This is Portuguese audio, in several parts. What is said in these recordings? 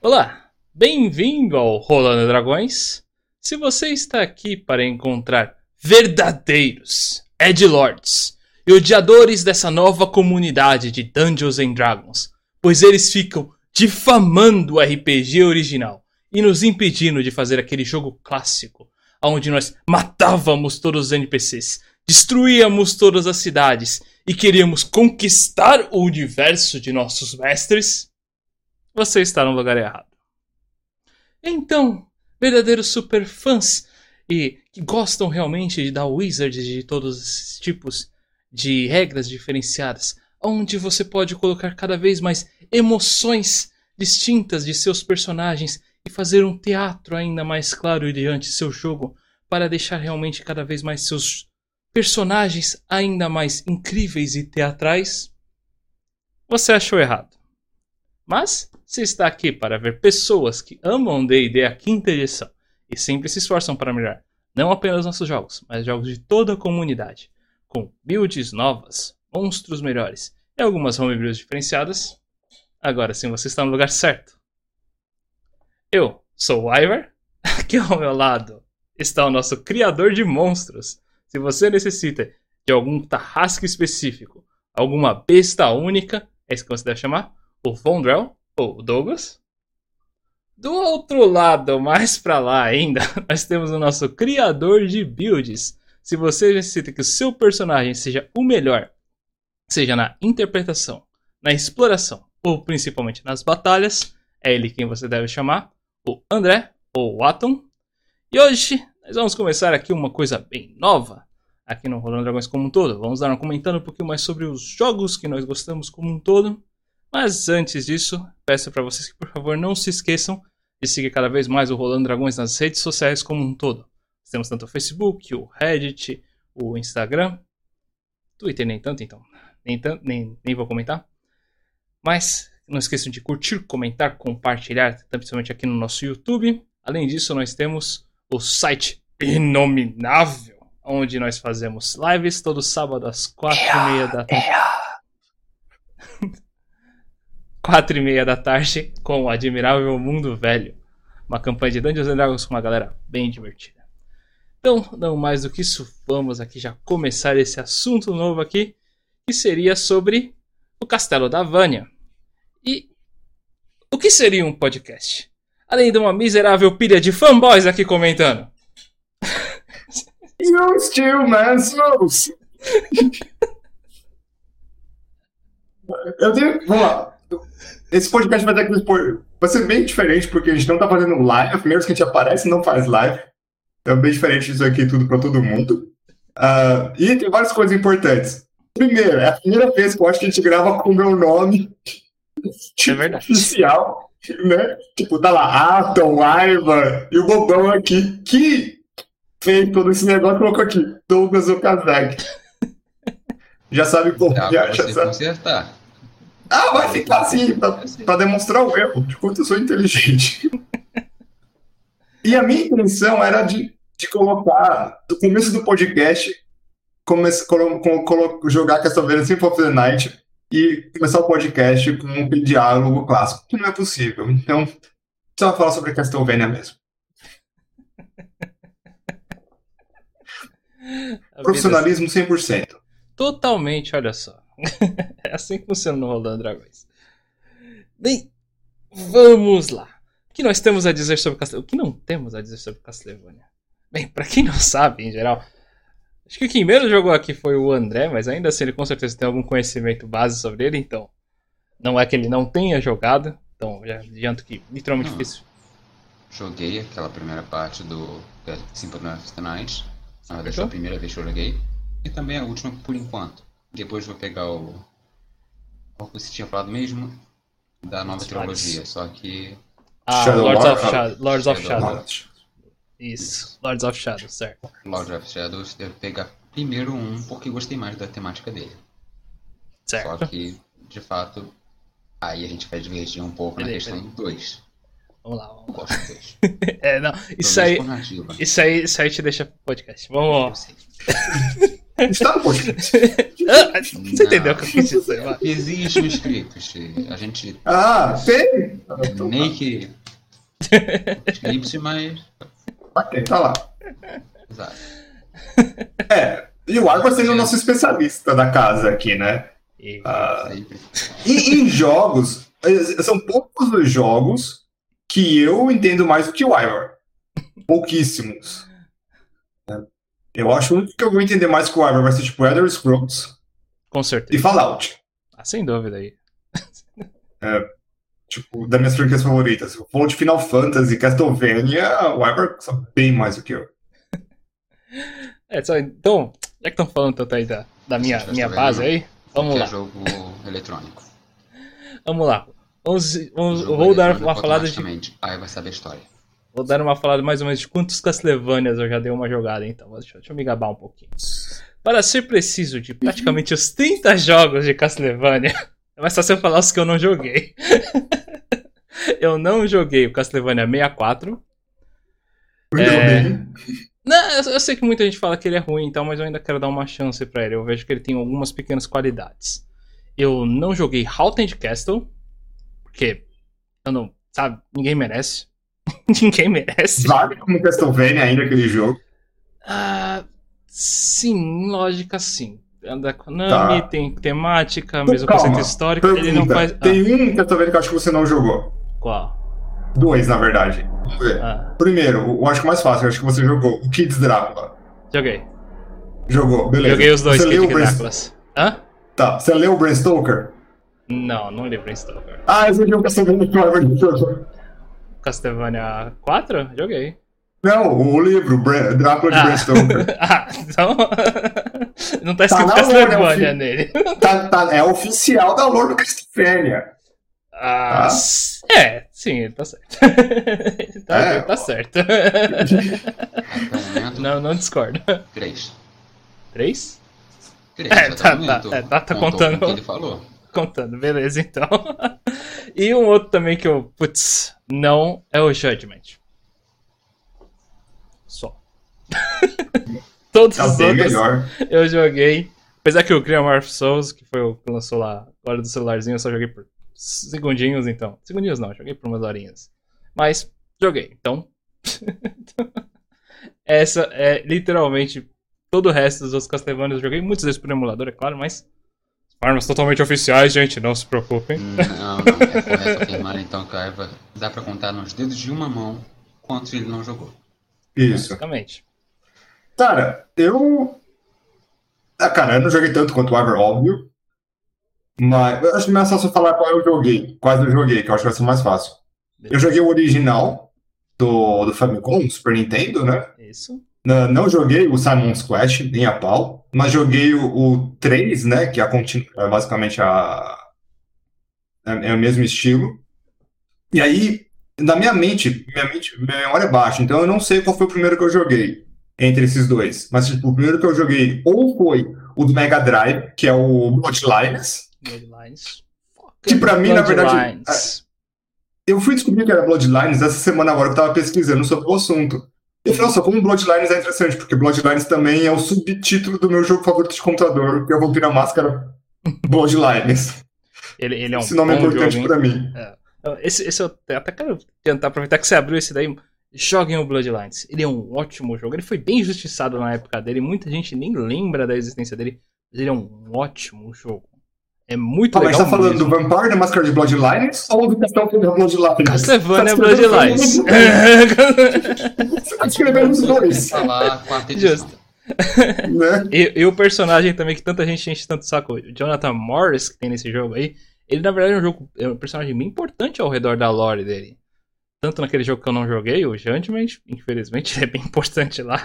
Olá, bem-vindo ao Rolando Dragões. Se você está aqui para encontrar verdadeiros Edgelords e odiadores dessa nova comunidade de Dungeons and Dragons, pois eles ficam difamando o RPG original e nos impedindo de fazer aquele jogo clássico, onde nós matávamos todos os NPCs, destruíamos todas as cidades e queríamos conquistar o universo de nossos mestres, você está no lugar errado. Então, verdadeiros superfãs e que gostam realmente de dar wizards de todos esses tipos de regras diferenciadas, onde você pode colocar cada vez mais emoções distintas de seus personagens e fazer um teatro ainda mais claro diante seu jogo para deixar realmente cada vez mais seus personagens ainda mais incríveis e teatrais, você achou errado. Mas se está aqui para ver pessoas que amam D&D a quinta edição e sempre se esforçam para melhorar não apenas nossos jogos, mas jogos de toda a comunidade, com builds novas, monstros melhores e algumas homebrews diferenciadas, agora sim você está no lugar certo. Eu sou o Ivar, aqui ao meu lado está o nosso criador de monstros, se você necessita de algum tarrasque específico, alguma besta única, é isso que você deve chamar, o Vondrel. ou o Douglas. Do outro lado, mais para lá ainda, nós temos o nosso criador de builds. Se você necessita que o seu personagem seja o melhor, seja na interpretação, na exploração ou principalmente nas batalhas, é ele quem você deve chamar, o André ou o Atom. E hoje nós vamos começar aqui uma coisa bem nova aqui no Rolando Dragões como um todo. Vamos dar uma comentando um pouquinho mais sobre os jogos que nós gostamos como um todo. Mas antes disso, peço para vocês que por favor não se esqueçam de seguir cada vez mais o Rolando Dragões nas redes sociais como um todo. temos tanto o Facebook, o Reddit, o Instagram, Twitter nem tanto então, nem, tanto, nem, nem vou comentar. Mas não esqueçam de curtir, comentar, compartilhar, principalmente aqui no nosso YouTube. Além disso, nós temos o site Inominável, onde nós fazemos lives todo sábado às quatro e meia da tarde. Quatro e meia da tarde com o Admirável Mundo Velho. Uma campanha de Dungeons and Dragons com uma galera bem divertida. Então, não mais do que isso, vamos aqui já começar esse assunto novo aqui, que seria sobre o Castelo da Vânia. E o que seria um podcast? Além de uma miserável pilha de fanboys aqui comentando. You still man souls. Eu tenho. Vamos lá. Esse podcast vai, ter, vai ser bem diferente, porque a gente não tá fazendo live. Primeiro que a gente aparece não faz live. Então é bem diferente isso aqui tudo para todo mundo. Uh, e tem várias coisas importantes. Primeiro, é a primeira vez que eu acho que a gente grava com o meu nome é oficial, né? Tipo, tá lá, Atom, Aiva e o Bobão aqui, que fez todo esse negócio colocou aqui, Douglas Okazaki. Já sabe como. Já, pra já você sabe. consertar. Ah, vai ficar assim, pra, pra demonstrar o erro, de quanto eu sou inteligente. e a minha intenção era de, de colocar, do começo do podcast, comece, colo, colo, jogar Castlevania Symphony of the Night e começar o podcast com um diálogo clássico, que não é possível. Então, só falar sobre Castlevania mesmo. Profissionalismo 100%. Totalmente, olha só. é assim que funciona no Rolando Dragões. Bem, vamos lá. O que nós temos a dizer sobre Castlevania? O que não temos a dizer sobre Castlevania? Bem, pra quem não sabe, em geral, acho que quem menos jogou aqui foi o André, mas ainda assim ele com certeza tem algum conhecimento base sobre ele, então não é que ele não tenha jogado, então já adianto que literalmente Não. fiz. Joguei aquela primeira parte do Symphony of the Night. Na verdade, foi a primeira vez que eu joguei. E também a última por enquanto. Depois vou pegar o. Qual que você tinha falado mesmo? Da nova Os trilogia. Só que. Ah, Shadow Lords War? of Shadow. Lords of Shadow Shadow. Isso, Lords of Shadow, certo. Lord of Shadows, devo pegar primeiro um porque gostei mais da temática dele. Só Certo. que, de fato, aí a gente vai divergir um pouco na Beleza, questão do 2. Vamos lá, Eu vamos lá. gosto do 2. É, não, isso aí, narrativa. isso aí, isso aí te deixa pro podcast. Vamos lá. Está no podcast. Ah, Você entendeu o que eu quis dizer? vai. Existe um script. A gente Ah, tem? Nem que. Eclipse, mas. ok, tá lá. Exato. É, e o Arthur sendo o nosso especialista da casa aqui, né? E- Ah, Sempre. em, jogos, são poucos os jogos que eu entendo mais do que o Ivor. Pouquíssimos. Eu acho que o único que eu vou entender mais que o Ivor vai ser tipo Elder Scrolls Com e certeza. Fallout. Ah, sem dúvida aí. Tipo, das minhas franquias favoritas. Se for de Final Fantasy, Castlevania, o Ivor sabe bem mais do que eu. É, só, então, já que estão falando tanto aí da, da minha, minha base aí, vamos que lá. é jogo eletrônico. Vamos lá. Vamos, vamos- vou dar uma falada de. Aí vai saber a história. Vou dar uma falada mais ou menos de quantos Castlevanias eu já dei uma jogada, então. Deixa, deixa eu me gabar um pouquinho. Para ser preciso de praticamente os 30 jogos de Castlevania, é mais fácil eu falar os que eu não joguei. eu não joguei o Castlevania 64. Muito É. bem. Não, eu, sei que muita gente fala que ele é ruim, então, mas eu ainda quero dar uma chance pra ele. Eu vejo que ele tem algumas pequenas qualidades. Eu não joguei Haunted Castle, porque eu não, sabe, ninguém merece. ninguém merece. Vale como Castlevania ainda aquele jogo. Ah, sim, lógica sim. Anda com Nami, Tá. tem temática, Então, mesmo calma. conceito histórico. Ele não faz. Tem um Castlevania que eu acho que você não jogou. Ah, qual? Dois, na verdade. Vamos ver. Ah, Primeiro, o- eu acho que o mais fácil, eu acho que você jogou. O Kids Drácula. joguei. Jogou, beleza. Joguei os dois você leu Kid o Bram... Dráculas. Hã? Tá, você leu o Bram Stoker? Não, não li Brainstalker. Ah, eu joguei o Castlevania que o jogou. Castlevania 4? Joguei. Não, o livro. Drácula de Ah. Bram Stoker. ah, então. não tá escrito na Castlevania é nele. tá, tá- é oficial da lore do Castlevania. Ah, Tá. é, sim, ele tá certo. tá, É, tá certo. Momento, não, não discordo. três. Três? Três, É, tá, tá, é, tá, tá contando. o que ele falou. Contando, beleza então. e um outro também que eu. Putz, não é o Judgment. Só. Todos Tá os outros melhor. eu joguei. Apesar que o Cream of Souls, que foi o que lançou lá agora do celularzinho, eu só joguei por segundinhos, então. Segundinhos não, joguei por umas horinhas. Mas joguei, então. Essa é literalmente todo o resto dos outros Castlevania eu joguei. Muitos deles por emulador, é claro, mas. Armas totalmente oficiais, gente, não se preocupem. Não, não. É correto afirmar então que a Eva dá pra contar nos dedos de uma mão quantos ele não jogou. Isso. Basicamente. Cara, eu. Ah, cara, eu não joguei tanto quanto o Iver, óbvio. Mas eu acho que é mais fácil falar qual eu joguei. Quais eu joguei, que eu acho que vai ser mais fácil. Eu joguei o original do, do Famicom, Super Nintendo, né? Isso. Não, joguei o Simon's Quest, nem a pau, mas joguei o, o 3, né? Que é, a é basicamente a. É, é o mesmo estilo. E aí, na minha mente, minha mente, minha memória é baixa, então eu não sei qual foi o primeiro que eu joguei entre esses dois. Mas, tipo, o primeiro que eu joguei ou foi o do Mega Drive, que é o Bloodlines. Bloodlines. Que pra mim, na verdade, Bloodlines. Eu fui descobrir que era Bloodlines essa semana agora que eu tava pesquisando sobre o assunto. Eu falei, nossa, como Bloodlines é interessante, porque Bloodlines também é o subtítulo do meu jogo favorito de computador, que é o Vampira Máscara Bloodlines. Ele, ele é um Esse nome é importante jogo, hein? pra mim. Esse, esse eu até quero tentar aproveitar que você abriu esse daí. Joguem o Bloodlines. Ele é um ótimo jogo. Ele foi bem injustiçado na época dele. Muita gente nem lembra da existência dele. Mas ele é um ótimo jogo. É muito Ah, mas legal. tá falando mesmo. do Vampire da Máscara de Bloodlines ou do Castlevania Bloodlines? Castlevania Tá Bloodlines. Você tá escrevendo os dois, Falar quarta edição. Justo. né? E, e o personagem também que tanta gente enche tanto saco, o Jonathan Morris, que tem nesse jogo aí, ele na verdade é um jogo, é um personagem bem importante ao redor da lore dele. Tanto naquele jogo que eu não joguei, o Judgment, infelizmente ele é bem importante lá.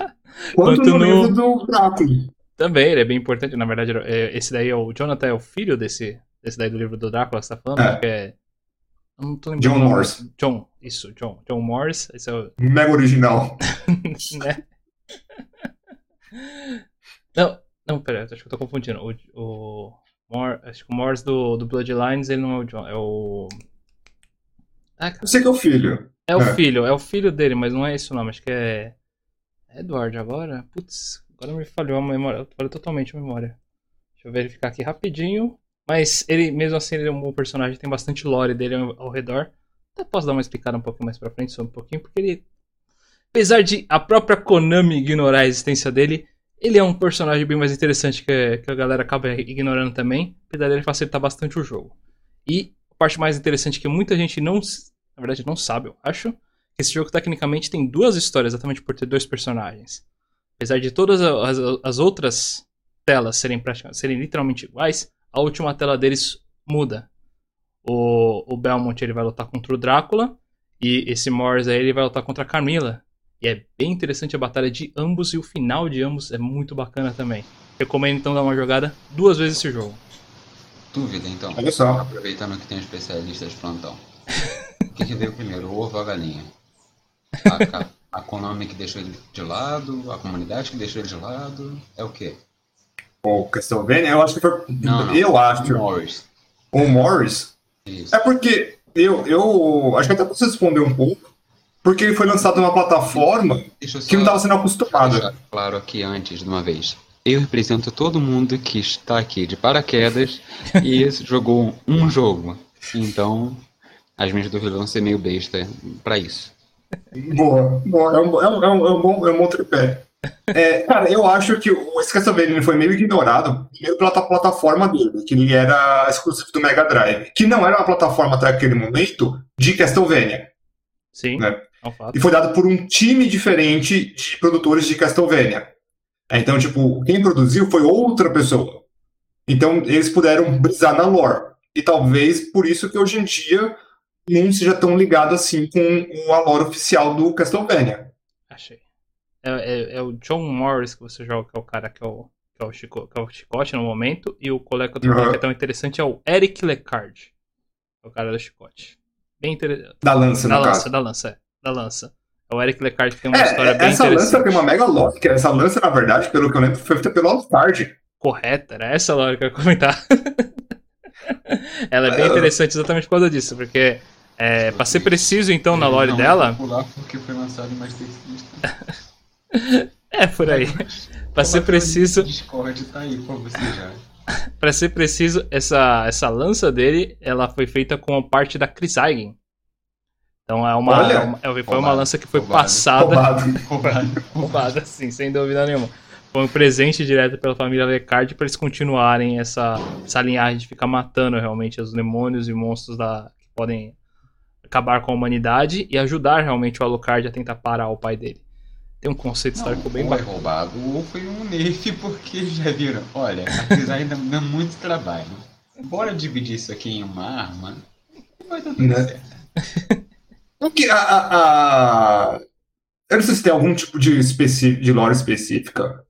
Quanto Quanto no no- livro do Drácula. Também, ele é bem importante, na verdade, é- esse daí é o Jonathan, é o filho desse, desse daí do livro do Drácula que você tá falando, É. que é... Não tô lembrando. John o. Morris. John, isso, John. John Morris, esse é o, Mega original. né? Não, não, pera, acho que eu tô confundindo. O, o Mor, acho que o Morris do, do Bloodlines, ele não é o John, é o... Ah, Eu sei que é o filho. é o É. filho, é o filho dele, mas não é esse o nome, acho que é... Edward agora? Putz, Agora me falhou a memória. Falhou totalmente a memória. Deixa eu verificar aqui rapidinho. Mas ele, mesmo assim, ele é um bom personagem. Tem bastante lore dele ao, redor. Até posso dar uma explicada um pouquinho mais pra frente, só um pouquinho, porque ele. Apesar de a própria Konami ignorar a existência dele, ele é um personagem bem mais interessante que, que a galera acaba ignorando também. Apesar dele facilitar bastante o jogo. E a parte mais interessante que muita gente não. Na verdade, não sabe, eu acho. Que esse jogo tecnicamente tem duas histórias, exatamente por ter dois personagens. Apesar de todas as, as outras telas serem, praticamente, serem literalmente iguais, a última tela deles muda. O, o Belmont ele vai lutar contra o Drácula e esse Morris aí ele vai lutar contra a Camila. E é bem interessante a batalha de ambos e o final de ambos é muito bacana também. Recomendo então dar uma jogada duas vezes esse jogo. Dúvida, então. Olha só. Aproveitando que tem um especialista de plantão. o que, que veio primeiro, o ovo ou a galinha? A, a, Konami que deixou ele de lado, a comunidade que deixou ele de lado, é o quê? O Castlevania, eu acho que foi. Não, não. Eu acho. Morris. O Morris. Isso. É porque eu, eu acho que até posso responder um pouco. Porque ele foi lançado numa plataforma só que não estava sendo acostumada. claro aqui antes de uma vez. Eu represento todo mundo que está aqui de paraquedas e jogou um jogo. Então, as minhas dúvidas vão ser meio besta pra isso. Boa, boa. É um, é um, é um, é um bom, é um bom tripé. É, cara, eu acho que o Castlevania foi meio ignorado primeiro pela ta- plataforma dele, que ele era exclusivo do Mega Drive, que não era uma plataforma até aquele momento de Castlevania. Sim, Né? é um. E foi dado por um time diferente de produtores de Castlevania. É, Então, tipo, quem produziu foi outra pessoa. Então, eles puderam brisar na lore. E talvez por isso que hoje em dia não seja tão ligado assim com a lore oficial do Castlevania. Achei. É, é- é o John Morris que você joga, que é o cara que é o, que é o, chico, que é o chicote no momento. E o colega Uhum. que é tão interessante é o Eric Lecard. É o cara do chicote. Bem interessante. Da lança, Da no lança, caso. da lança, é. Da lança. É o Eric Lecard que tem uma É, história bem essa lança interessante. tem uma mega que essa lança, na verdade, pelo que eu lembro, foi feita pelo Altard. Correta, era essa a hora que eu ia comentar. Ela é bem interessante exatamente por causa disso, porque é, pra ser preciso então na lore dela, porque foi lançado em Master System. é por aí. Pra ser preciso, Discord tá aí pra você já. Pra ser preciso, essa, essa lança dele, ela foi feita com parte da Crisaigen. Então é uma, Olha, é uma- é- foi uma roubado, lança que foi roubado. passada, Roubado. Roubado. roubada, sim, sem dúvida nenhuma. Foi um presente direto pela família Lecard para eles continuarem essa, essa linhagem de ficar matando realmente os demônios e monstros da, que podem acabar com a humanidade e ajudar realmente o Alucard a tentar parar o pai dele. Tem um conceito histórico bem ou é bacana. roubado, ou foi um nerf, porque já viram. Olha, a design dá, muito trabalho. Bora dividir isso aqui em uma arma. Vai dar tudo Né? certo. Porque a, a, a- Eu não sei se tem algum tipo de, especi... de lore específica.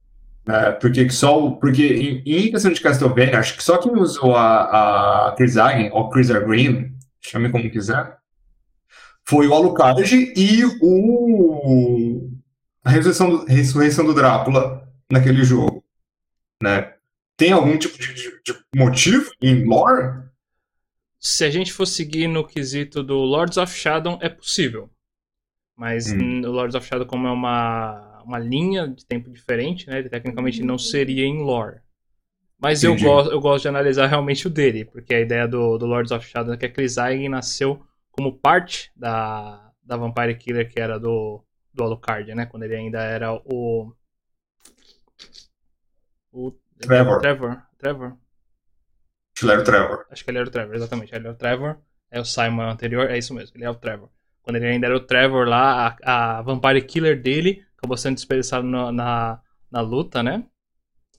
Né? Porque só o- Porque em, em questão de Castlevania, acho que só quem usou a, a Crisagem, ou Criser Green, chame como quiser, foi o Alucard e o. A ressurreição do, ressurreição do Drácula naquele jogo. Né? Tem algum tipo de, de- de motivo em lore? Se a gente for seguir no quesito do Lords of Shadow, é possível. Mas Hum. o Lords of Shadow, como é uma, uma linha de tempo diferente, né? Ele tecnicamente não seria em lore. Mas eu gosto, eu gosto de analisar realmente o dele, porque a ideia do, do Lords of Shadow é que a Crisaigen nasceu como parte da, da Vampire Killer, que era do, do Alucard, né? Quando ele ainda era o. O. Trevor. Trevor. Trevor. Chilero Trevor. Acho que ele era o Trevor, exatamente. Ele é o Trevor. É o Simon anterior, é isso mesmo, ele é o Trevor. Quando ele ainda era o Trevor lá, a, a Vampire Killer dele acabou sendo desperdiçado na, na, na luta, né?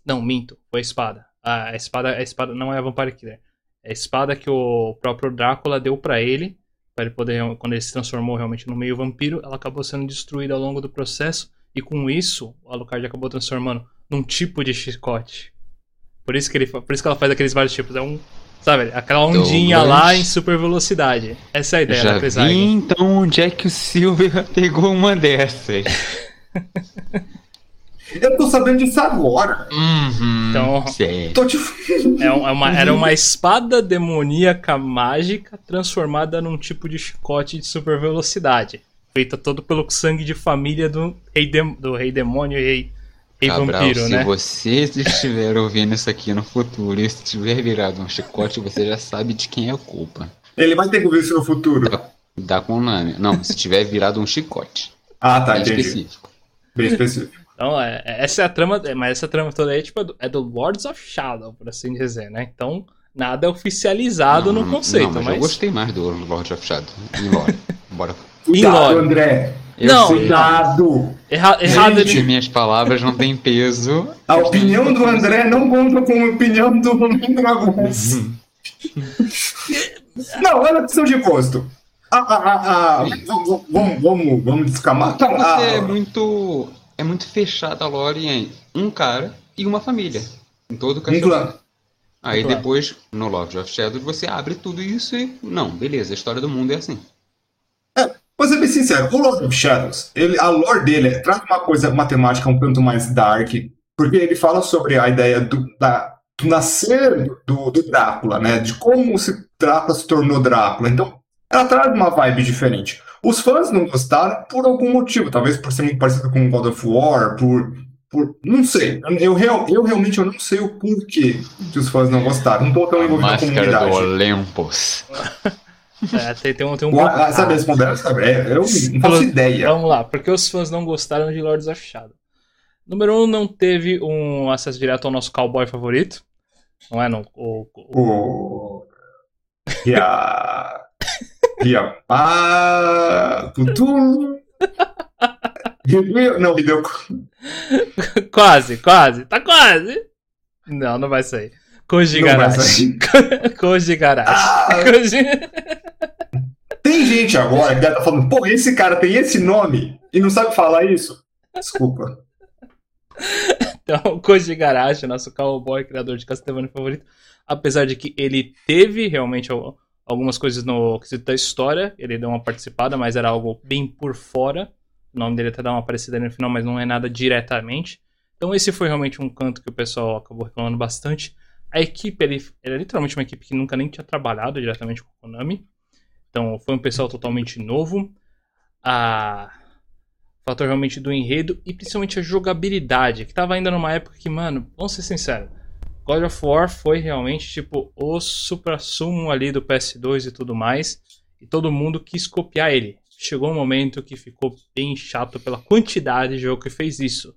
Não, minto, foi a espada. A, a espada. A espada não é a Vampire Killer. É a espada que o próprio Drácula deu pra ele, para ele poder, quando ele se transformou realmente no meio vampiro, ela acabou sendo destruída ao longo do processo, e com isso, o Alucard acabou transformando num tipo de chicote. Por isso que, ele, por isso que ela faz aqueles vários tipos. É um. Sabe, aquela ondinha Douglas. lá em super velocidade. Essa é a ideia Já da vi Crisaigen. então onde é que o Silver pegou uma dessas. Eu tô sabendo disso agora. Uhum, Então- te... É é uma- era uma espada demoníaca mágica transformada num tipo de chicote de super velocidade. Feita todo pelo sangue de família do rei, dem- do rei demônio e rei, E Cabral, vampiro, se né? você estiver ouvindo isso aqui no futuro e se tiver virado um chicote, você já sabe de quem é a culpa. Ele vai ter que ver isso no futuro. Dá com o nome. Não, se tiver virado um chicote. Ah, tá, é entendi. específico. Bem específico. Então, é, é- essa é a trama, é, mas essa trama toda aí tipo, é do, é do Lords of Shadow, por assim dizer, né? Então, nada é oficializado Não, no conceito, não, mas, mas. eu gostei mais do Lord of Shadow. Em lore. Bora. Cuidado. André. Eu Não. sei. Cuidado. Erra- errado Se de. minhas palavras não têm peso. A opinião do André não conta com a opinião do Dragões. Não, é uma questão de gosto. Ah, ah, ah, ah, vamos, vamos, vamos, descamar. Então Ah, você é muito. É muito fechada a lore em um cara e uma família. Em todo o clã. Aí Claro. depois, no Lord of Shadows, você abre tudo isso e. Não, beleza, a história do mundo é assim. Vou ser bem sincero, o Lord of Shadows, ele, a lore dele é- traz uma coisa matemática um tanto mais dark, porque ele fala sobre a ideia do, da- do nascer do, do Drácula, né? De como se Drácula se tornou Drácula. Então, ela traz uma vibe diferente. Os fãs não gostaram por algum motivo, talvez por ser muito parecido com God of War, por. por não sei. Eu, real- eu realmente eu não sei o porquê que os fãs não gostaram. Não tô tão envolvido com a máscara do comunidade. Olympus. É, tem, tem um, tem um ah, sabe responder? Sabe? É, eu não faço Falou- ideia. Vamos lá, porque os fãs não gostaram de Lords of Shadow. Número 1, um, não teve um acesso direto ao nosso cowboy favorito. Não é? Não, o, o- O. Pia. Pia. Ah. Tutu. Hideo- Não, Hideo. quase, quase, tá quase. Não, não vai sair. Koji Garashi. Koji Garashi. Ah, Koji- tem gente agora que tá falando, pô, esse cara tem esse nome e não sabe falar isso. Desculpa. Então, Koji Garashi, nosso cowboy, criador de Castlevania favorito, apesar de que ele teve realmente al- algumas coisas no quesito da história, ele deu uma participada, mas era algo bem por fora. O nome dele até dá uma aparecida no final, mas não é nada diretamente. Então esse foi realmente um canto que o pessoal acabou reclamando bastante. A equipe, ele, era literalmente uma equipe que nunca nem tinha trabalhado diretamente com o Konami. Então foi um pessoal totalmente novo. A fator realmente do enredo e principalmente a jogabilidade, que tava ainda numa época que, mano, vamos ser sinceros, God of War foi realmente tipo o supra-sumo ali do PS2 e tudo mais, e todo mundo quis copiar ele. Chegou um momento que ficou bem chato pela quantidade de jogo que fez isso.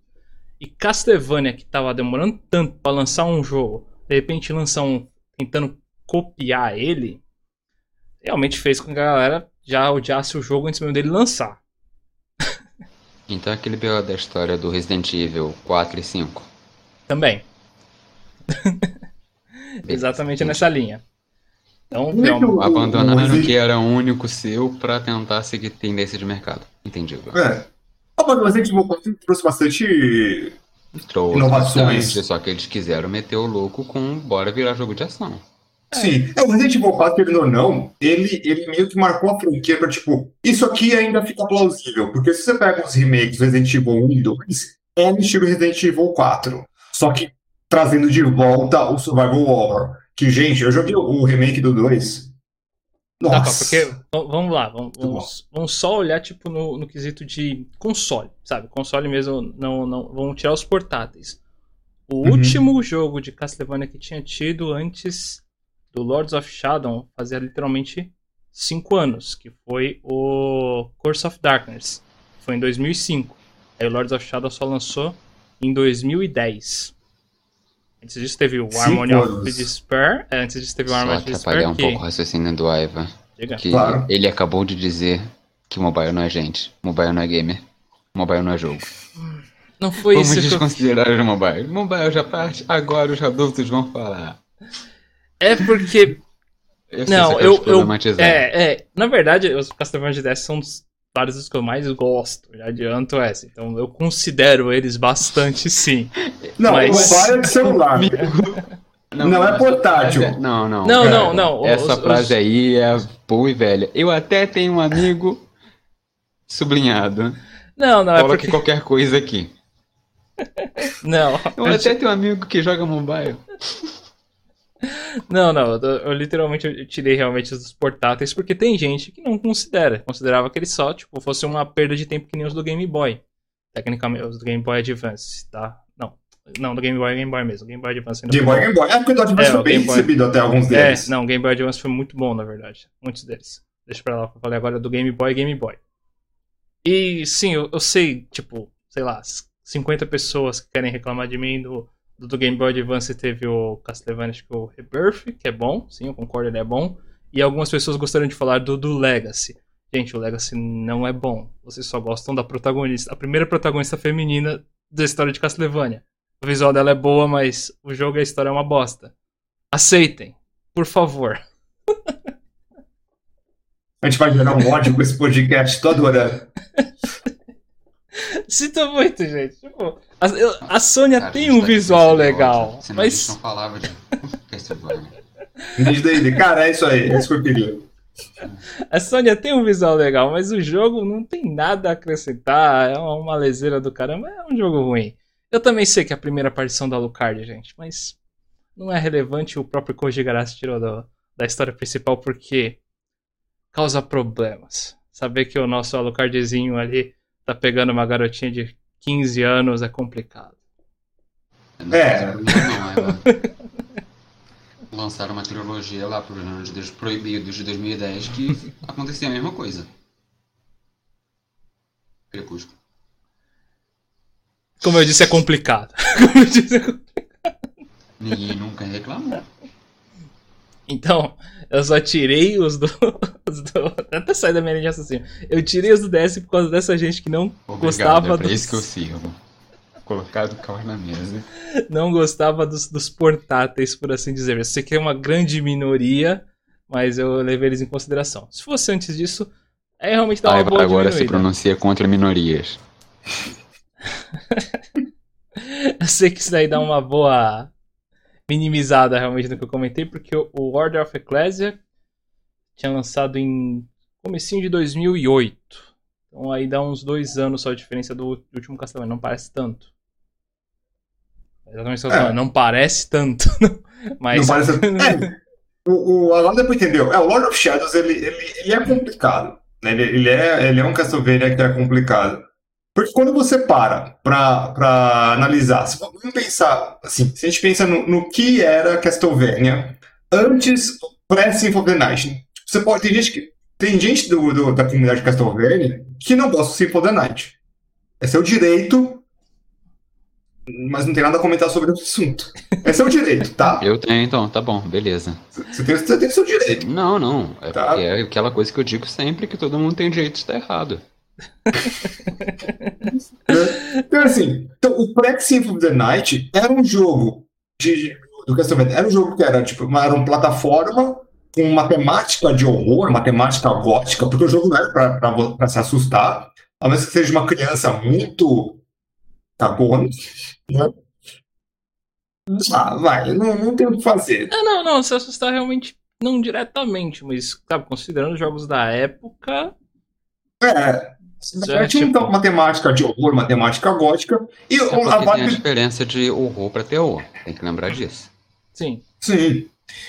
E Castlevania, que tava demorando tanto pra lançar um jogo, de repente lançar um tentando copiar ele, realmente fez com que a galera já odiasse o jogo antes mesmo dele lançar. Então aquele BO da história do Resident Evil 4 e 5. Também. Exatamente nessa linha. Então, é que Abandonaram o que era único seu pra tentar seguir tendência de mercado. Entendi. agora. É. Ah, mas o Resident Evil 4 trouxe bastante. Trouxe Inovações. bastante, Só que eles quiseram meter o louco com bora virar jogo de ação. Sim, é, o Resident Evil 4, querendo ou não, ele, ele meio que marcou a franquia pra, tipo, isso aqui ainda fica plausível, porque se você pega os remakes do Resident Evil 1 e 2, é no estilo Resident Evil 4, só que trazendo de volta o Survival Horror, que, gente, eu joguei o remake do 2, Tá, pá, nossa, porque v- vamos lá, vamos, vamos, vamos só olhar tipo no, no quesito de console, sabe? Console mesmo, não, não, vamos tirar os portáteis. O Uhum. último jogo de Castlevania que tinha tido antes do Lords of Shadow fazia literalmente 5 anos, que foi o Curse of Darkness. Foi em 2005. Aí o Lords of Shadow só lançou em 2010. Antes disso teve o Cinco Harmony of. Despair. É, antes disso teve o Harmony of atrapalhar Despair. um que... pouco o raciocínio do Aiva. Que Claro. ele acabou de dizer que mobile não é gente, mobile não é gamer, mobile não é jogo. Não foi Vamos isso eu... desconsiderar o mobile. Mobile já parte, agora os adultos vão falar. É porque... Eu Não, eu... problematizar. É, é. Na verdade, os Castlevania de 10 são dos, vários dos que eu mais gosto. Já adianto essa. Então eu considero eles bastante sim. não, mas- o é de celular, não, é mas- portátil. é- Não, não. Não, É, não, não. Essa os- frase os- aí é boa e velha. Eu até tenho um amigo sublinhado. Não, não, é Coloque porque... qualquer coisa aqui. Não, Eu eu até tenho um amigo que joga mobile. Não, não, eu, eu literalmente eu tirei realmente os portáteis, porque tem gente que não considera. Considerava que ele só, tipo, fosse uma perda de tempo que nem os do Game Boy. Tecnicamente, os do Game Boy Advance, tá? Não, Não, do Game Boy é Game Boy mesmo. Game Boy Advance Game Boy, bom. Game Boy. É porque o Advance É, foi bem Boy. recebido até alguns É, deles. não, o Game Boy Advance foi muito bom, na verdade. Muitos deles. Deixa pra lá eu falei agora do Game Boy Game Boy. E sim, eu, eu sei, tipo, sei lá, 50 pessoas que querem reclamar de mim do, do, Game Boy Advance teve o Castlevania, acho que o Rebirth, que é bom, sim, eu concordo, ele é bom. E algumas pessoas gostariam de falar do, do Legacy. Gente, o Legacy não é bom. Vocês só gostam da protagonista, a primeira protagonista feminina da história de Castlevania. O visual dela é boa, mas o jogo e a história é uma bosta. Aceitem, por favor. A gente vai gerar um ódio com esse podcast, tô adorando. Sinto muito, gente. Tipo, a, eu- a Sônia Cara, a tem gente um tá aqui visual legal, Senão a mas não falava de. Desde cara, é isso aí, é isso que eu queria. a Sônia tem um visual legal, mas o jogo não tem nada a acrescentar, é uma, uma leseira do caramba, é um jogo ruim. Eu também sei que é a primeira aparição da Lucard, gente, mas não é relevante, o próprio Koji Garashi tirou do- da história principal porque causa problemas. Saber que o nosso Alucardzinho ali tá pegando uma garotinha de 15 anos é complicado. É. Não, é, Lançaram uma trilogia lá os anos dos proibidos de 2010 que acontecia a mesma coisa. Crepúsculo. Como eu disse, é complicado. Como eu disse, é complicado. Ninguém nunca reclamou. Então, eu só tirei os do. Os do até sair da minha linha de raciocínio. Eu tirei os do DS por causa dessa gente que não Obrigado, gostava é dos. isso que eu sirvo. Colocado o carro na mesa. Não gostava dos, dos portáteis, por assim dizer. Eu sei que é uma grande minoria, mas eu levei eles em consideração. Se fosse antes disso, é realmente dar uma boa agora se pronuncia contra minorias. Eu sei que isso daí dá uma boa minimizada realmente no que eu comentei, porque o Order of Ecclesia tinha lançado em comecinho de 2008. Então aí dá uns dois anos só a diferença do, do último Castlevania. Não parece tanto. Exatamente o que eu tô É. falando, Não parece tanto. Mas Não parece... É, o, o, pra entender. É, o Lord of Shadows, ele, ele, ele é complicado. né? Ele, ele, é, ele é um Castlevania que é complicado. Porque quando você para pra, pra analisar, se vamos pensar, assim, se a gente pensa no, no que era Castlevania antes, pré-Symphony of the Night, você pode, tem gente, que, tem gente do, do- da comunidade Castlevania que não gosta do Symphony of the Night. É seu direito, mas não tem nada a comentar sobre o assunto. É seu direito, tá? Eu tenho, então, tá bom, beleza. Você tem, você tem seu direito. Não, não. É Tá. é aquela coisa que eu digo sempre que todo mundo tem direito de estar errado. Então, assim, então, o Pré-Symphony of the Night era um jogo de, do Castlevania. Era um jogo que era, tipo, uma, era uma plataforma com uma temática de horror, uma temática gótica, porque o jogo não era pra se assustar, a menos que seja uma criança muito cagona, né? Ah, vai, não, não tem o que fazer. Ah, não, não, se assustar realmente não diretamente, mas, sabe, considerando os jogos da época, É, Já, tinha tipo- então uma temática de horror, uma temática gótica, e É a porque tem a vibe diferença de horror pra terror. Tem que lembrar disso. sim. Sim.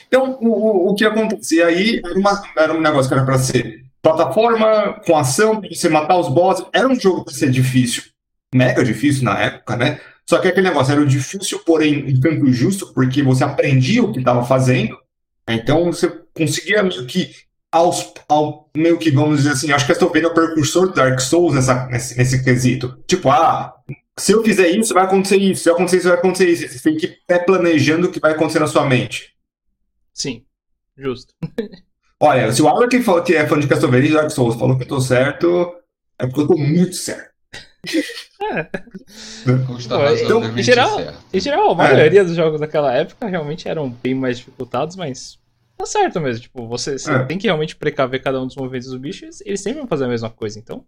Então, o, o, o que acontecia aí era, uma- era um negócio que era para ser plataforma com ação, pra você matar os bosses. Era um jogo para ser difícil, mega difícil na época, né? Só que aquele negócio era o difícil, porém, um tanto justo, porque você aprendia o que estava fazendo. Então, você conseguia que, aos, ao, meio que, vamos dizer assim, acho que Castlevania é o precursor do Dark Souls nessa, nesse, nesse quesito. Tipo, ah, se eu fizer isso, vai acontecer isso. Se eu acontecer isso, vai acontecer isso. Você tem que ir pré-planejando o que vai acontecer na sua mente. Sim, justo. Olha, se o Alan que, fala que é fã de Castlevania e Dark Souls falou que eu tô certo, é porque eu tô muito certo. Custa Pô, razoavelmente em geral- certo. Em geral, a maioria dos jogos daquela época realmente eram bem mais dificultados, mas tá certo mesmo. Tipo, você, você É. tem que realmente precaver cada um dos movimentos do bicho, eles- eles sempre vão fazer a mesma coisa, então.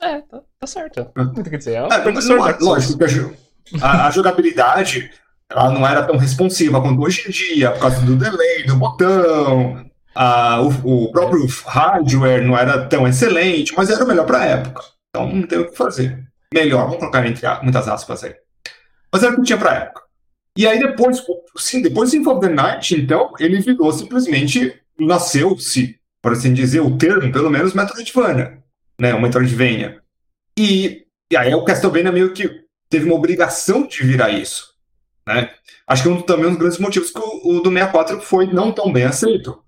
É, tá, tá certo. Não tem que dizer. É professor não, Souls. lógico que a, a- a jogabilidade ela não era tão responsiva quanto hoje em dia, por causa do delay, do botão. a- o, o próprio hardware não era tão excelente, mas era o melhor pra época. Então não tem o que fazer. Melhor, vamos colocar entre a- muitas aspas aí. Mas era o que tinha pra época. E aí depois, sim, depois do Symphony the Night, então, ele virou simplesmente, nasceu-se, por assim dizer, o termo, pelo menos, Metroidvania, né, o Metroidvania. E, e aí o Castlevania meio que teve uma obrigação de virar isso. Né? Acho que um, também um dos grandes motivos que o, o do 64 foi não tão bem aceito.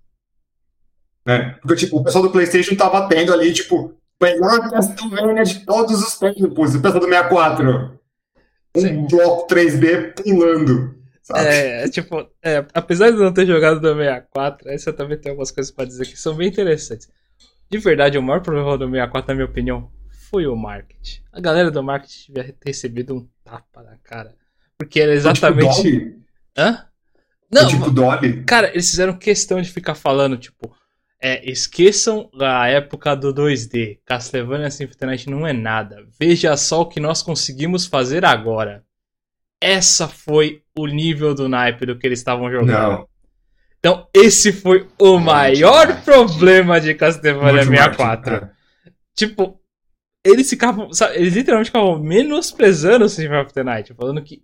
Né? Porque, tipo, o pessoal do PlayStation tava tendo ali, tipo, melhor Castlevania de todos os tempos. O pessoal do 64. Um Sim. bloco 3D pulando. Sabe? É, tipo, é, apesar de não ter jogado do 64, essa também tem algumas coisas para dizer que são bem interessantes. De verdade, o maior problema do 64, na minha opinião, foi o marketing. A galera do marketing devia ter recebido um tapa na cara. Porque era exatamente. Tipo Hã? Não, tipo Dolly? Cara, eles fizeram questão de ficar falando, tipo, é, esqueçam a época do 2D. Castlevania Symphony Night não é nada. Veja só o que nós conseguimos fazer agora. Essa foi o nível do naipe do que eles estavam jogando. Não. Então, esse foi o maior problema de Castlevania 64. É. Tipo, eles ficavam. Sabe, eles literalmente ficavam menosprezando o Symphony of the Night, falando que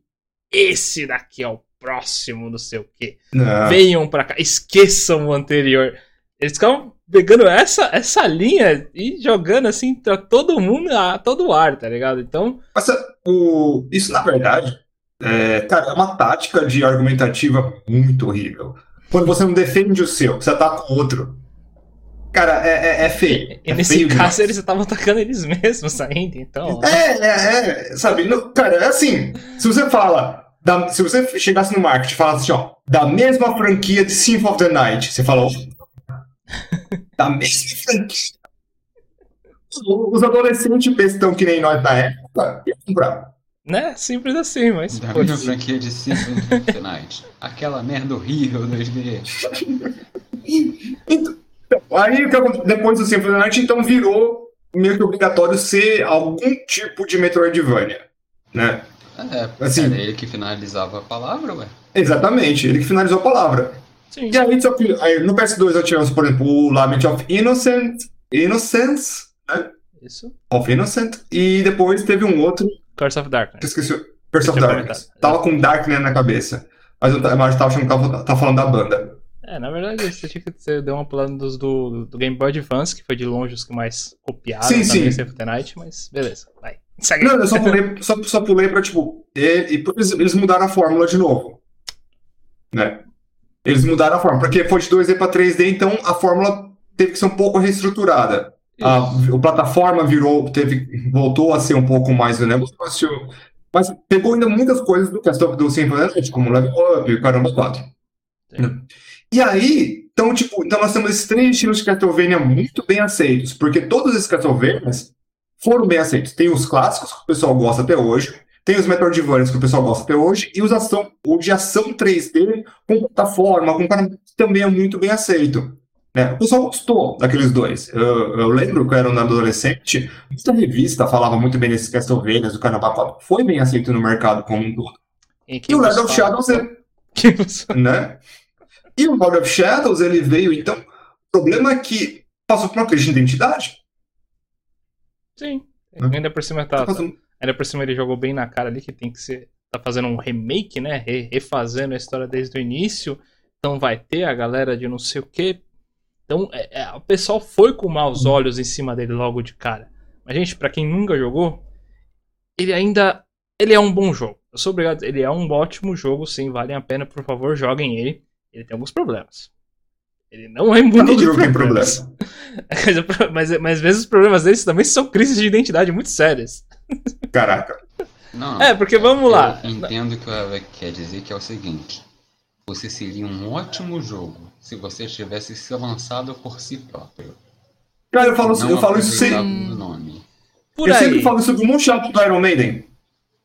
esse daqui é o próximo, não sei o quê. Não. Venham pra cá, esqueçam o anterior. Eles ficavam pegando essa, essa linha e jogando assim pra todo mundo, a todo ar, tá ligado? Então. Mas, o... Isso, na verdade, é, cara, é uma tática de argumentativa muito horrível. Quando você não defende o seu, você ataca o outro. Cara, é, é, é feio. E, é nesse feio caso demais. eles estavam atacando eles mesmos ainda, então. É, é, é sabe? cara, é assim. Se você fala. Da, se você chegasse no marketing e falasse assim, ó, da mesma franquia de Symphony of the Night, você falou. Da mesma franquia. Os adolescentes bestão que nem nós na época, iam comprar. Né? Simples assim, mas. Da mesma franquia de the Night. Aquela merda horrível 2D. então, Aí, depois do Symphony Night, então virou meio que obrigatório ser algum tipo de Metroidvania, né? É, assim, era ele que finalizava a palavra, ué. Exatamente, ele que finalizou a palavra. Sim. E aí, só que, aí, no PS2 eu tivemos, por exemplo, o Lament of Innocent, Innocence, né? Isso. Of Innocent, e depois teve um outro. Curse of Darkness. Esqueci. Curse of Darkness. Tava com Darkness na cabeça. Mas eu, mas eu tava achando que tava, tava falando da banda. É, na verdade, você tinha que você deu uma pulada dos do, do Game Boy Advance, que foi de longe os que mais copiaram sim, sim. Symphony Night, mas beleza, vai. Segue. Não, eu só pulei, só, só pulei pra, tipo, e, eles, eles mudaram a fórmula de novo. Né? Eles mudaram a fórmula, porque foi de 2D pra 3D, então a fórmula teve que ser um pouco reestruturada. A, a, plataforma virou, teve, voltou a ser um pouco mais o negócio, mas pegou ainda muitas coisas do, do Symphony como Level Up e Caramba 4. Sim. E aí, então, tipo, então nós temos esses três estilos de Castlevania muito bem aceitos, porque todos esses Castlevanias foram bem aceitos. Tem os clássicos, que o pessoal gosta até hoje, tem os Metroidvanias, que o pessoal gosta até hoje, e os ação, o de ação 3D com plataforma, com cara, também é muito bem aceito. Né? O pessoal gostou daqueles dois. Eu, eu lembro que eu era um adolescente, muita revista falava muito bem desses Castlevanias, do Carnaval 4, foi bem aceito no mercado como um todo. E, e o Lord of Shadows é... né? E o Lord of Shadows, ele veio, então, o problema é que passou por uma crise de identidade. Sim. Né? Ainda por cima tá, tá ainda por cima ele jogou bem na cara ali que tem que ser tá fazendo um remake, né? Re, refazendo a história desde o início. Então vai ter a galera de não sei o que. Então é, é, o pessoal foi com maus olhos em cima dele logo de cara. Mas gente, para quem nunca jogou, ele ainda ele é um bom jogo. Eu sou obrigado, ele é um ótimo jogo, sim, vale a pena, por favor, joguem ele ele tem alguns problemas. Ele não é imune de problemas. Problema. mas, mas às vezes os problemas deles também são crises de identidade muito sérias. Caraca. Não, é, porque vamos lá. Eu entendo que ela quer dizer que é o seguinte. Você seria um ótimo jogo se você tivesse se lançado por si próprio. Cara, eu falo, eu falo isso sem. Nome. Por eu aí. sempre falo sobre o Moonshot do Iron Maiden.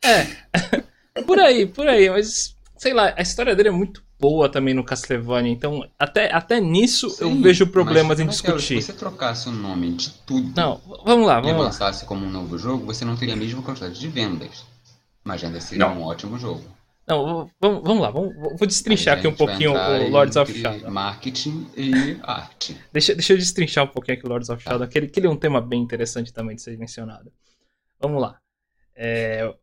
É. por aí, por aí, mas sei lá, a história dele é muito boa também no Castlevania. Então, até, até nisso Sim, eu vejo problemas em discutir. Se você trocasse o nome de tudo não, vamos lá, vamos e lançasse como um novo jogo, você não teria a mesma quantidade de vendas. Mas ainda seria não. um ótimo jogo. Não, vamos, vamos lá, vamos, vou destrinchar aqui um pouquinho o Lords of Shadow. Marketing e arte. Deixa, deixa eu destrinchar um pouquinho aqui o Lords of Shadow, tá. que, que ele é um tema bem interessante também de ser mencionado. Vamos lá. É,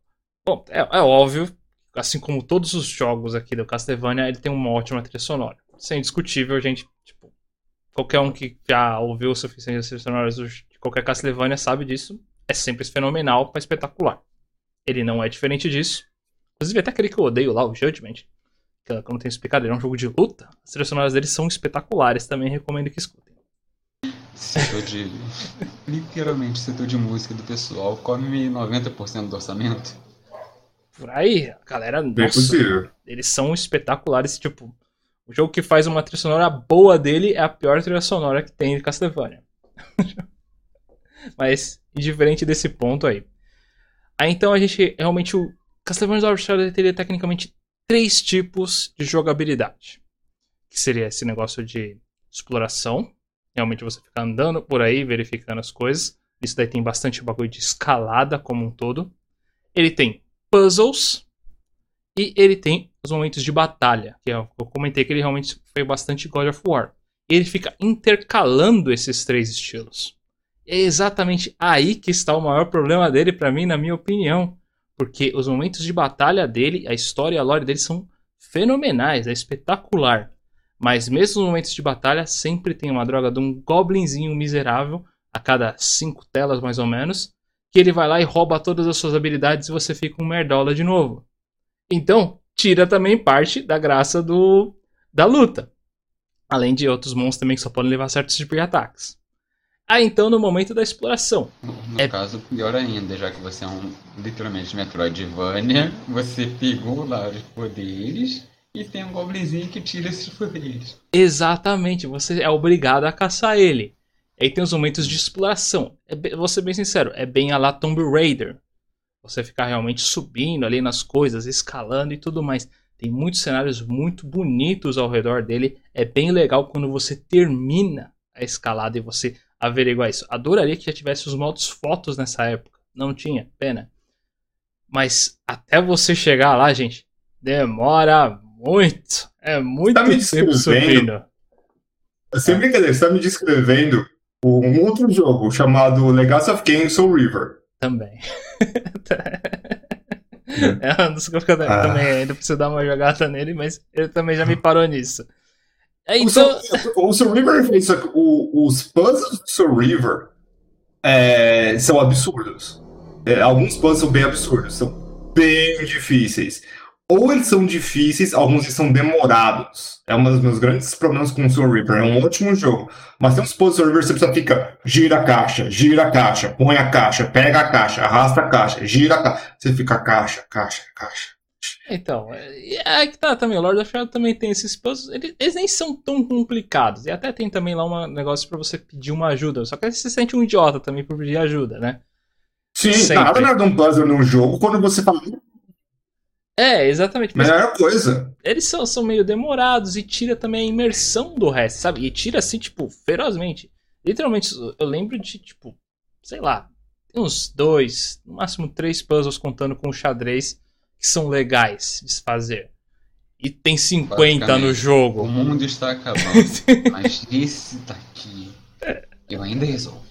bom, é, é óbvio assim como todos os jogos aqui do Castlevania, ele tem uma ótima trilha sonora. Isso é indiscutível, gente. Tipo, qualquer um que já ouviu o suficiente das trilhas sonoras de qualquer Castlevania sabe disso. É sempre fenomenal para espetacular. Ele não é diferente disso. Inclusive, até aquele que eu odeio lá, o Judgment, que eu não tenho explicado, ele é um jogo de luta. As trilhas sonoras deles são espetaculares, também recomendo que escutem. Setor de. Literalmente, setor de música do pessoal come 90% do orçamento. Por aí, a galera. Bem Nossa, possível. eles são espetaculares. Tipo, o jogo que faz uma trilha sonora boa dele é a pior trilha sonora que tem de Castlevania. Mas, indiferente desse ponto aí. Aí então a gente realmente. O Castlevania Lord Shadow teria tecnicamente três tipos de jogabilidade. Que seria esse negócio de exploração. Realmente você ficar andando por aí, verificando as coisas. Isso daí tem bastante bagulho de escalada como um todo. Ele tem puzzles. E ele tem os momentos de batalha. Que eu eu comentei que ele realmente foi bastante God of War. Ele fica intercalando esses três estilos. É exatamente aí que está o maior problema dele, pra mim, na minha opinião. Porque os momentos de batalha dele, a história e a lore dele são fenomenais, é espetacular. Mas mesmo nos momentos de batalha, sempre tem uma droga de um goblinzinho miserável, a cada cinco telas mais ou menos, que ele vai lá e rouba todas as suas habilidades e você fica um merdola de novo. Então, tira também parte da graça do da luta. Além de outros monstros também que só podem levar certos tipos de ataques. Aí então, no momento da exploração. No É- caso, pior ainda, já que você é um literalmente Metroidvania, você pegou lá os poderes e tem um goblinzinho que tira esses poderes. Exatamente, você é obrigado a caçar ele. Aí tem os momentos de exploração. É, vou ser bem sincero, é bem a la Tomb Raider. Você ficar realmente subindo ali nas coisas, escalando e tudo mais. Tem muitos cenários muito bonitos ao redor dele. É bem legal quando você termina a escalada e você averiguar isso. Adoraria que já tivesse os modos fotos nessa época. Não tinha, pena. Mas até você chegar lá, gente, demora muito. É muito Tá me tempo subindo. Sem brincadeira, você tá me descrevendo um outro jogo chamado Legacy of Kain Soul River. Também. é um dos que eu Ah. também ainda preciso dar uma jogada nele, mas ele também já me parou nisso. É, então, o Soul River fez o- Os puzzles do Soul River é, são absurdos. É, alguns puzzles são bem absurdos, são bem difíceis. Ou eles são difíceis, alguns eles são demorados. É um dos meus grandes problemas com o Soul River. É um ótimo jogo. Mas tem uns puzzles do Soul River que você precisa ficar. Gira a caixa, gira a caixa, põe a caixa, pega a caixa, arrasta a caixa, gira a caixa. Você fica caixa, caixa, caixa. então, é é que tá também. O Lord of Shadow também tem esses puzzles. Eles, eles nem são tão complicados. E até tem também lá um negócio pra você pedir uma ajuda. Só que aí você se sente um idiota também por pedir ajuda, né? Sim, Sempre. nada nada de um puzzle num jogo quando você fala. É, exatamente. Mas Melhor coisa. eles são, são meio demorados e tira também a imersão do resto, sabe? E tira assim, tipo, ferozmente. Literalmente, eu lembro de, tipo, sei lá, tem uns dois, no máximo três puzzles contando com o xadrez que são legais de se fazer. E tem 50 no Basicamente, O jogo. mundo está acabando, mas esse daqui eu ainda resolvo.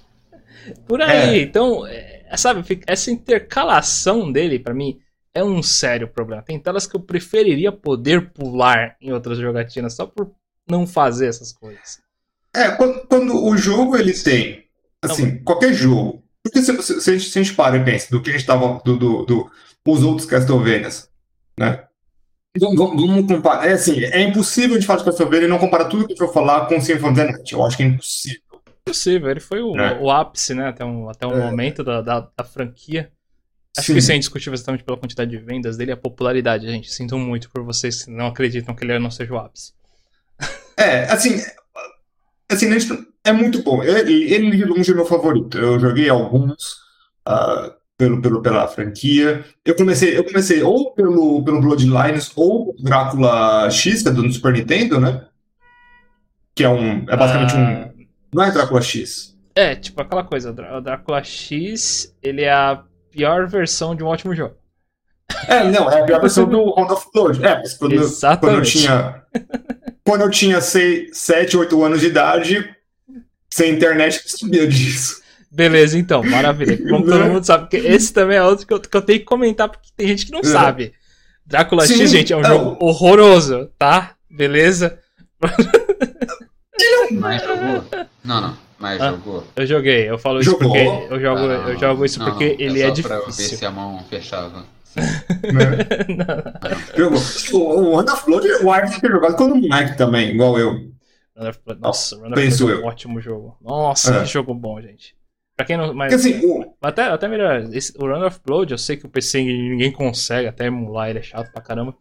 Por aí. É. Então, é, sabe, essa intercalação dele, pra mim, é um sério problema. Tem telas que eu preferiria poder pular em outras jogatinas só por não fazer essas coisas. É, quando, quando o jogo ele tem, assim, qualquer jogo. Porque se, se- se a gente, se a gente para e pensa do que a gente tava, do, do, do- os outros Castlevanias, né? Vamos, vamos- comparar. É assim, é impossível gente falar de Castlevania e não comparar tudo que a gente vai falar com Symphony of the Night. Eu acho que é impossível. possível. Ele foi o, É. o ápice, né? Até um, até um É. momento da, da, da franquia. Acho Sim. que isso é indiscutível exatamente pela quantidade de vendas dele e a popularidade, gente. Sinto muito por vocês que não acreditam que ele não seja o ápice. É, assim, assim, é muito bom. Ele, ele de longe é meu favorito. Eu joguei alguns ah, pelo, pelo, pela franquia. Eu comecei, eu comecei ou pelo, pelo Bloodlines ou Drácula X, que é do Super Nintendo, né? Que é um. É basicamente Ah, um. Não é Drácula X. É, tipo aquela coisa. O Drácula X, ele é a pior versão de um ótimo jogo. É, não, é a pior versão do Round of Blood. É, mas quando, quando eu Exatamente. tinha. Quando eu tinha 7, 8 anos de idade, sem internet, eu sabia disso. Beleza, então, maravilha. Como todo mundo sabe, porque esse também é outro que eu, que eu tenho que comentar, porque tem gente que não É. sabe. Drácula Sim, X, gente, é um não. jogo horroroso, tá? Beleza? Não, não. Mas Ah. jogou? Eu joguei, eu falo isso Jogou? porque eu jogo, Ah, eu jogo isso não, porque não, ele é é só pra ver difícil. se a mão fechava. Né? o, o Run of Blood, o Arthur ter jogado quando moleque também, igual eu. Nossa, Run of Blood é um ótimo jogo. Nossa, é. que jogo bom, gente. Pra quem não. Mas, assim, o... até, até melhor, esse, o Run of Blood, eu sei que o PC ninguém consegue até emular, ele é chato pra caramba.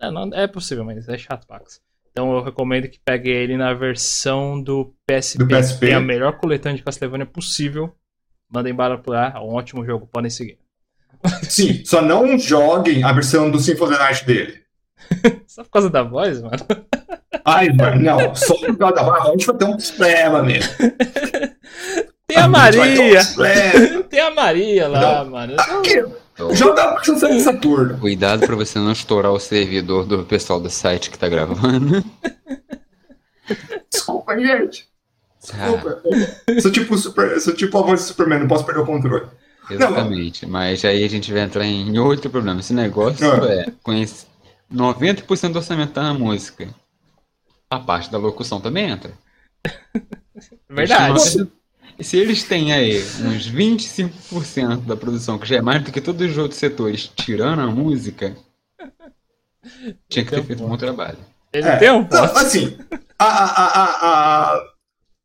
É, não, é possível, mas é chato, Pax. Então eu recomendo que pegue ele na versão do PSP, do PSP. que é a melhor coletânea de Castlevania possível. Mandem bala por lá, é um ótimo jogo, podem seguir. Sim, só não joguem a versão do Symphony Night dele. só por causa da voz, mano? Ai, mano, não, só por causa da voz, a gente vai ter um problema mesmo. Tem a, a Maria! Um Tem a Maria lá, não. mano. Aqui, Joga a Sega Saturno. Cuidado pra você não estourar o servidor do pessoal do site que tá gravando. Desculpa, gente. Desculpa. Ah. Sou, tipo super, sou tipo a voz do Superman, não posso perder o controle. Exatamente, não. mas aí a gente vai entrar em outro problema. Esse negócio ah. é conhece 90% do orçamento tá na música. A parte da locução também entra. Verdade. Se eles têm aí uns 25% da produção, que já é mais do que todos os outros setores, tirando a música, tinha que ter feito um bom trabalho. Ele é, tem um não, Assim, a, a, a, a,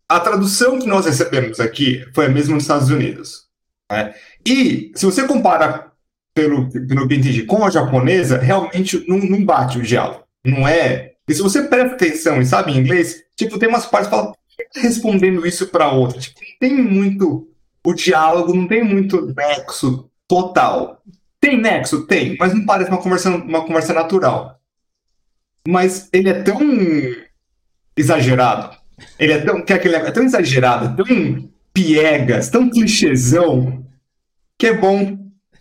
a tradução que nós recebemos aqui foi a mesma nos Estados Unidos. Né? E, se você compara, pelo, pelo que entendi, com a japonesa, realmente não, não bate o diálogo. Não é. E se você presta atenção e sabe inglês, tipo, tem umas partes que falam respondendo isso para outra. Tipo, não tem muito o diálogo, não tem muito nexo total. Tem nexo? Tem, mas não parece uma conversa, uma conversa natural. Mas ele é tão exagerado. Ele é tão, que é, aquele, é tão exagerado, tão piegas, tão clichêzão, que é bom.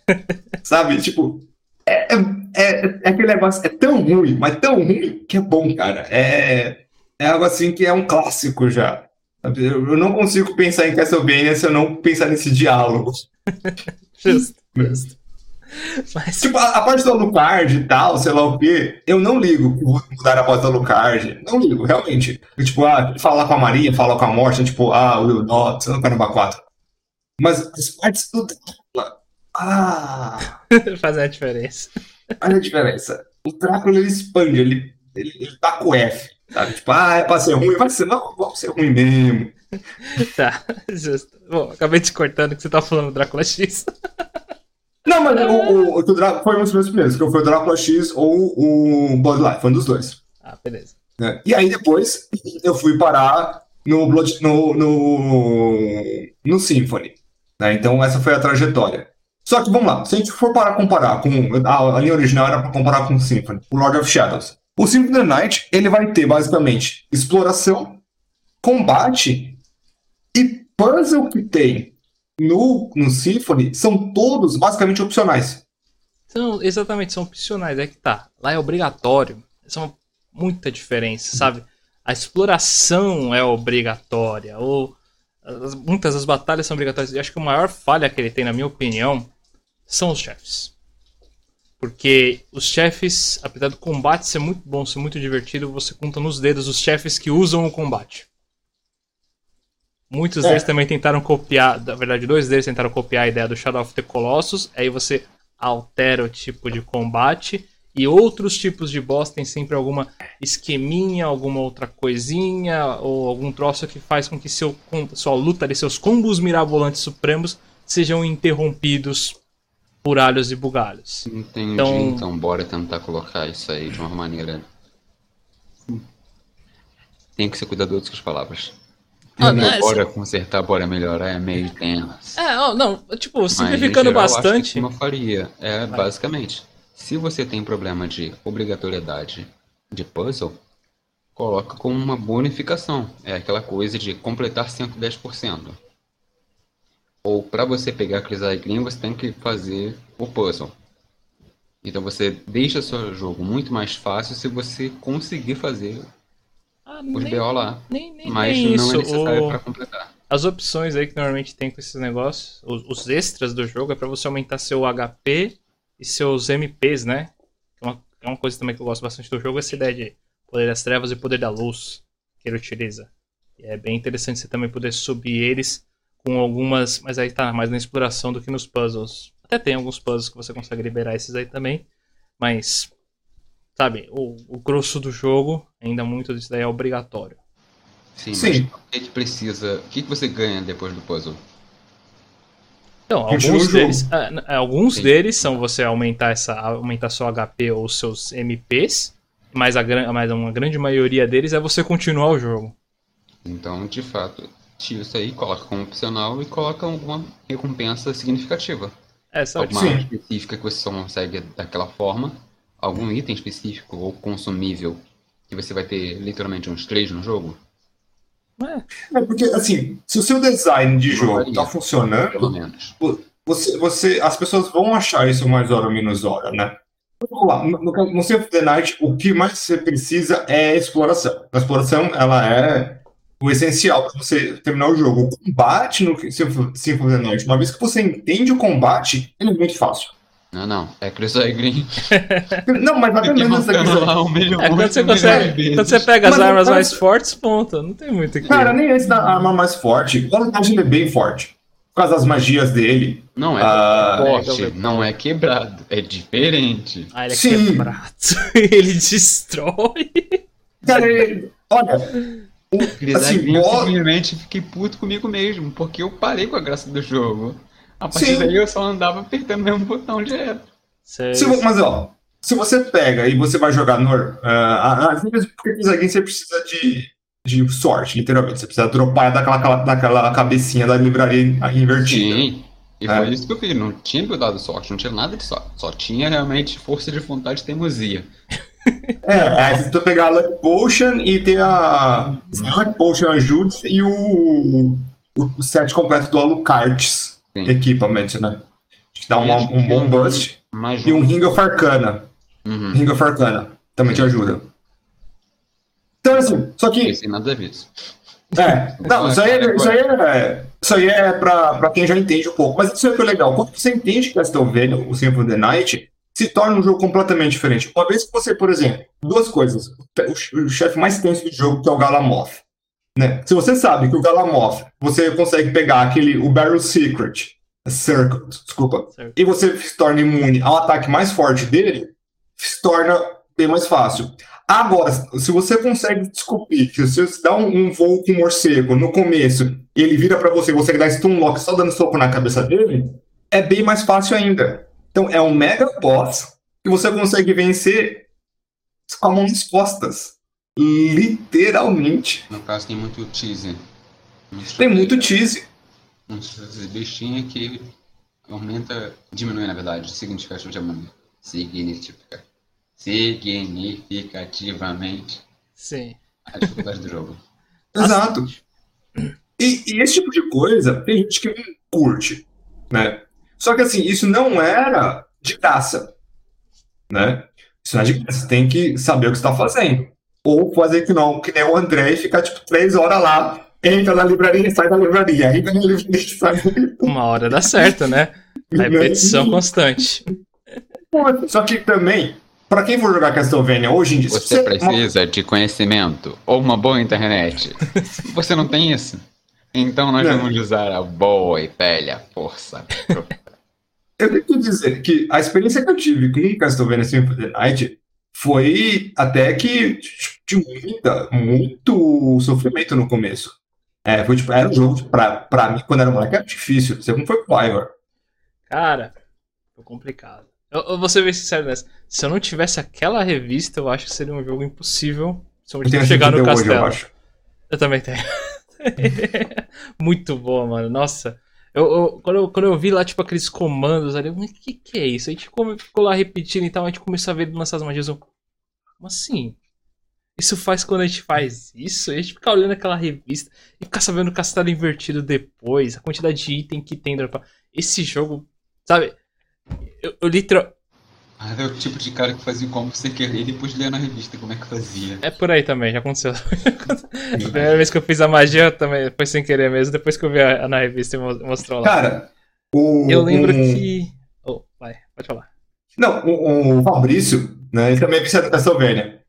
Sabe? Tipo, é, é, é, é, aquele negócio, é tão ruim, mas tão ruim que é bom, cara. É, é algo assim que é um clássico já. Eu não consigo pensar em Castlevania se eu não pensar nesse diálogo. justo, justo. Mas... Tipo, a, a, parte do Alucard e tal, sei lá o quê, eu não ligo mudar a voz do Alucard. Não ligo, realmente. tipo, ah, falar com a Maria, falar com a morte, tipo, ah, Will Not, Caramba 4. Mas as partes do Drácula. Ah! Faz a diferença. Faz a diferença. O Drácula ele expande, ele, ele, ele tá com F. Sabe? Tipo, ah, é pra ser ruim, vai ser, não, vamos ser ruim mesmo. tá, justo. Bom, acabei te cortando que você tá falando do Drácula X. Não, mas o, o, o, Drácula foi um dos meus primeiros, que foi o Drácula X ou o Bloodline, foi um dos dois. Ah, beleza. É. E aí depois eu fui parar no, Blood, no, no, no Symphony. Né? Então essa foi a trajetória. Só que vamos lá, se a gente for parar comparar com. A, a linha original era para comparar com o Symphony, o Lord of Shadows. O Symphony of the Night ele vai ter basicamente exploração, combate e puzzle que tem no, no Symphony são todos basicamente opcionais. São, exatamente, são opcionais, é que tá. Lá é obrigatório. Uma muita diferença, sabe? A exploração é obrigatória, ou as, muitas das batalhas são obrigatórias. E acho que a maior falha que ele tem, na minha opinião, são os chefes. Porque os chefes, apesar do combate ser muito bom, ser muito divertido, você conta nos dedos os chefes que usam o combate. Muitos é. deles também tentaram copiar, na verdade, dois deles tentaram copiar a ideia do Shadow of the Colossus, aí você altera o tipo de combate, e outros tipos de boss tem sempre alguma esqueminha, alguma outra coisinha, ou algum troço que faz com que seu, sua luta ali, seus combos mirabolantes supremos sejam interrompidos por alhos e bugalhos. Entendi, então... então bora tentar colocar isso aí de uma maneira. Tem que ser cuidadoso com as palavras. Ah, não, é, bora consertar, bora melhorar, é meio tenso. É, oh, não, tipo, simplificando geral, bastante. Acho que eu faria, é Vai. basicamente, se você tem problema de obrigatoriedade de puzzle, coloca como uma bonificação. É aquela coisa de completar 110%. Ou para você pegar aqueles Green, você tem que fazer o puzzle. Então você deixa seu jogo muito mais fácil se você conseguir fazer ah, os nem, BO lá. Nem, nem, mas nem não isso. é necessário o... para completar. As opções aí que normalmente tem com esses negócios, os, os extras do jogo, é para você aumentar seu HP e seus MPs, né? É uma, é uma coisa também que eu gosto bastante do jogo, essa ideia de poder das trevas e poder da luz que ele utiliza. E é bem interessante você também poder subir eles com algumas. Mas aí tá mais na exploração do que nos puzzles. Até tem alguns puzzles que você consegue liberar esses aí também. Mas, sabe, o, o grosso do jogo, ainda muito disso daí é obrigatório. Sim, Sim. mas o que, que precisa. O que, que você ganha depois do puzzle? Então, alguns deles, ah, n- alguns Sim. deles são você aumentar essa aumentar seu HP ou seus MPs, mas a mas uma grande maioria deles é você continuar o jogo. Então, de fato, tira isso aí, coloca como opcional e coloca alguma recompensa significativa. É, sabe? Alguma Sim. específica que você só consegue daquela forma, algum item específico ou consumível que você vai ter literalmente uns três no jogo, É, É porque, assim, se o seu design de jogo varia. tá pelo funcionando, menos. você, você, as pessoas vão achar isso mais hora ou menos hora, né? Vamos lá, no, no, no Symphony of the Night, o que mais você precisa é exploração. A exploração, ela é o essencial para você terminar o jogo. O combate no Symphony of the Night, uma vez que você entende o combate, ele é muito fácil. Não, não, é Chris Green. Não, mas essa questão. um milhão, É, quando você consegue. Quando você pega as Mas armas não- mais fortes, ponta. Não tem muito aqui. Cara, nem esse da arma mais forte. O ele é bem forte. Por causa das magias dele. Não é Ah, forte, é, não é quebrado, é diferente. Ah, ele é Sim. quebrado. ele destrói. Cara, ele- olha. Chris assim, eu bo- simplesmente fiquei puto comigo mesmo, porque eu parei com a graça do jogo. A partir Sim. daí eu só andava apertando o mesmo botão direto. Se mas ó, se você pega e você vai jogar no. ah, às vezes, porque alguém você precisa de, de sorte, literalmente. Você precisa dropar daquela, daquela, daquela cabecinha da livraria invertida. Sim. E É. foi isso que eu fiz. Não tinha dado sorte, não tinha nada de sorte. Só tinha realmente força de vontade e teimosia. É, aí você precisa pegar a Luck Potion e ter a. Luck Potion ajuda e o, o set completo do Alucards Sim. Equipament, né? Que dá uma- um bom boost. Mas E um Ring of Arcana. Uhum. Ring of Arcana também te ajuda. Então, assim, só que. Nada a ver isso. É, não, isso aí, é- isso aí é, isso aí é pra, pra quem já entende um pouco. Mas isso é que é legal. Quando você entende Castlevania, o Symphony of the Night, se torna um jogo completamente diferente. Uma vez que você, por exemplo, duas coisas. O, chefe mais tenso do jogo, que é o Galamoth. Né? Se você sabe que o Galamoth, você consegue pegar aquele, o Barrel Secret, Circle, desculpa, Certo. e você se torna imune ao ataque mais forte dele, se torna bem mais fácil. Agora, se você consegue descobrir que se você dá um, um voo com um morcego no começo e ele vira pra você, você dá stun lock só dando soco na cabeça dele, é bem mais fácil ainda. Então é um mega boss que você consegue vencer com a mão nas costas. Literalmente. No caso tem muito teaser. Tem muito tease. Uns bichinhos que aumenta, diminui na verdade, significativamente. Significa, significativamente Sim. a dificuldade do jogo. Exato. E, e esse tipo de coisa tem gente que curte, né? Só que assim, isso não era de graça, né? Isso não é de graça, você tem que saber o que você está fazendo. Ou fazer que não, que nem o André e ficar tipo três horas lá, entra na livraria e sai da livraria, entra na livraria e sai da livraria. Uma hora dá certo, né? Repetição constante. Só que também, pra quem for jogar Castlevania hoje em dia, se Você precisa de conhecimento ou uma boa internet. Você não tem isso? Então nós Não. vamos usar a boa e velha força. Eu tenho que dizer que a experiência que eu tive com Castlevania Symphony Night foi até que de muita, muito sofrimento no começo. É, foi tipo, era um jogo, tipo, pra, pra mim, quando era moleque, era difícil. Você não foi com o Ivor. Cara, foi complicado. Eu, eu vou ser bem sincero nessa. Se eu não tivesse aquela revista, eu acho que seria um jogo impossível. Eu Principalmente tenho pra chegar no hoje, eu castelo. Eu também tenho. Muito boa, mano. Nossa. Eu, eu- quando, eu, quando eu vi lá, tipo, aqueles comandos ali, eu falei, o que, que é isso? A gente ficou lá repetindo e tal, a gente começou a ver lançar as magias. Eu, como assim? Isso faz quando a gente faz isso? A gente fica olhando aquela revista e ficar sabendo o castelo invertido depois, a quantidade de item que tem. Esse jogo, sabe? Eu, eu literal. Ah, é o tipo de cara que fazia o combo sem querer e depois lia na revista como é que fazia. É por aí também, já aconteceu. a primeira vez que eu fiz a magia também foi sem querer mesmo, depois que eu vi a, na revista e mo- mostrou lá. Cara, o. Eu lembro um- que. Oh, vai, pode falar. Não, o, o Fabrício, né, ele também é viciado em Castlevania.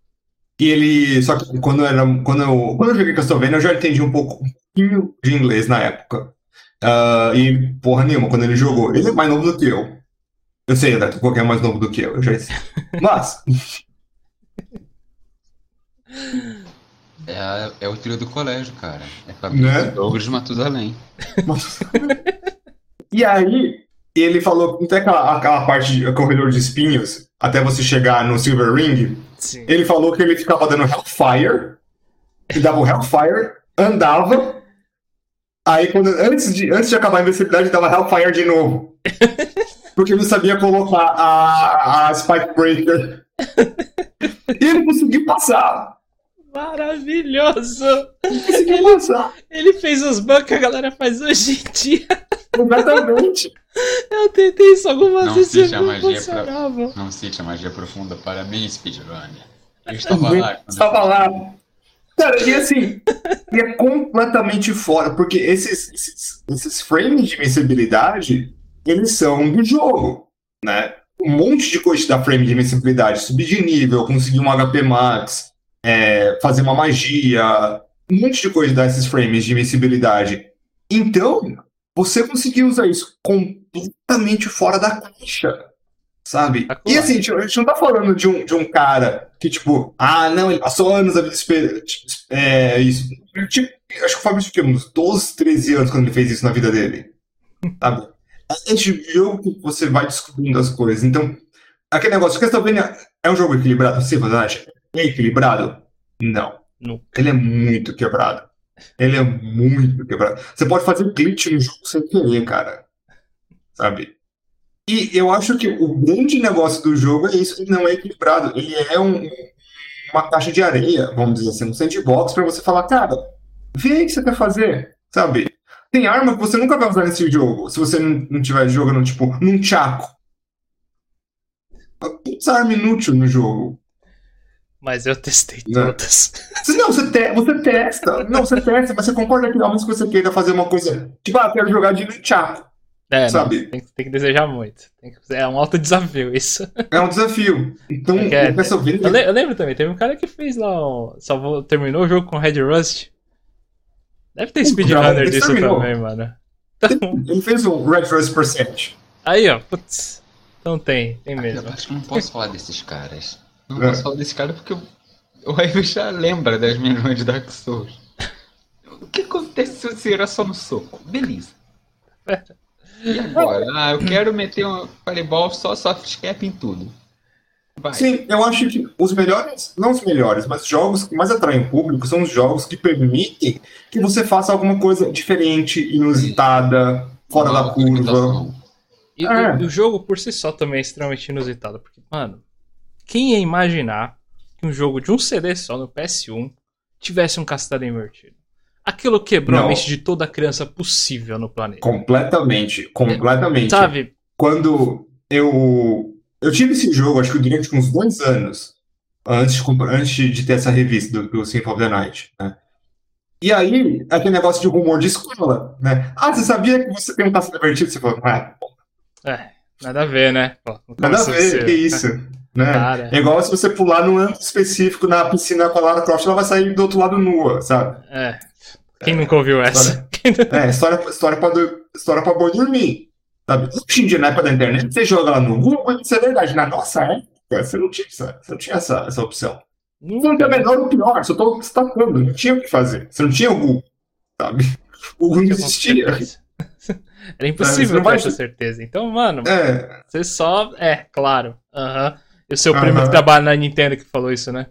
E ele. Só que quando, eu era, quando, eu, quando eu joguei Castlevania, eu já entendi um pouco um pouquinho de inglês na época. Ah, e porra nenhuma, quando ele jogou. Ele é mais novo do que eu. Eu sei, tu qualquer mais novo do que eu, eu já sei. Mas, É, é o trio do colégio, cara. É Né? Fabrício Douglas de Matusalém. mas- E aí, ele falou, não tem aquela, aquela parte de corredor de espinhos, até você chegar no Silver Ring, Sim. ele falou que ele ficava dando Hellfire, ele dava o Hellfire, andava, aí quando, antes, de, antes de acabar a invencibilidade, dava Hellfire de novo. Porque ele sabia colocar a, a Spike Breaker. E ele conseguiu passar. Maravilhoso! Conseguiu passar. Ele fez os bugs que a galera faz hoje em dia. Completamente. Eu tentei isso algumas Não vezes e a não funcionava. Não cite a magia profunda para mim, speedrunner. Eu estava lá. quando- Estava lá. Cara, e assim, e é completamente fora, porque esses, esses, esses frames de invencibilidade, eles são do jogo, né? Um monte de coisa da frame de invencibilidade, subir de nível, conseguir um HP max, é, fazer uma magia, um monte de coisa dá esses frames de invencibilidade. Então, você conseguiu usar isso completamente fora da caixa. Sabe? Tá E assim, tipo, a gente não tá falando de um, de um cara que, tipo, ah, não, ele passou anos da vida esperando. É, isso. Ele tinha- acho que o Fabrício tinha uns 12, 13 anos quando ele fez isso na vida dele. Sabe? É esse jogo que você vai descobrindo as coisas. Então, aquele negócio, Castlevania é um jogo equilibrado? Sim, você acha? É equilibrado? Não. Nunca. Ele é muito quebrado. Ele é muito quebrado. Você pode fazer glitch no jogo sem querer, cara. Sabe? E eu acho que o grande negócio do jogo é isso, ele não é equilibrado. Ele é um- uma caixa de areia, vamos dizer assim, um sandbox pra você falar, cara, vê aí o que você quer fazer, sabe? Tem arma que você nunca vai usar nesse jogo, se você não não estiver jogando, tipo, num chaco. Putz, arma inútil no jogo. Mas eu testei Não. todas. Você- Não, você, te- você testa. Não, você testa, mas você concorda que talvez você queira fazer uma coisa. Tipo, ah, quero jogar de chaco. É, não, Sabe? tem, que- tem que desejar muito. Tem que- é um alto desafio isso. É um desafio. Então, É que é-. Eu, eu lembro também, teve um cara que fez lá, um, salvou, terminou o jogo com Red Rust. Deve ter speedrunner ele disso terminou. também, mano. Então, Ele fez um Red First Percent. aí, ó, putz. Então tem, tem Eu mesmo. acho que não posso falar desses caras. Não É. posso falar desses caras porque o o Ivan já lembra das minhas de Dark Souls. O que acontece se você virar só no soco? Beleza. E agora? Ah, eu quero meter um Fireball só soft cap em tudo. Vai. Sim, eu acho que os melhores, não os melhores, mas jogos que mais atraem o público são os jogos que permitem que você faça alguma coisa diferente, inusitada, fora da curva. E, É. e o jogo por si só também é extremamente inusitado. Porque, mano, quem ia imaginar que um jogo de um CD só no PS1 tivesse um castelo invertido? Aquilo quebrou a Não. mente de toda criança possível no planeta. Completamente, completamente. Sabe? quando eu eu tive esse jogo, acho que durante uns dois anos antes antes de ter essa revista do, do Symphony of the Night, né? E aí, aquele negócio de rumor de escola, né? Ah, você sabia que você tem um taça divertido? Você falou, ah, É, nada a ver, né? Pô, nada a ver, cedo. que isso, né? Cara. É igual se você pular num âmbito específico na piscina com a Lara Croft, ela vai sair do outro lado nua, sabe? É. Quem nunca ouviu essa? Nunca- É, história, história, pra, história pra boi dormir. Sabe? Hoje em dia, na época da internet, você joga lá no Google, isso é verdade. Na nossa época, você não tinha, essa, você não tinha essa, essa opção. Não é melhor ou pior, só tô destacando. Não tinha o que fazer. Você não tinha o Google, sabe? O Google não existia. Era É, impossível não ter essa certeza. Então, mano, É, você só. É, claro. Aham. E o seu primo Aham. que trabalha na Nintendo que falou isso, né?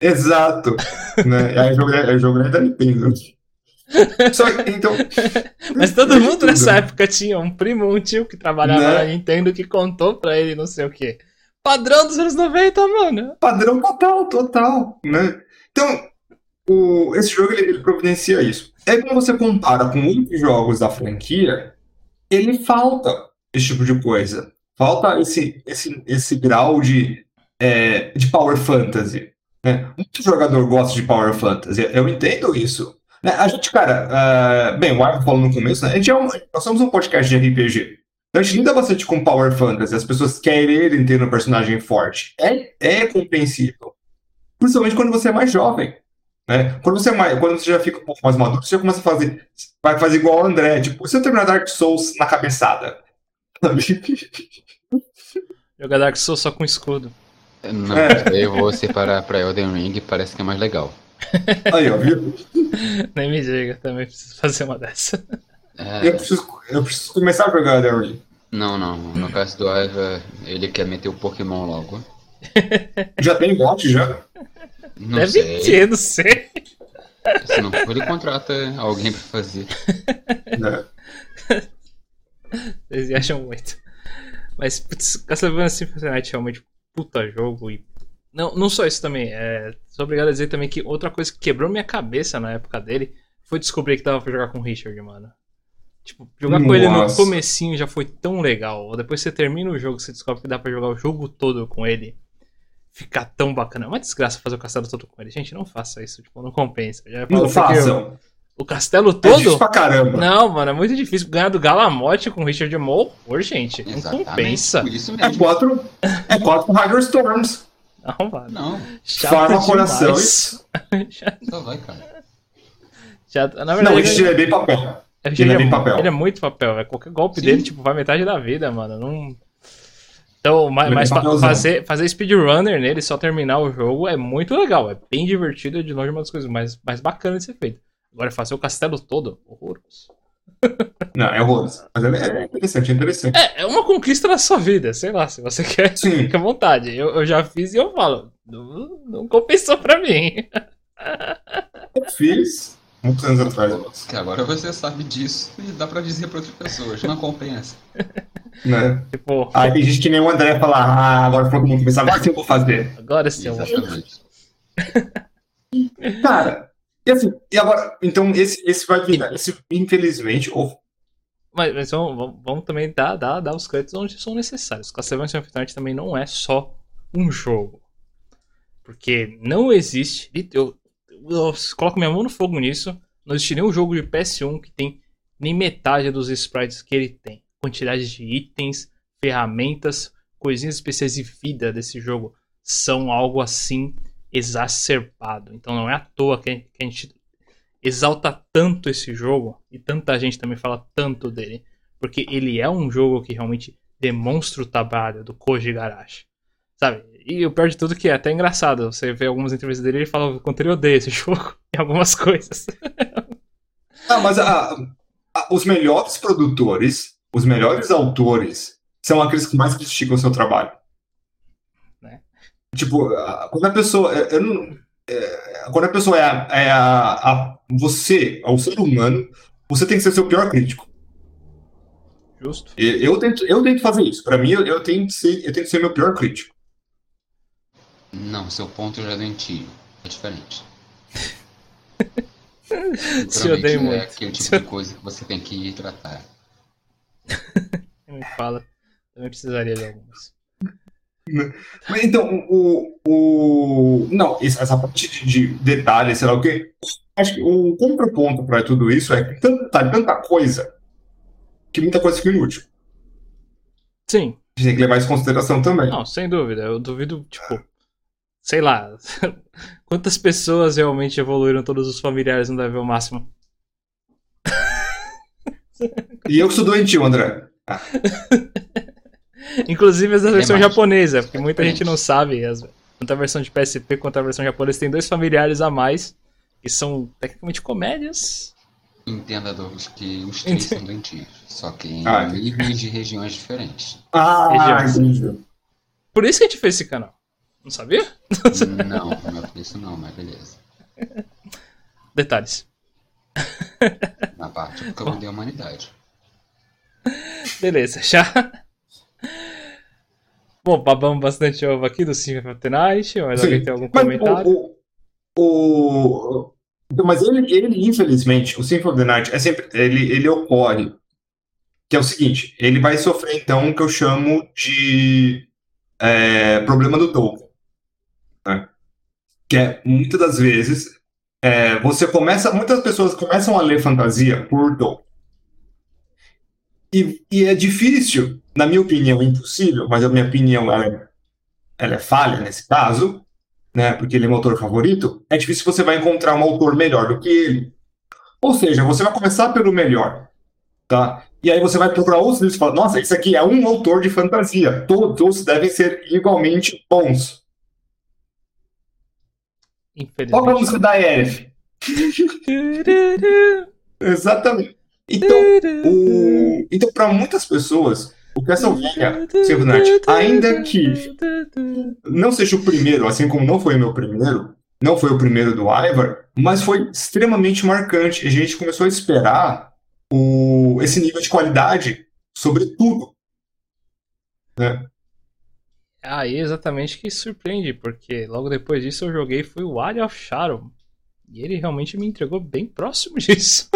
exato. né? Jogo, é jogo é da Nintendo. Só que, então. Mas todo mundo nessa época tinha um primo, um tio que trabalhava Né? na Nintendo que contou pra ele não sei o quê. Padrão dos anos 90, mano. Padrão total, total, né? Então, o- esse jogo ele, ele providencia isso. É quando você compara com outros jogos da franquia, ele falta esse tipo de coisa. Falta esse, esse, esse grau de, é, de power fantasy. Né? Muito jogador gosta de power fantasy. Eu entendo isso. Né? A gente, cara, ah, bem, o Arco falou no começo, né? A gente é um, nós somos um podcast de RPG. Então a gente lida bastante com Power Fantasy. As pessoas querem ter um personagem forte. É, é compreensível. Principalmente quando você é mais jovem. Né? Quando, você é mais, quando você já fica um pouco mais maduro, você já começa a fazer. Vai fazer igual o André. Tipo, se eu terminar Dark Souls na cabeçada, Jogar Dark Souls só com escudo. Não, É. eu vou separar pra Elden Ring, parece que é mais legal. Aí, ó, viu? Nem me diga, também preciso fazer uma dessa. É, Eu preciso, eu preciso começar a jogar Ring. não, não. No caso do Aiva, ele quer meter o Pokémon logo. Já tem bot, já? Não Deve sei. ter, não sei. Se não for, ele contrata alguém pra fazer. Né? Eles acham muito. Mas, putz, Castlevania Symphony of the Night é realmente puta jogo e. Não, não só isso também, é. Sou obrigado a dizer também que outra coisa que quebrou minha cabeça na época dele foi descobrir que dava pra jogar com o Richard, mano. Tipo, jogar com ele no Nossa. comecinho já foi tão legal. Depois você termina o jogo, você descobre que dá pra jogar o jogo todo com ele. Ficar tão bacana. É uma desgraça fazer o castelo todo com ele. Gente, não faça isso, tipo, não compensa. Já falo Não façam. O castelo É todo? difícil pra caramba. Não, mano, é muito difícil ganhar do Galamote com o Richard Mole. Ô, gente, não Exatamente. compensa. Por isso É mesmo. quatro, é quatro Hydro Storms. Não, mano. Não, Chato Farma coração. demais. Chato- só vai, cara. chato. Na Não, verdade, esse ele, é bem papel. é- ele é bem papel. ele é muito papel, velho. Qualquer golpe Sim. dele, tipo, vai metade da vida, mano. Não... Então, é mas papelzão. fazer, fazer speedrunner nele, só terminar o jogo, é muito legal. É bem divertido, é de longe uma das coisas mais, mais bacanas de ser feito. Agora, fazer o castelo todo, horroroso. Não, é horroroso. Mas é, é interessante, é interessante. É, é uma conquista na sua vida, sei lá, se você quer, Sim. fica à vontade. Eu, eu já fiz e eu falo, não, não compensou pra mim. Eu fiz muitos anos atrás. Que agora você sabe disso e dá pra dizer pra outras pessoas. Não compensa. Né? Tipo, Aí tem gente que nem o André fala, ah, agora falou que não começar, agora sim eu vou fazer. agora sim eu vou Exatamente. Cara, e assim, e agora, então esse, esse vai virar, esse, infelizmente, ou Mas, mas vamos, vamos- também dar, dar, dar os créditos onde são necessários. Castlevania Symphony of the Night também não é só um jogo. Porque não existe. Eu, eu coloco minha mão no fogo nisso. Não existe nenhum jogo de PS1 que tem nem metade dos sprites que ele tem. Quantidade de itens, ferramentas, coisinhas especiais de vida desse jogo são algo assim exacerbado. Então não é à toa que a gente exalta tanto esse jogo e tanta gente também fala tanto dele, porque ele é um jogo que realmente demonstra o trabalho do Koji Garashi, sabe? E o pior de tudo é que é até engraçado, você vê algumas entrevistas dele e ele fala o quanto ele odeia esse jogo em algumas coisas. Ah, mas a- a- os melhores produtores, os melhores autores, são aqueles que mais criticam o seu trabalho. Né? Tipo, a- quando a pessoa. eu- eu não- é, quando a pessoa é, a, é a- a- Você, o ser humano, você tem que ser seu pior crítico. Justo? Eu tento, eu tento fazer isso. Pra mim, eu, eu, tento ser, eu tento ser meu pior crítico. Não, seu ponto já é doentio. É diferente. Se odeio Literalmente, muito. É aquele tipo de coisa que você tem que tratar. Me fala, também precisaria de algumas. Mas então, o. o não, essa parte de, de detalhes, sei lá o quê. Acho que o contraponto pra tudo isso é que tanta, tanta coisa que muita coisa fica inútil. Sim, A gente tem que levar isso em consideração também. não, sem dúvida. Eu duvido, tipo, sei lá, quantas pessoas realmente evoluíram todos os familiares no level máximo. E eu que sou doentio, André. Inclusive as da versão Demais. japonesa, porque muita Exatamente. gente não sabe. As, tanto a versão de PSP quanto a versão japonesa tem dois familiares a mais, que são tecnicamente comédias. Entenda, Douglas, que os três são doentios. Só que em Ah, níveis de regiões diferentes. Ah, Regiões. entendi. Por isso que a gente fez esse canal. Não sabia? Não, não é por isso não, mas beleza. Detalhes. Na parte porque eu mudei a humanidade. Beleza, já. Bom, babamos bastante ovo aqui do the Night. Mas Sim. alguém tem algum Mas comentário? o. o, o- então, mas ele, ele, infelizmente, o Symphony of the Night é sempre. Ele, ele ocorre. Que é o seguinte: ele vai sofrer, então, o que eu chamo de é, problema do Tolkien. né? Que é, muitas das vezes, é, você começa. Muitas pessoas começam a ler fantasia por Tolkien. E, e é difícil, na minha opinião, impossível, mas a minha opinião ela é, ela é falha nesse caso, né, porque ele é meu autor favorito, é difícil você vai encontrar um autor melhor do que ele. Ou seja, você vai começar pelo melhor, tá? E aí você vai procurar outros livros e fala, nossa, isso aqui é um autor de fantasia. Todos devem ser igualmente bons. Qual é a música da Erif? Exatamente. Então, o... então para muitas pessoas, o Castlevania Symphony ainda que não seja o primeiro, assim como não foi o meu primeiro, não foi o primeiro do Ivar, mas foi extremamente marcante. A gente começou a esperar o... esse nível de qualidade sobre tudo. Né? Aí ah, exatamente que surpreende, porque logo depois disso eu joguei foi o Area of Shadow. E ele realmente me entregou bem próximo disso.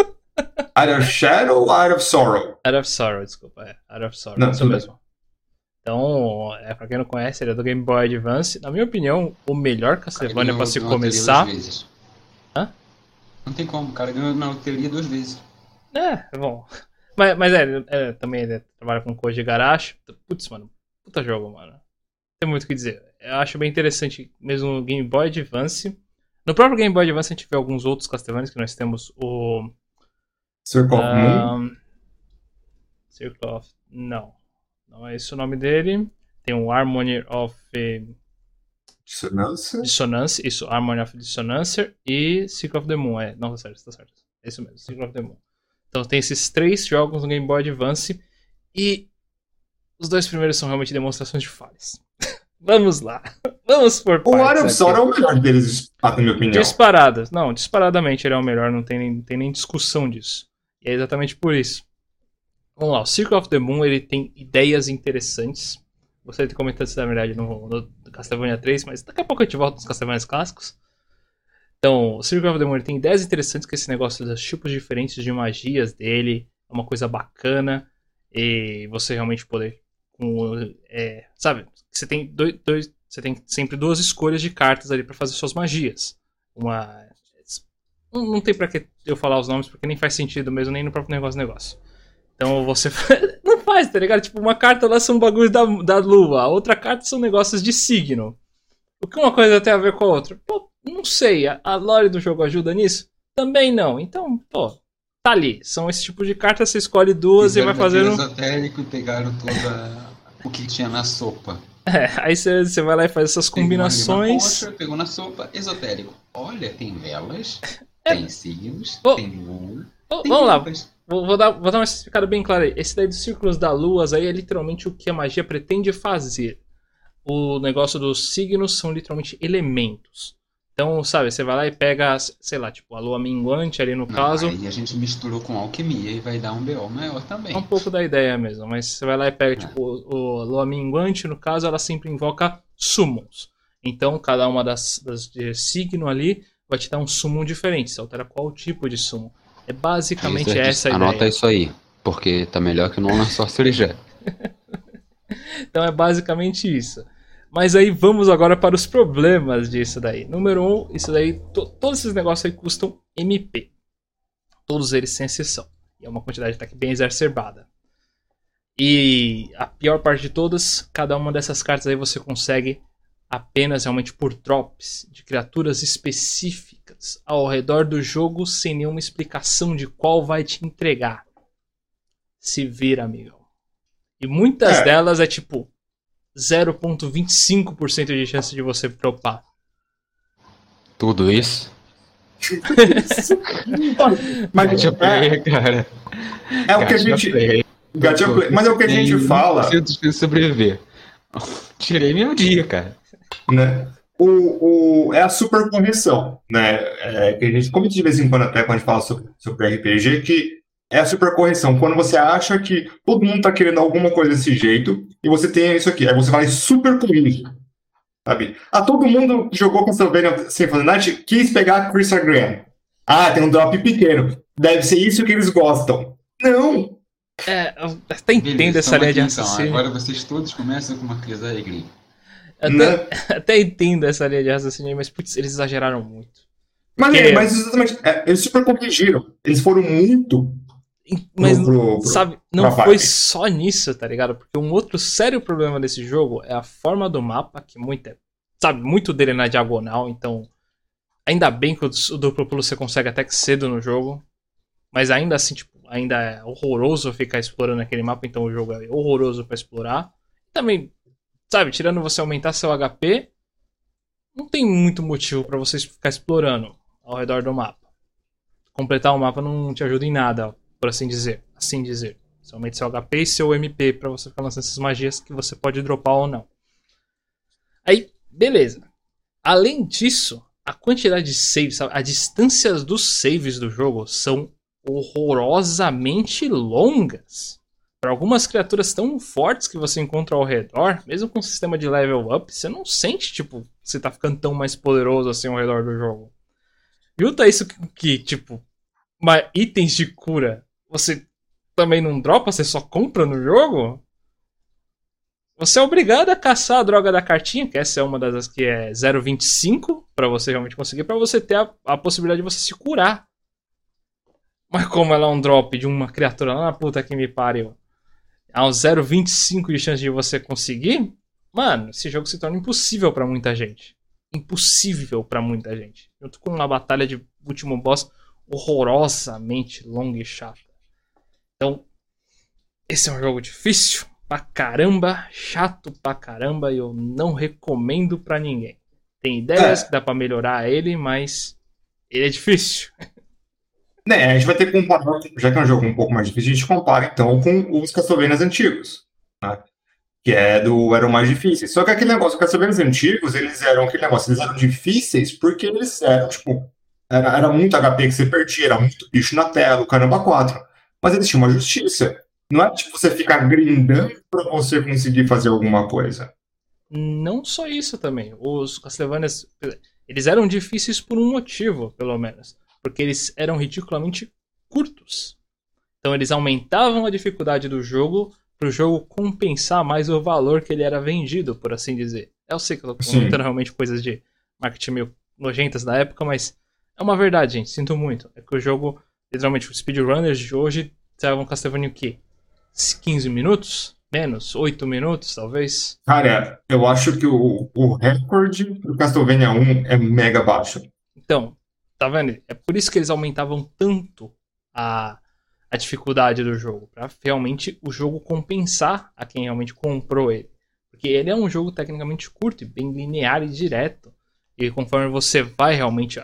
Area of Shadow ou Area of Sorrow? Area of Sorrow, desculpa. É, Area of Sorrow, não, isso mesmo. Bem. Então, é, pra quem não conhece, ele é do Game Boy Advance. Na minha opinião, o melhor Castlevania pra se começar. Hã? Não tem como, o cara ganhou na loteria duas vezes. É, bom. Mas, mas é, é também ele trabalha com Koji Garashi. Putz, mano, puta jogo, mano tem muito o que dizer. Eu acho bem interessante mesmo no Game Boy Advance. No próprio Game Boy Advance a gente vê alguns outros Castlevania que nós temos o. Circle of Moon? Circle of. Não. Não é esse o nome dele. Tem o Harmony of. Dissonância? Dissonância, isso, Harmony of Dissonance e Circle of the Moon. É, não, tá certo, tá certo. É isso mesmo, Circle of the Moon. Então tem esses três jogos no Game Boy Advance e os dois primeiros são realmente demonstrações de falhas. Vamos lá. Vamos por O Area of Sorrow é o melhor deles, na minha opinião. Disparadas. Não, disparadamente ele é o melhor, não tem nem, tem nem discussão disso. E é exatamente por isso. Vamos lá, o Circle of the Moon ele tem ideias interessantes. Gostaria de comentar isso na verdade no, no Castlevania 3, mas daqui a pouco a gente volta nos Castlevania clássicos. Então, o Circle of the Moon tem ideias interessantes com esse negócio dos tipos diferentes de magias dele. É uma coisa bacana. E você realmente poder. É, sabe? você tem dois, dois, você tem sempre duas escolhas de cartas ali para fazer suas magias. Uma não, não tem para que eu falar os nomes porque nem faz sentido mesmo nem no próprio negócio negócio. Então você não faz, tá ligado? Tipo, uma carta lá são bagulhos da, da lua, a outra carta são negócios de signo. O que uma coisa tem a ver com a outra? Pô, não sei, a, a lore do jogo ajuda nisso? Também não. Então, pô, tá ali. São esse tipo de cartas, você escolhe duas Fizeram e vai fazendo. esotérico e pegaram toda o que tinha na sopa. É, aí você vai lá e faz essas combinações. Pegou, pegou na sopa, esotérico. Olha, tem velas, é. tem signos, oh. tem lua. Oh, vamos lá. Vou, vou, dar, vou dar uma explicada bem clara aí. Esse daí dos círculos da lua aí é literalmente o que a magia pretende fazer. O negócio dos signos são literalmente elementos. Então, sabe, você vai lá e pega, sei lá, tipo, a lua minguante ali no Não, caso. Aí a gente misturou com alquimia e vai dar um BO maior também. É um pouco da ideia mesmo, mas você vai lá e pega, é. tipo, o, a lua minguante, no caso, ela sempre invoca summons. Então, cada uma das, das de signo ali vai te dar um summon diferente. Você altera qual tipo de summon. É basicamente isso, essa a ideia. Anota isso aí, porque tá melhor que não na Sorcery já. então é basicamente isso. Mas aí vamos agora para os problemas disso daí. Número um, isso daí, to, todos esses negócios aí custam MP. Todos eles sem exceção. E é uma quantidade até que bem exacerbada. E a pior parte de todas, cada uma dessas cartas aí você consegue apenas realmente por drops de criaturas específicas ao redor do jogo sem nenhuma explicação de qual vai te entregar. Se vira, amigo. E muitas é. delas é tipo 0,25% de chance de você dropar. Tudo isso? Mas Gacha play, cara. É o que a gente. Play. Gacha play. Mas é o que a gente fala. De sobreviver. Tirei meu dia, cara. Né? O, o, é a super correção, né? É, que a gente comenta de vez em quando até quando a gente fala sobre, sobre RPG, que é a supercorreção. Quando você acha que todo mundo está querendo alguma coisa desse jeito, e você tem isso aqui. Aí você vai super corrige. Sabe? Ah, todo mundo jogou Castlevania Symphony Night, quis pegar a Chris Graham. Ah, tem um drop pequeno. Deve ser isso que eles gostam. Não! É, eu até entendo Beleza, essa linha de então. raciocínio. Então. Agora vocês todos começam com uma crise alegria. Até, né? até entendo essa linha de raciocínio, mas putz, eles exageraram muito. Mas, Porque... mas exatamente, é, eles super corrigiram. Eles foram muito mas, pro, pro, sabe, não foi só nisso, tá ligado? Porque um outro sério problema desse jogo é a forma do mapa, que muito é, sabe, muito dele é na diagonal, então ainda bem que o, o duplo pulo você consegue até que cedo no jogo, mas ainda assim, tipo, ainda é horroroso ficar explorando aquele mapa, então o jogo é horroroso para explorar. Também, sabe, tirando você aumentar seu HP, não tem muito motivo para você ficar explorando ao redor do mapa. Completar o mapa não te ajuda em nada, por assim dizer. Assim dizer. Somente seu HP e seu MP para você ficar lançando essas magias que você pode dropar ou não. Aí, beleza. Além disso, a quantidade de saves, as distâncias dos saves do jogo são horrorosamente longas. Para algumas criaturas tão fortes que você encontra ao redor, mesmo com o sistema de level up, você não sente, tipo, você tá ficando tão mais poderoso assim ao redor do jogo. Junta isso que, que tipo, itens de cura, você também não dropa, você só compra no jogo? Você é obrigado a caçar a droga da cartinha, que essa é uma das que é 0,25 para você realmente conseguir, para você ter a, a, possibilidade de você se curar. Mas como ela é um drop de uma criatura lá na puta que me pariu, há um 0,25 de chance de você conseguir, mano, esse jogo se torna impossível para muita gente. Impossível para muita gente. Junto com uma batalha de último boss horrorosamente longa e chata. Então, esse é um jogo difícil pra caramba, chato pra caramba e eu não recomendo pra ninguém. Tem ideias é. que dá pra melhorar ele, mas ele é difícil. Né, a gente vai ter que comparar, já que é um jogo um pouco mais difícil, a gente compara então com os Castlevanias antigos, né? que é do eram mais difíceis. Só que aquele negócio, os Castlevanias antigos, eles eram aquele negócio, eles eram difíceis porque eles eram, tipo, era, era muito HP que você perdia, era muito bicho na tela, o caramba 4. Mas eles tinham uma justiça. Não é tipo você ficar grindando para você conseguir fazer alguma coisa. Não só isso também. Os Castlevanias, eles eram difíceis por um motivo, pelo menos. Porque eles eram ridiculamente curtos. Então eles aumentavam a dificuldade do jogo para o jogo compensar mais o valor que ele era vendido, por assim dizer. Eu sei que eu tô comentando realmente coisas de marketing meio nojentas da época, mas é uma verdade, gente. Sinto muito. É que o jogo, literalmente, os speedrunners de hoje estavam Castlevania o quê? 15 minutos? Menos? 8 minutos, talvez? Cara, eu acho que o, o recorde do Castlevania 1 é mega baixo. Então, tá vendo? É por isso que eles aumentavam tanto a, a dificuldade do jogo. Pra realmente o jogo compensar a quem realmente comprou ele. Porque ele é um jogo tecnicamente curto e bem linear e direto. E conforme você vai realmente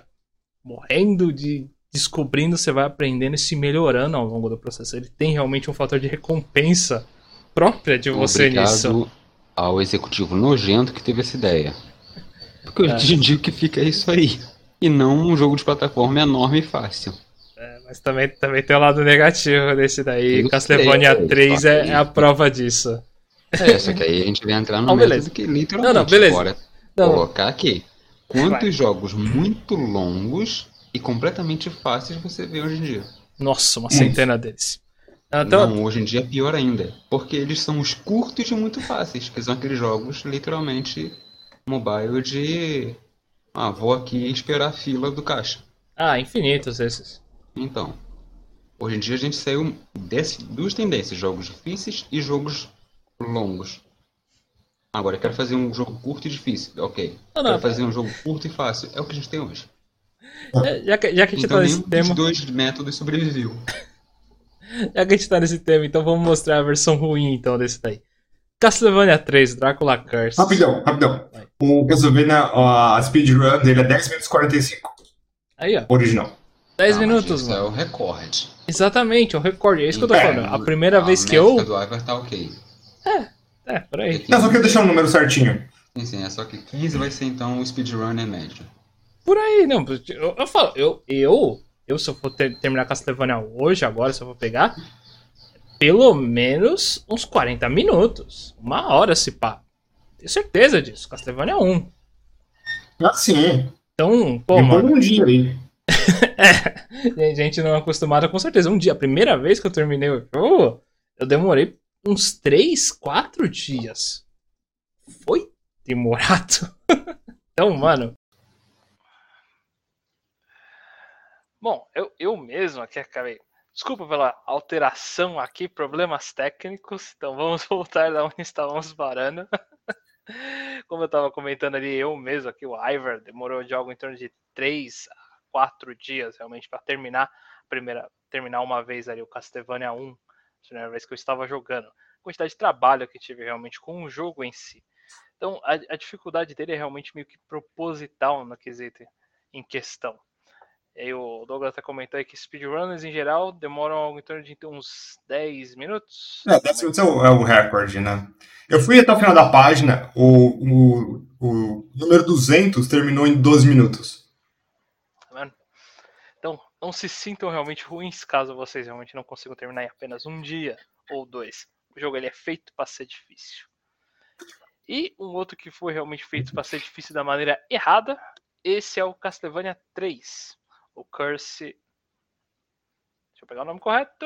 morrendo de descobrindo, você vai aprendendo e se melhorando ao longo do processo. Ele tem realmente um fator de recompensa própria de você Obrigado nisso. ao executivo nojento que teve essa ideia. Porque eu é. te digo que fica isso aí. E não um jogo de plataforma enorme e fácil. É, mas também, também tem o um lado negativo desse daí. Eu Castlevania sei, 3 é, é, a prova disso. É, só que aí a gente vai entrar no beleza. que literalmente não, não, beleza. agora não. colocar aqui. Quantos vai. jogos muito longos e completamente fáceis você vê hoje em dia. Nossa, uma centena deles. Então... Não, hoje em dia é pior ainda. Porque eles são os curtos e muito fáceis, que são aqueles jogos literalmente mobile de. Ah, vou aqui esperar a fila do caixa. Ah, infinitos esses. Então. Hoje em dia a gente saiu desse, duas tendências, jogos difíceis e jogos longos. Agora, eu quero fazer um jogo curto e difícil. Ok. Não, não, quero fazer um jogo curto e fácil. É o que a gente tem hoje. É, já que, já que a gente então, tá nesse tema. Os dois métodos sobreviveu. já que a gente tá nesse tema, então vamos mostrar a versão ruim então desse daí. Castlevania 3, Drácula Curse. Rapidão, rapidão. Vai. O Castlevania, a speedrun dele é 10 minutos e 45. Aí, ó. Original. 10 ah, minutos, mano. é o recorde. Exatamente, é o recorde. É isso que eu tô é, falando. A primeira a vez que eu. do Ivar tá ok. É, é, por aí. Não, só queria deixar um número certinho. Sim, sim, é só que 15 vai ser então o speedrun é médio. Por aí, não. Eu, eu falo, eu, eu, eu se eu for ter, terminar Castlevania hoje, agora, se eu for pegar, pelo menos uns 40 minutos. Uma hora se pá. Tenho certeza disso. Castlevania 1. Ah, sim. Então, pô, mano. um dia aí. é, gente não é acostumada, com certeza. Um dia, a primeira vez que eu terminei o jogo, eu demorei uns 3, 4 dias. Foi demorado. então, mano, Bom, eu, eu mesmo aqui acabei. Desculpa pela alteração aqui, problemas técnicos. Então vamos voltar da onde estávamos parando. Como eu estava comentando ali, eu mesmo aqui, o Ivar, demorou de algo em torno de 3 a 4 dias realmente para terminar a primeira, terminar uma vez ali o Castlevania 1, a primeira vez que eu estava jogando. A quantidade de trabalho que tive realmente com o jogo em si. Então, a, a dificuldade dele é realmente meio que proposital no quesito em questão. E aí o Douglas até comentou aí que speedrunners em geral demoram em torno de uns 10 minutos. É, 10 minutos é o, é o recorde, né? Eu fui até o final da página, o, o, o número 200 terminou em 12 minutos. Tá vendo? Então, não se sintam realmente ruins caso vocês realmente não consigam terminar em apenas um dia ou dois. O jogo ele é feito para ser difícil. E um outro que foi realmente feito para ser difícil da maneira errada, esse é o Castlevania 3 o Curse. Deixa eu pegar o nome correto.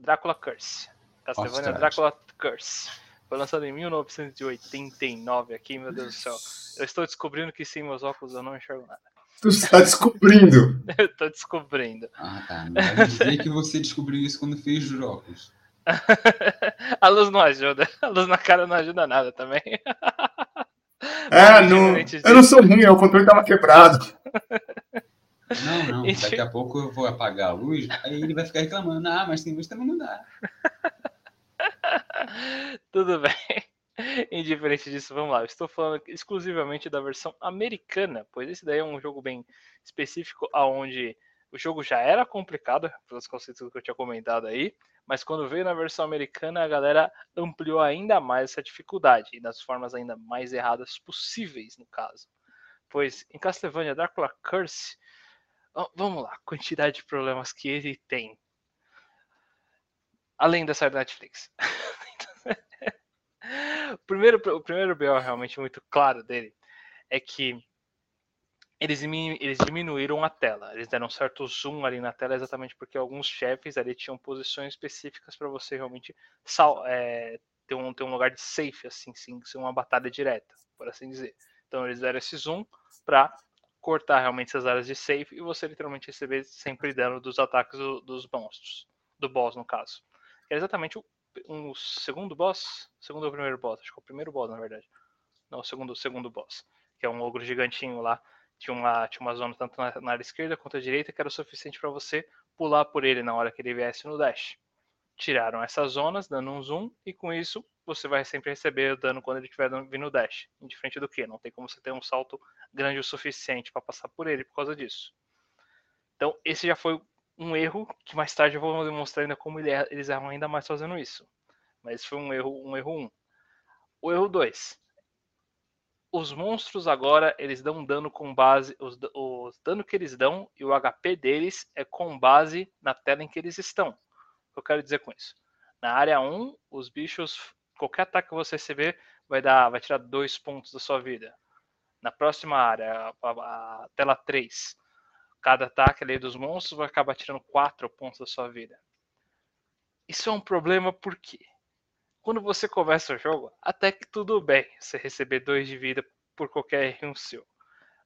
Drácula Curse. Castlevania Drácula Curse. Foi lançado em 1989 aqui, meu Deus do céu. Eu estou descobrindo que sem meus óculos eu não enxergo nada. Tu está descobrindo. eu estou descobrindo. Ah, tá. Não vai dizer que você descobriu isso quando fez os óculos. a luz não ajuda. A luz na cara não ajuda nada também. É, não, eu não sou ruim, o controle estava quebrado. Não, não. Daqui a pouco eu vou apagar a luz, aí ele vai ficar reclamando. Ah, mas tem luz também não dá. Tudo bem. Indiferente disso, vamos lá. Eu estou falando exclusivamente da versão americana, pois esse daí é um jogo bem específico, aonde o jogo já era complicado, pelos conceitos que eu tinha comentado aí, mas quando veio na versão americana, a galera ampliou ainda mais essa dificuldade, e das formas ainda mais erradas possíveis, no caso. Pois em Castlevania Dracula Curse, Vamos lá, quantidade de problemas que ele tem. Além da série Netflix. o, primeiro, o primeiro BO realmente muito claro dele é que eles, eles diminuíram a tela. Eles deram um certo zoom ali na tela exatamente porque alguns chefes ali tinham posições específicas para você realmente sal, é, ter, um, ter um lugar de safe, assim, sim, ser uma batalha direta, por assim dizer. Então eles deram esse zoom para cortar realmente essas áreas de safe e você literalmente receber sempre dano dos ataques do, dos monstros. Do boss, no caso. É exatamente o um segundo boss. Segundo ou primeiro boss? Acho que é o primeiro boss, na verdade. Não, o segundo, segundo boss. Que é um ogro gigantinho lá. Tinha uma, tinha uma zona tanto na, na área esquerda quanto à direita que era o suficiente para você pular por ele na hora que ele viesse no dash. Tiraram essas zonas, dando um zoom, e com isso você vai sempre receber o dano quando ele estiver vindo dash. Indiferente do que, não tem como você ter um salto grande o suficiente para passar por ele por causa disso. Então, esse já foi um erro que mais tarde eu vou demonstrar ainda como é, eles erram ainda mais fazendo isso. Mas foi um erro, um erro 1. Um. O erro 2. Os monstros agora, eles dão dano com base. Os, os dano que eles dão e o HP deles é com base na tela em que eles estão. O que eu quero dizer com isso? Na área 1, os bichos qualquer ataque que você receber vai dar, vai tirar dois pontos da sua vida. Na próxima área, a, a, tela 3, cada ataque ali dos monstros vai acabar tirando quatro pontos da sua vida. Isso é um problema porque quando você começa o jogo, até que tudo bem você receber dois de vida por qualquer erro seu.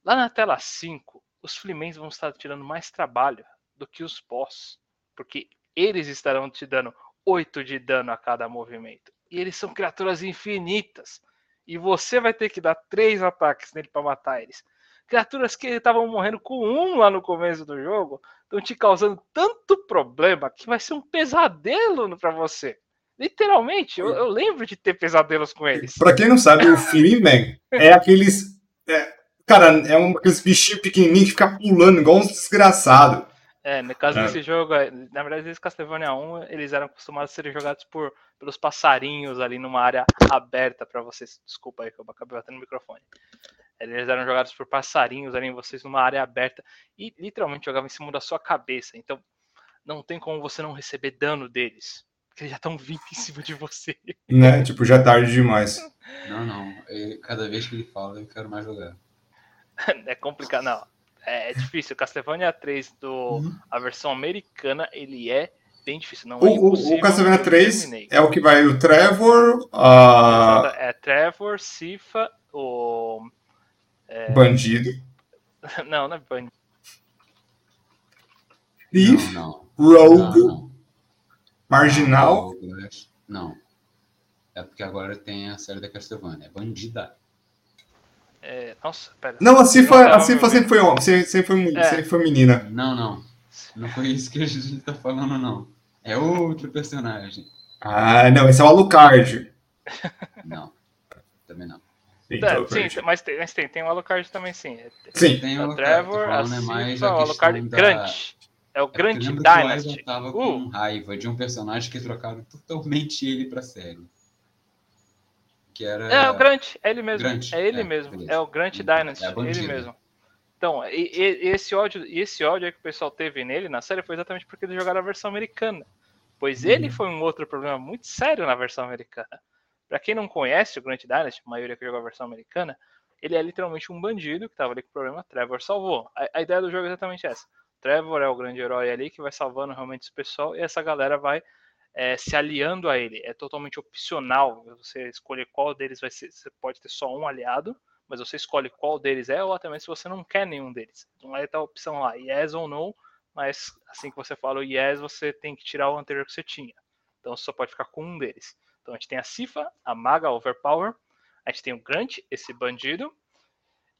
Lá na tela 5, os Flimens vão estar tirando mais trabalho do que os boss, porque eles estarão te dando 8 de dano a cada movimento. E eles são criaturas infinitas. E você vai ter que dar três ataques nele para matar eles. Criaturas que estavam morrendo com um lá no começo do jogo estão te causando tanto problema que vai ser um pesadelo para você. Literalmente, eu, eu, lembro de ter pesadelos com eles. Para quem não sabe, o Fleaman é aqueles. É, cara, é um, aqueles bichinhos pequenininhos que ficam pulando igual uns desgraçados. É, no caso é. desse jogo, é, na verdade, esse Castlevania 1, eles eram acostumados a serem jogados por, pelos passarinhos ali numa área aberta para vocês. Desculpa aí que eu acabei batendo no microfone. Eles eram jogados por passarinhos ali em vocês numa área aberta e literalmente jogavam em cima da sua cabeça. Então, não tem como você não receber dano deles. Porque eles já estão vindo em cima de você. Né? Tipo, já é tarde demais. Não, não. cada vez que ele fala, eu quero mais jogar. é complicado, não é, é difícil. Castlevania 3, do, uhum. a versão americana, ele é bem difícil. Não o, é o Castlevania 3 é o que vai o Trevor, a... É Trevor, Sifa, o... É... Bandido. Não, não é bandido. Thief, não, não. Rogue, não, não. Marginal. Não. É porque agora tem a série da Castlevania. É bandida. É, nossa, pera. Não, a Cifa, a Cifa sempre foi homem, sempre foi, é. sempre foi menina. Não, não. Não foi isso que a gente tá falando, não. É outro personagem. Ah, não, esse é o Alucard. Não, também não. Sim, é, sim mas, tem, mas tem, tem o Alucard também, sim. Sim. Tem o o Trevor, a Silva, o Alucard da... grande. É o grande Eu lembro Dynasty. O tava Uh. com raiva de um personagem que trocaram totalmente ele pra série. Que era. É, o Grant, é ele mesmo. Grant, é ele é, mesmo. beleza. É o Grant É Dynasty, a ele mesmo. Então, e, e- esse ódio, esse ódio aí que o pessoal teve nele na série foi exatamente porque eles jogaram a versão americana. Pois Uhum. ele foi um outro problema muito sério na versão americana. Pra quem não conhece o Grant Dynasty, a maioria que jogou a versão americana, ele é literalmente um bandido que tava ali com problema, Trevor salvou. A, a ideia do jogo é exatamente essa. Trevor é o grande herói ali que vai salvando realmente esse pessoal e essa galera vai é, se aliando a ele. É totalmente opcional você escolher qual deles vai ser. Você pode ter só um aliado, mas você escolhe qual deles é, ou até mesmo se você não quer nenhum deles. Então aí tá a opção lá, yes ou no, mas assim que você fala o yes, você tem que tirar o anterior que você tinha. Então você só pode ficar com um deles. Então a gente tem a Cifa, a Maga Overpower, a gente tem o Grant, esse bandido,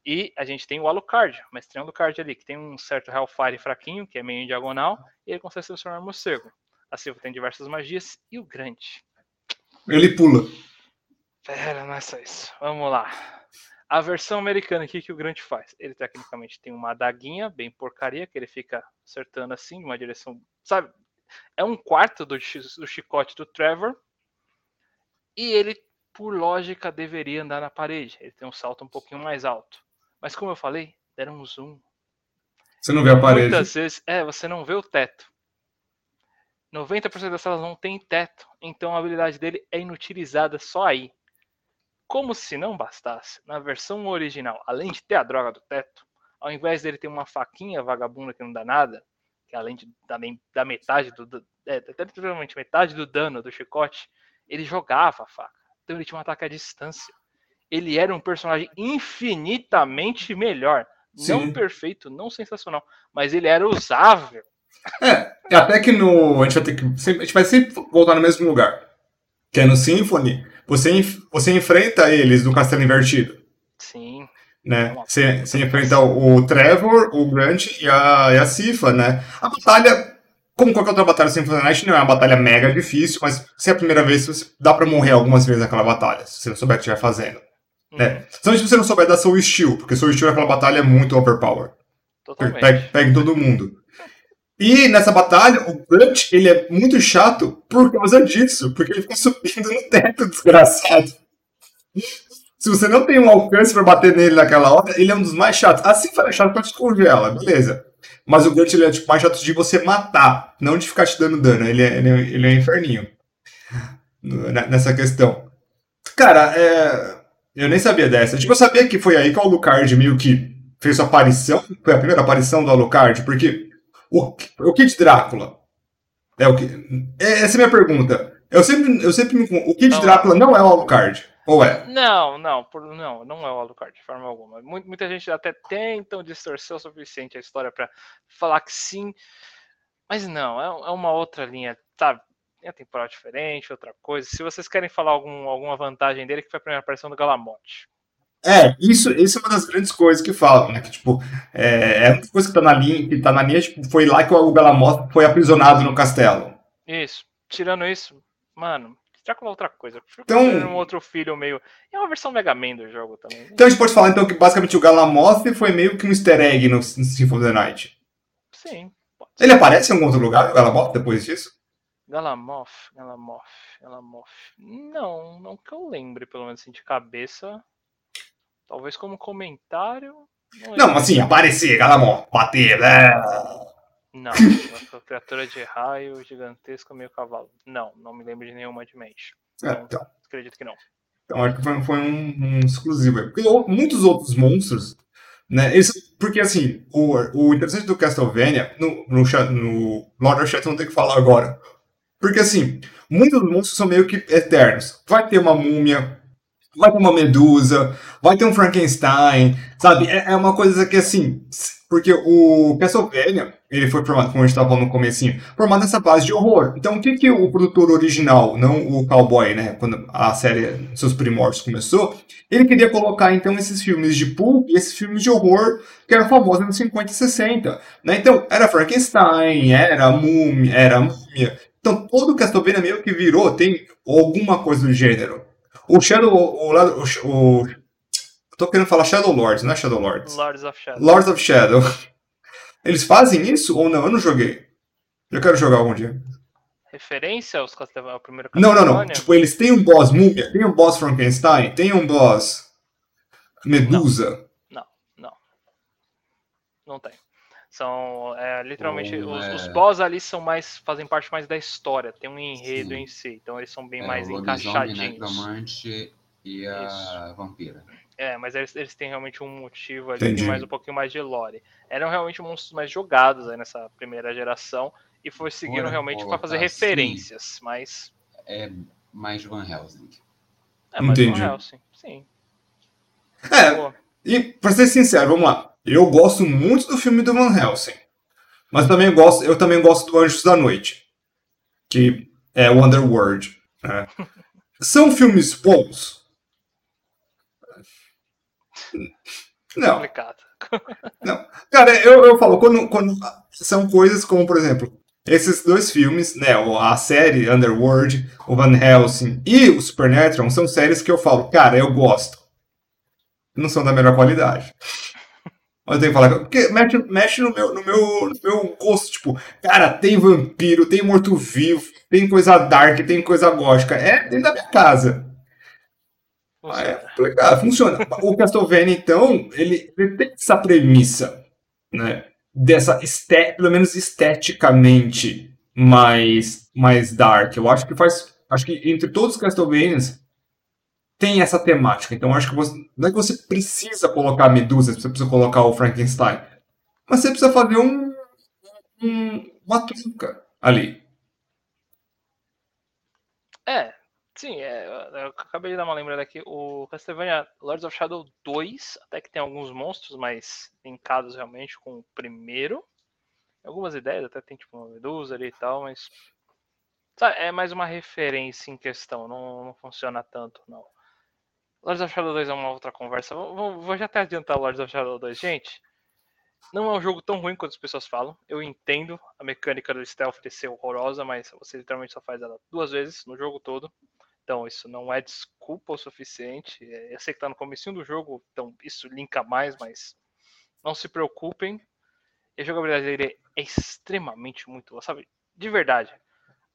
e a gente tem o Alucard, o mestrão Alucard ali, que tem um certo Hellfire fraquinho, que é meio em diagonal, e ele consegue se transformar em morcego. A Silva tem diversas magias, e o Grant. Ele pula. Pera, não é só isso. Vamos lá. A versão americana aqui que o Grant faz. Ele tecnicamente tem uma adaguinha bem porcaria, que ele fica acertando assim, numa direção. Sabe? É um quarto do, do chicote do Trevor. E ele, por lógica, deveria andar na parede. Ele tem um salto um pouquinho mais alto. Mas como eu falei, deram um zoom. Você não vê a parede. Muitas vezes, é, você não vê o teto. 90% das salas não tem teto, então a habilidade dele é inutilizada só aí. Como se não bastasse, na versão original, além de ter a droga do teto, ao invés dele ter uma faquinha vagabunda que não dá nada, que além de dar nem- da metade do, é, literalmente metade do dano do chicote, ele jogava a faca. Então ele tinha um ataque à distância. Ele era um personagem infinitamente melhor. Não Sim. perfeito, não sensacional, mas ele era usável. É, até que no. A gente vai ter que. sempre- A gente vai sempre voltar no mesmo lugar. Que é no Symphony. Você, você enfrenta eles no castelo invertido. Sim. Né? Você, você enfrenta o Trevor, o Grant e a, e a Cifa, né? A batalha, como qualquer outra batalha Symphony Night, não é uma batalha mega difícil, mas se é a primeira vez, dá pra morrer algumas vezes naquela batalha, se você não souber o que estiver fazendo. Hum, Né? Só se você não souber dar Soul Steel, porque Soul Steel naquela batalha é muito overpower. Totalmente. Pega, pega em todo mundo. E nessa batalha, o Grant, ele é muito chato por causa disso, porque ele fica subindo no teto, desgraçado. Se você não tem um alcance pra bater nele naquela hora, ele é um dos mais chatos. Assim foi chato pra te congela, beleza. Mas o Grant, ele é tipo, mais chato de você matar, não de ficar te dando dano. Ele é, ele é, ele é inferninho. No- ne- Nessa questão. Cara, é... eu nem sabia dessa. Tipo, eu sabia que foi aí que o Alucard meio que fez sua aparição. Foi a primeira aparição do Alucard, porque o, o Kid Drácula. É o que. é- Essa é a minha pergunta. Eu sempre, eu sempre me. O Kid Não. Drácula não é o Alucard. Ou é? Não, não, por- não, não é o Alucard de forma alguma. Mu- Muita gente até tentam distorcer o suficiente a história pra falar que sim, mas não, é, é uma outra linha, sabe? Linha temporal diferente, outra coisa. Se vocês querem falar algum, alguma vantagem dele, que foi a primeira aparição do Galamote. É, isso, isso é uma das grandes coisas que falam, né? Que, tipo, é, é uma coisa que tá na linha, que tá na linha, tipo, foi lá que o Galamoth foi aprisionado no castelo. Isso. Tirando isso, mano, Drácula é outra coisa. Então- um outro filho meio. É uma versão Mega Man do jogo também. né? Então a gente pode falar então que basicamente o Galamoth foi meio que um easter egg no, no Symphony of the Night. Sim. pode Ele aparece em algum outro lugar, o Galamoth, depois disso? Galamoth, Galamoth, Galamoth. Não, não que eu lembre, pelo menos assim, de cabeça. Talvez como comentário. Não, Não, lembro. assim, aparecer, Galamoth, bater, né? Não, uma criatura de raio gigantesca meio cavalo. Não, não me lembro de nenhuma de Mage. É, então. Acredito que não. Então acho que foi, foi um, um exclusivo. Porque muitos outros monstros, né? Eles, porque assim, o, o interessante do Castlevania, no, no, no Lord of Shadow não tem que falar agora. Porque assim, muitos monstros são meio que eternos. Vai ter uma múmia, vai ter uma medusa, vai ter um Frankenstein, sabe? É, é uma coisa que assim, porque o Castlevania, ele foi formado, como a gente estava falando no comecinho, formado nessa base de horror. Então, o que, que o produtor original, não o cowboy, né, quando a série, seus primórdios começou, ele queria colocar, então, esses filmes de pulp e esses filmes de horror que eram famosos nos 50 e 60. Né? Então, era Frankenstein, era Múmia, era Múmia. Então, todo Castlevania meio que virou, tem alguma coisa do gênero. O Shadow, o, o, o, tô querendo falar Shadow Lords, não é Shadow Lords? Lords of Shadow. Lords of Shadow. Eles fazem isso ou não? Eu não joguei. Eu quero jogar algum dia. Referência aos Castlevania, ao primeiro Não, não, não. Tipo, eles têm um boss múmia, tem um boss Frankenstein, tem um boss Medusa. Não, não. Não, não tem. São é, literalmente Ou os, é- os boss ali são mais fazem parte mais da história, tem um enredo Sim. em si, então eles são bem É, mais o lobisomem, encaixadinhos. necromante e a Isso. vampira. É, mas eles, eles têm realmente um motivo ali, Entendi. tem mais um pouquinho mais de lore. Eram realmente monstros mais jogados aí nessa primeira geração e foi seguindo Bora realmente para fazer assim. referências, mas É mais Van Helsing. é mais Entendi. um Helsing, sim. É, Pô, e pra ser sincero, vamos lá. Eu gosto muito do filme do Van Helsing. Mas também gosto, eu também gosto do Anjos da Noite. Que é o Underworld. né? São filmes bons? Não. complicado. Cara, eu, eu falo, quando, quando são coisas como, por exemplo, esses dois filmes, né, a série Underworld, o Van Helsing e o Supernatural, são séries que eu falo, cara, eu gosto. Não são da melhor qualidade. Mas eu tenho que falar, porque mexe, mexe no, meu, no, meu, no meu gosto, tipo, cara, tem vampiro, tem morto-vivo, tem coisa dark, tem coisa gótica, é dentro da minha casa. Ah, é complicado, funciona. O Castlevania, então, ele, ele tem essa premissa, né? Dessa, este, pelo menos esteticamente, mais, mais dark. Eu acho que faz. Acho que entre todos os Castlevanias tem essa temática. Então, acho que você, não é que você precisa colocar a Medusa, você precisa colocar o Frankenstein. Mas você precisa fazer um, um uma truca ali. É, sim, é, eu acabei de dar uma lembrada aqui. O Castlevania Lords of Shadow 2, até que tem alguns monstros mais linkados realmente com o primeiro. Algumas ideias, até tem tipo uma medusa ali e tal, mas. é mais uma referência em questão, não, não funciona tanto, não. Lords of Shadow 2 é uma outra conversa. Vou, vou- já até adiantar Lords of Shadow 2, gente. Não é um jogo tão ruim quanto as pessoas falam. Eu entendo a mecânica do stealth de ser horrorosa, mas você literalmente só faz ela duas vezes no jogo todo. Então isso não é desculpa o suficiente. É, Eu sei que tá no comecinho do jogo, então isso linka mais, mas não se preocupem. E a jogabilidade dele é extremamente muito boa, sabe? De verdade.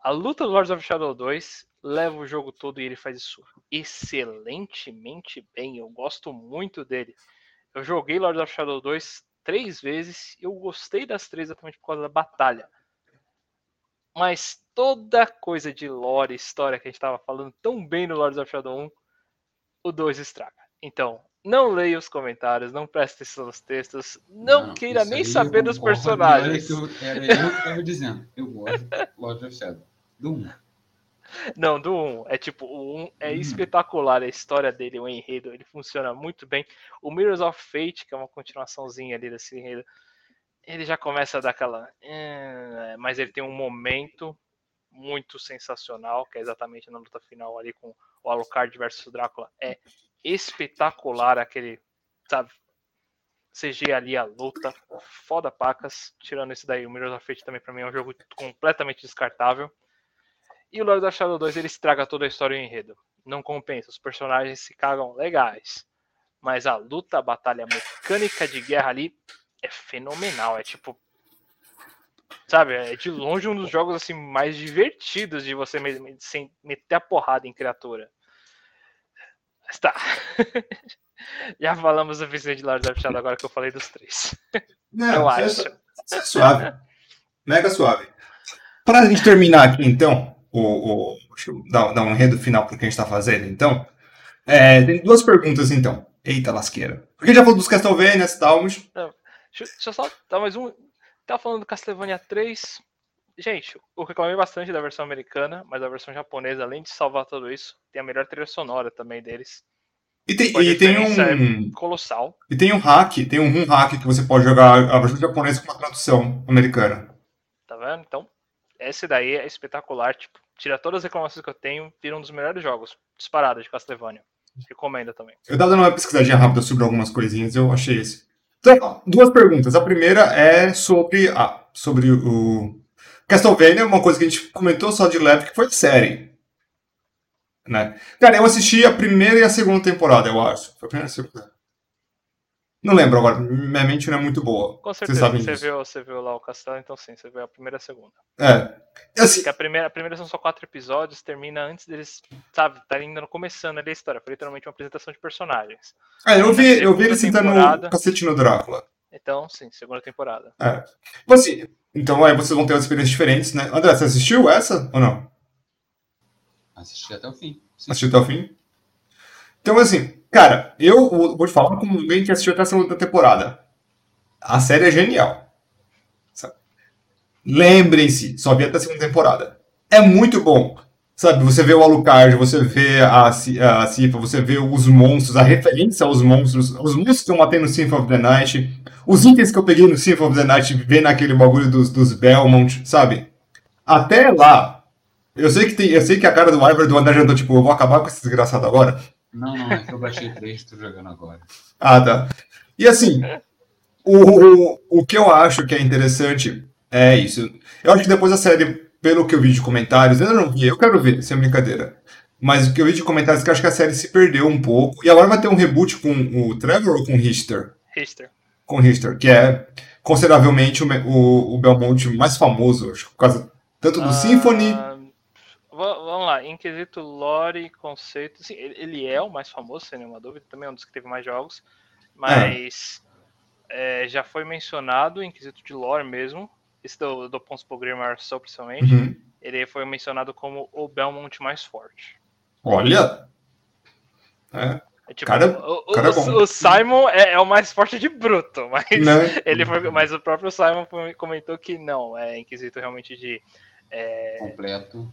A luta do Lords of Shadow 2 leva o jogo todo e ele faz isso excelentemente bem. Eu gosto muito dele. Eu joguei Lords of Shadow 2 três vezes e eu gostei das três exatamente por causa da batalha. Mas toda coisa de lore, história que a gente estava falando tão bem no Lords of Shadow 1, o 2 estraga. Então, não leia os comentários, não preste atenção nos textos, não, queira isso nem saber dos personagens. e olha que eu- Era eu que tava dizendo. Eu gosto de Lord of Shadow. Do 1. Não, do 1. É tipo, o 1 é Hum. espetacular a história dele, o enredo, ele funciona muito bem. O Mirrors of Fate, que é uma continuaçãozinha ali desse enredo, ele já começa a dar aquela. "Eh", Mas ele tem um momento muito sensacional, que é exatamente na luta final ali com o Alucard versus o Drácula. É espetacular aquele, sabe? CG ali, a luta, foda pacas. Tirando esse daí, o Mirrors of Fate também pra mim é um jogo completamente descartável. E o Lord of Shadow 2 ele estraga toda a história e o enredo. Não compensa, os personagens se cagam legais. Mas a luta, a batalha, a mecânica de guerra ali é fenomenal. É tipo. Sabe, é de longe um dos jogos assim mais divertidos de você sem meter a porrada em criatura. Mas tá. Já falamos o suficiente de Lord of Shadow agora que eu falei dos três. Não, Eu é- acho. é suave. Mega suave. Pra gente terminar aqui, então, o, o, dar, dar um enredo final pro que a gente tá fazendo, então. É, tem duas perguntas, então. Eita lasqueira. Porque já falou dos Castlevanias e tal, mas Deixa, deixa eu só dar mais um. Tava falando do Castlevania 3. Gente, eu reclamei bastante da versão americana, mas a versão japonesa, além de salvar tudo isso, tem a melhor trilha sonora também deles. E tem, e tem diferença é um. Colossal. E tem um hack, tem um rum hack que você pode jogar a versão japonesa com uma tradução americana. Tá vendo? Então, esse daí é espetacular. Tipo, tira todas as reclamações que eu tenho, vira um dos melhores jogos. Disparado de Castlevania. Recomendo também. Eu tava dando uma pesquisadinha rápida sobre algumas coisinhas, eu achei esse. Então, duas perguntas. A primeira é sobre, ah, sobre o Castlevania, uma coisa que a gente comentou só de leve, que foi série. Né? Cara, eu assisti a primeira e a segunda temporada, eu acho. Foi a primeira e a segunda. Não lembro agora, minha mente não é muito boa. Com certeza, você viu, você viu lá o Castelo, então sim, você viu a primeira e a segunda. É. Assim, a primeira, a primeira são só quatro episódios, termina antes deles, sabe, tá ainda começando ali a história. Foi literalmente uma apresentação de personagens. é, eu vi, eu vi ele sentando temporada- o cacete no Drácula. Então, sim, segunda temporada. É. Assim, então aí vocês vão ter umas experiências diferentes, né? André, você assistiu essa ou não? Assisti até o fim. Sim. Assistiu até o fim? Então, assim, cara, eu vou te falar como alguém que assistiu até a segunda temporada. A série é genial. Lembrem-se, só vi até a segunda temporada. É muito bom. Sabe, você vê o Alucard, você vê a, a Cifa, você vê os monstros, a referência aos monstros, os monstros que eu matei no Symphony of the Night, os itens que eu peguei no Symphony of the Night, vendo aquele bagulho dos, dos Belmont, sabe? Até lá, eu sei que tem, eu sei que a cara do Ivor do André já tô tipo, eu vou acabar com esse desgraçado agora. Não, não, é que eu baixei três e tô jogando agora. Ah, tá. E assim, o, o, o que eu acho que é interessante é isso. Eu acho que depois da série, pelo que eu vi de comentários, eu ainda não vi, eu quero ver, sem brincadeira. Mas o que eu vi de comentários é que eu acho que a série se perdeu um pouco. E agora vai ter um reboot com o Trevor ou com o Richter? Richter. Com o Richter, que é consideravelmente o, o, o Belmont mais famoso, acho por causa tanto do Ah, Symphony. Va- Vamos lá, em quesito lore, conceito, sim, ele é o mais famoso, sem nenhuma dúvida, também é um dos que teve mais jogos, mas é, já foi mencionado em quesito de lore mesmo, esse do, do Pons Pogrimar Soul, principalmente, Uhum. ele foi mencionado como o Belmont mais forte. Olha! É, É tipo, Cara- o, o- cara é o- bom. o Simon é, é o mais forte de bruto, mas né? ele foi, mas o próprio Simon comentou que não, é em quesito realmente de é, Completo.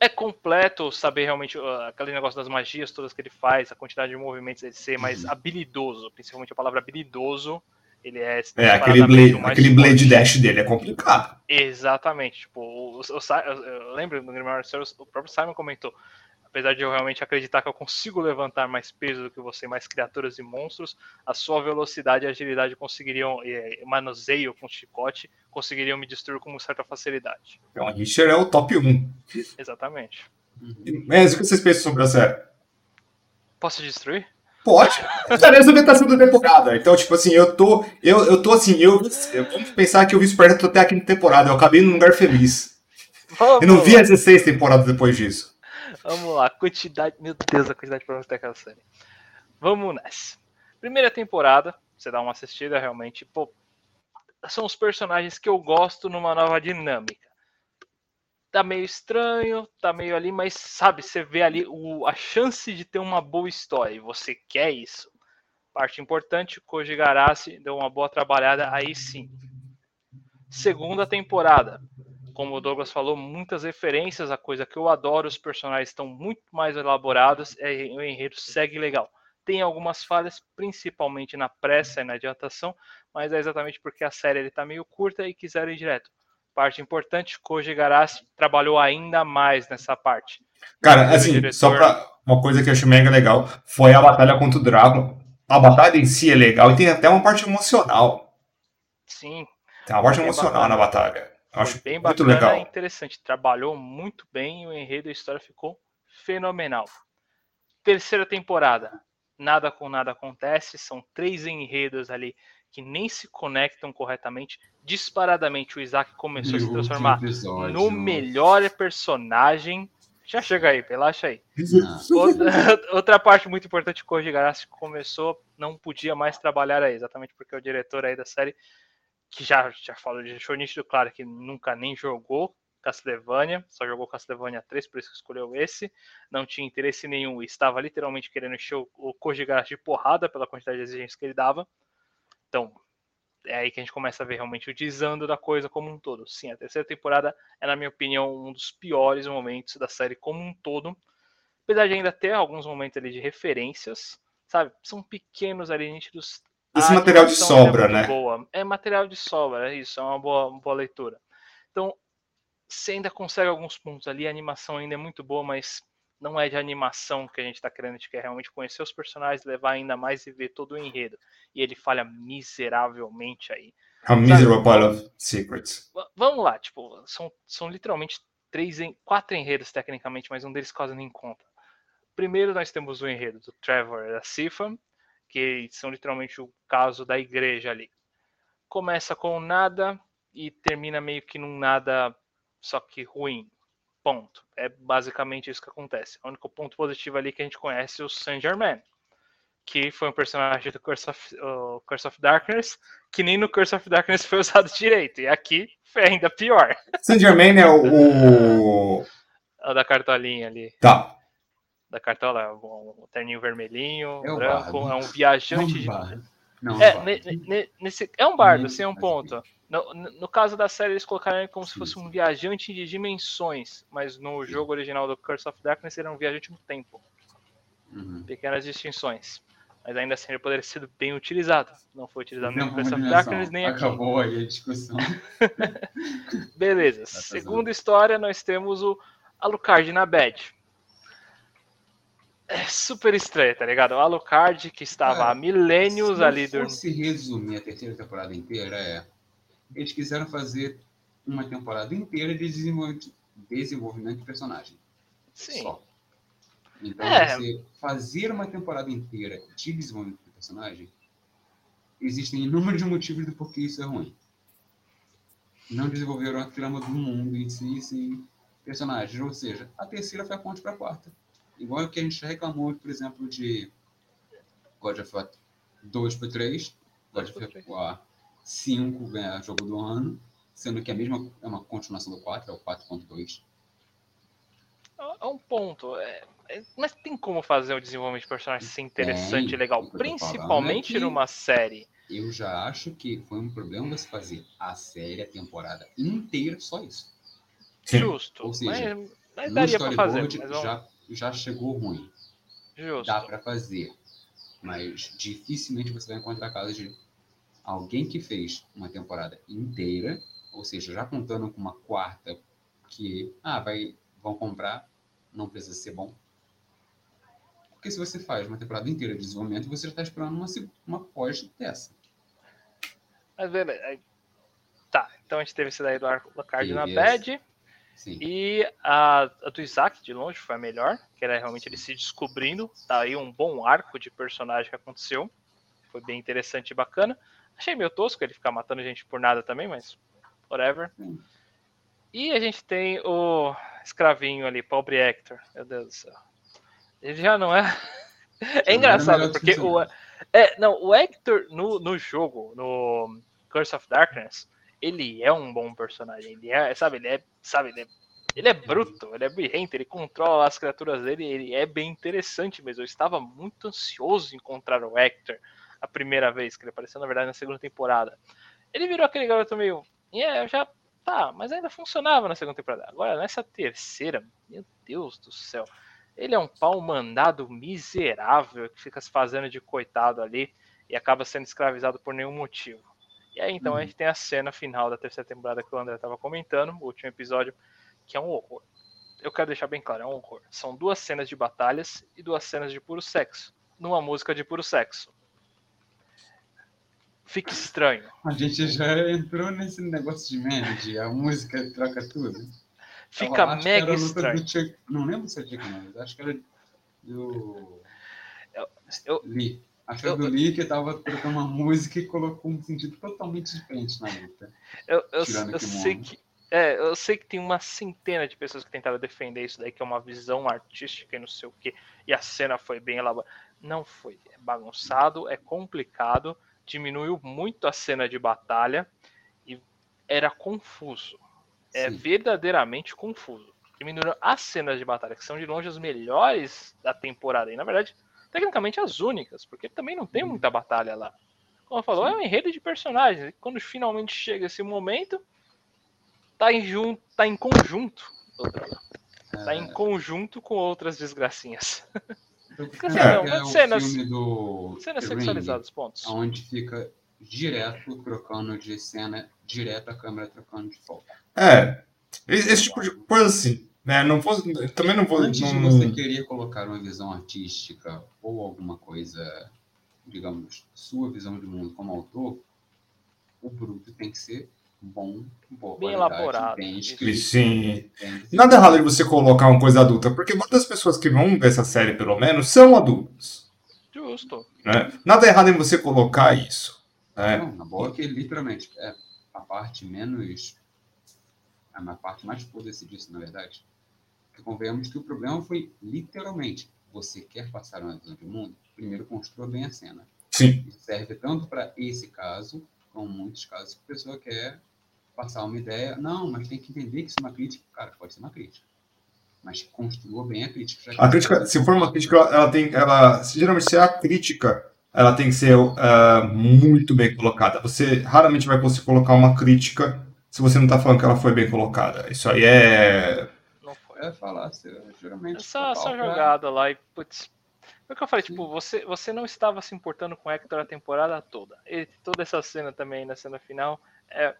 É completo saber realmente uh, aquele negócio das magias todas que ele faz, a quantidade de movimentos ele ser mais habilidoso, principalmente a palavra habilidoso, ele é É, aquele blade, aquele blade dash dele é complicado. Exatamente, tipo, eu- eu lembro no Service, o próprio Simon comentou, apesar de eu realmente acreditar que eu consigo levantar mais peso do que você, mais criaturas e monstros, a sua velocidade e agilidade conseguiriam, e manuseio com chicote, conseguiriam me destruir com certa facilidade. Então, a Richter é o top 1. Exatamente. Mas o que vocês pensam sobre a série? Posso destruir? Pode. Cara, eu sou da temporada. Então, tipo assim, eu tô. Eu, eu tô assim, eu, eu. Vamos pensar que eu vi Sparta até a quinta temporada. Eu acabei num lugar feliz. Vamos Eu não vi as 16 temporadas depois disso. Vamos lá, quantidade. Meu Deus, a quantidade de problemas que tem aquela série. Vamos nessa. Primeira temporada, você dá uma assistida realmente. Pô, são os personagens que eu gosto numa nova dinâmica. Tá meio estranho, tá meio ali, mas sabe, você vê ali o, a chance de ter uma boa história e você quer isso. Parte importante, Koji Garashi deu uma boa trabalhada aí sim. Segunda temporada, como o Douglas falou, muitas referências a coisa que eu adoro, os personagens estão muito mais elaborados, é, o enredo segue legal. Tem algumas falhas, principalmente na pressa e na adiantação, mas é exatamente porque a série está meio curta e quiseram ir direto. Parte importante, Koji Garashi trabalhou ainda mais nessa parte. Cara, O assim, diretor- só pra. Uma coisa que eu achei mega legal foi a batalha contra o Drácula. A batalha em si é legal e tem até uma parte emocional. Sim, Tem uma parte emocional bacana. na batalha. Acho bem muito bacana legal. interessante. Trabalhou muito bem, o enredo e a história ficou fenomenal. Terceira temporada, nada com nada acontece, são três enredos ali que nem se conectam corretamente. Disparadamente, o Isaac começou a se transformar no melhor personagem. Já chega aí, relaxa aí. Outra, outra parte muito importante Koji Garashi começou, não podia mais trabalhar aí, exatamente porque o diretor aí da série, que já, já falou, deixou nítido claro que nunca nem jogou Castlevania, só jogou Castlevania 3, por isso que escolheu esse, não tinha interesse nenhum e estava literalmente querendo encher o, Koji de porrada pela quantidade de exigências que ele dava. Então, é aí que a gente começa a ver realmente o desando da coisa como um todo. Sim, a terceira temporada é, na minha opinião, um dos piores momentos da série como um todo. Apesar de ainda ter alguns momentos ali de referências, sabe? São pequenos ali, nítidos. Esse A material de animação ainda sobra, é né? Boa. É material de sobra, é isso, é uma boa, uma boa leitura. Então, você ainda consegue alguns pontos ali, a animação ainda é muito boa, mas não é de animação que a gente tá querendo, a gente quer realmente conhecer os personagens, levar ainda mais e ver todo o enredo. E ele falha miseravelmente aí. A miserable pile of secrets. Vamos lá, tipo, são, são literalmente três, quatro enredos tecnicamente, mas um deles quase nem conta. Primeiro nós temos o enredo do Trevor e da Sifa, que são literalmente o caso da igreja ali. Começa com nada e termina meio que num nada, só que ruim. Ponto. É basicamente isso que acontece. O único ponto positivo ali que a gente conhece é o Saint Germain, que foi um personagem do Curse of, o Curse of Darkness, que nem no Curse of Darkness foi usado direito. E aqui foi ainda pior. Saint Germain é o. o- O da cartolinha ali. Tá. Da cartola, um terninho vermelhinho, É branco, bardo. é um viajante de. Não, É, ne- ne- nesse, é um bardo, Nesse sim, é um ponto. No, no caso da série, eles colocaram ele como se fosse um viajante de dimensões, mas no jogo original do Curse of Darkness ele era um viajante no tempo. Uhum. Pequenas distinções. Mas ainda assim ele poderia ter sido bem utilizado. Não foi utilizado nem no Curse of. Darkness, nem aqui. Acabou aí a discussão. Beleza. Tá Segunda história, nós temos o Alucard na Bad. É super estranho, tá ligado? O Alucard que estava Cara, há milênios Se ali dormindo. fosse resumir a terceira temporada inteira, é. Eles quiseram fazer uma temporada inteira de desenvolvimento, desenvolvimento de personagem. Sim. Só. Então, É. você fazer uma temporada inteira de desenvolvimento de personagem, existem inúmeros motivos do porquê isso é ruim. Não desenvolveram a trama do mundo em si, sem personagens. Ou seja, a terceira foi a ponte para a quarta. Igual que a gente já reclamou, por exemplo, de God of War 2 para 3, God of War 5 ganhar jogo do ano, sendo que a mesma é uma continuação do 4, é o 4.2. É um ponto. é- é- mas tem como fazer o desenvolvimento de personagem ser interessante e legal, principalmente é numa série. Eu já acho que foi um problema você fazer a série, a temporada inteira, só isso. Justo. Ou seja, mas, mas daria pra fazer. Mas vamos... já, já chegou ruim. Justo. Dá pra fazer. Mas dificilmente você vai encontrar casos de alguém que fez uma temporada inteira, ou seja, já contando com uma quarta que, ah, vai, vão comprar, não precisa ser bom. Porque se você faz uma temporada inteira de desenvolvimento, você já está esperando uma, uma pós dessa. Mas beleza. Tá, então a gente teve esse daí do Alucard na Teve Bad. Sim. E a, a do Isaac, de longe, foi a melhor, que era realmente ele se descobrindo. Tá aí um bom arco de personagem que aconteceu. Foi bem interessante e bacana. Achei meio tosco ele ficar matando gente por nada também, mas whatever. Sim. E a gente tem o escravinho ali, pobre Hector. Meu Deus do céu. Ele já não é. É era engraçado, porque que o. É, não, o Hector no, no jogo, no Curse of Darkness, ele é um bom personagem. Ele é, sabe, ele é, sabe, ele é, ele é bruto, ele é birrento, ele controla as criaturas dele, ele é bem interessante mesmo. Eu estava muito ansioso em encontrar o Hector a primeira vez que ele apareceu, na verdade, na segunda temporada. Ele virou aquele garoto meio. É, eu já. Tá, mas ainda funcionava na segunda temporada. Agora, nessa terceira, meu Deus do céu. Ele é um pau mandado miserável que fica se fazendo de coitado ali e acaba sendo escravizado por nenhum motivo. E aí então a gente tem a cena final da terceira temporada que o André estava comentando, o último episódio, que é um horror. Eu quero deixar bem claro, é um horror. São duas cenas de batalhas e duas cenas de puro sexo, numa música de puro sexo. Fica estranho. A gente já entrou nesse negócio de de a música troca tudo. Fica que mega estranho. do Chuck- Não lembro se era Chuck Norris, acho que era do. eu- Lee. Eu- do Lee que tava trocando uma música e colocou um sentido totalmente diferente na luta. Eu, eu, eu sei que. É, eu sei que tem uma centena de pessoas que tentaram defender isso daí, que é uma visão artística e não sei o que, e a cena foi bem elaborada. Não foi. É bagunçado, é complicado, diminuiu muito a cena de batalha e era confuso. É Sim. verdadeiramente confuso. Diminuíram as cenas de batalha, que são de longe as melhores da temporada, e na verdade, tecnicamente as únicas, porque também não tem muita batalha lá. Como falou, é um enredo de personagens. E quando finalmente chega esse momento, tá em, jun... tá em conjunto. Tá em É, conjunto com outras desgracinhas. É, não, o cenas- do Cenas Ring, sexualizadas, pontos. onde fica direto trocando de cena, direto a câmera trocando de foco. É. Esse esse tipo de coisa assim. Né? Não vou, também não vou. Antes não- você querer colocar uma visão artística ou alguma coisa, digamos, sua visão de mundo como autor, o bruto tem que ser bom, boa Bem qualidade, elaborado, bem escrito. Sim. bem- Nada errado de você colocar uma coisa adulta, porque muitas pessoas que vão ver essa série, pelo menos, são adultos. Justo. Né? Nada errado em você colocar isso. Né? Não, na boa que literalmente é a parte menos. A minha parte mais podre disso, na verdade. Convenhamos que o problema foi literalmente. Você quer passar uma visão de mundo? Primeiro construa bem a cena. Sim. Isso serve tanto para esse caso, como muitos casos que a pessoa quer passar uma ideia. Não, mas tem que entender que isso é uma crítica. Cara, pode ser uma crítica. Mas construa bem a crítica. A crítica, se for uma crítica, ela tem. Ela, geralmente, se é a crítica, ela tem que ser ah, muito bem colocada. Você raramente vai conseguir colocar uma crítica se você não está falando que ela foi bem colocada. Isso aí é. É falar, geralmente. Essa, essa total pra- jogada lá e, putz. Foi o que eu falei, tipo, você, você não estava se importando com o Hector a temporada toda. E toda essa cena também, na cena final, é.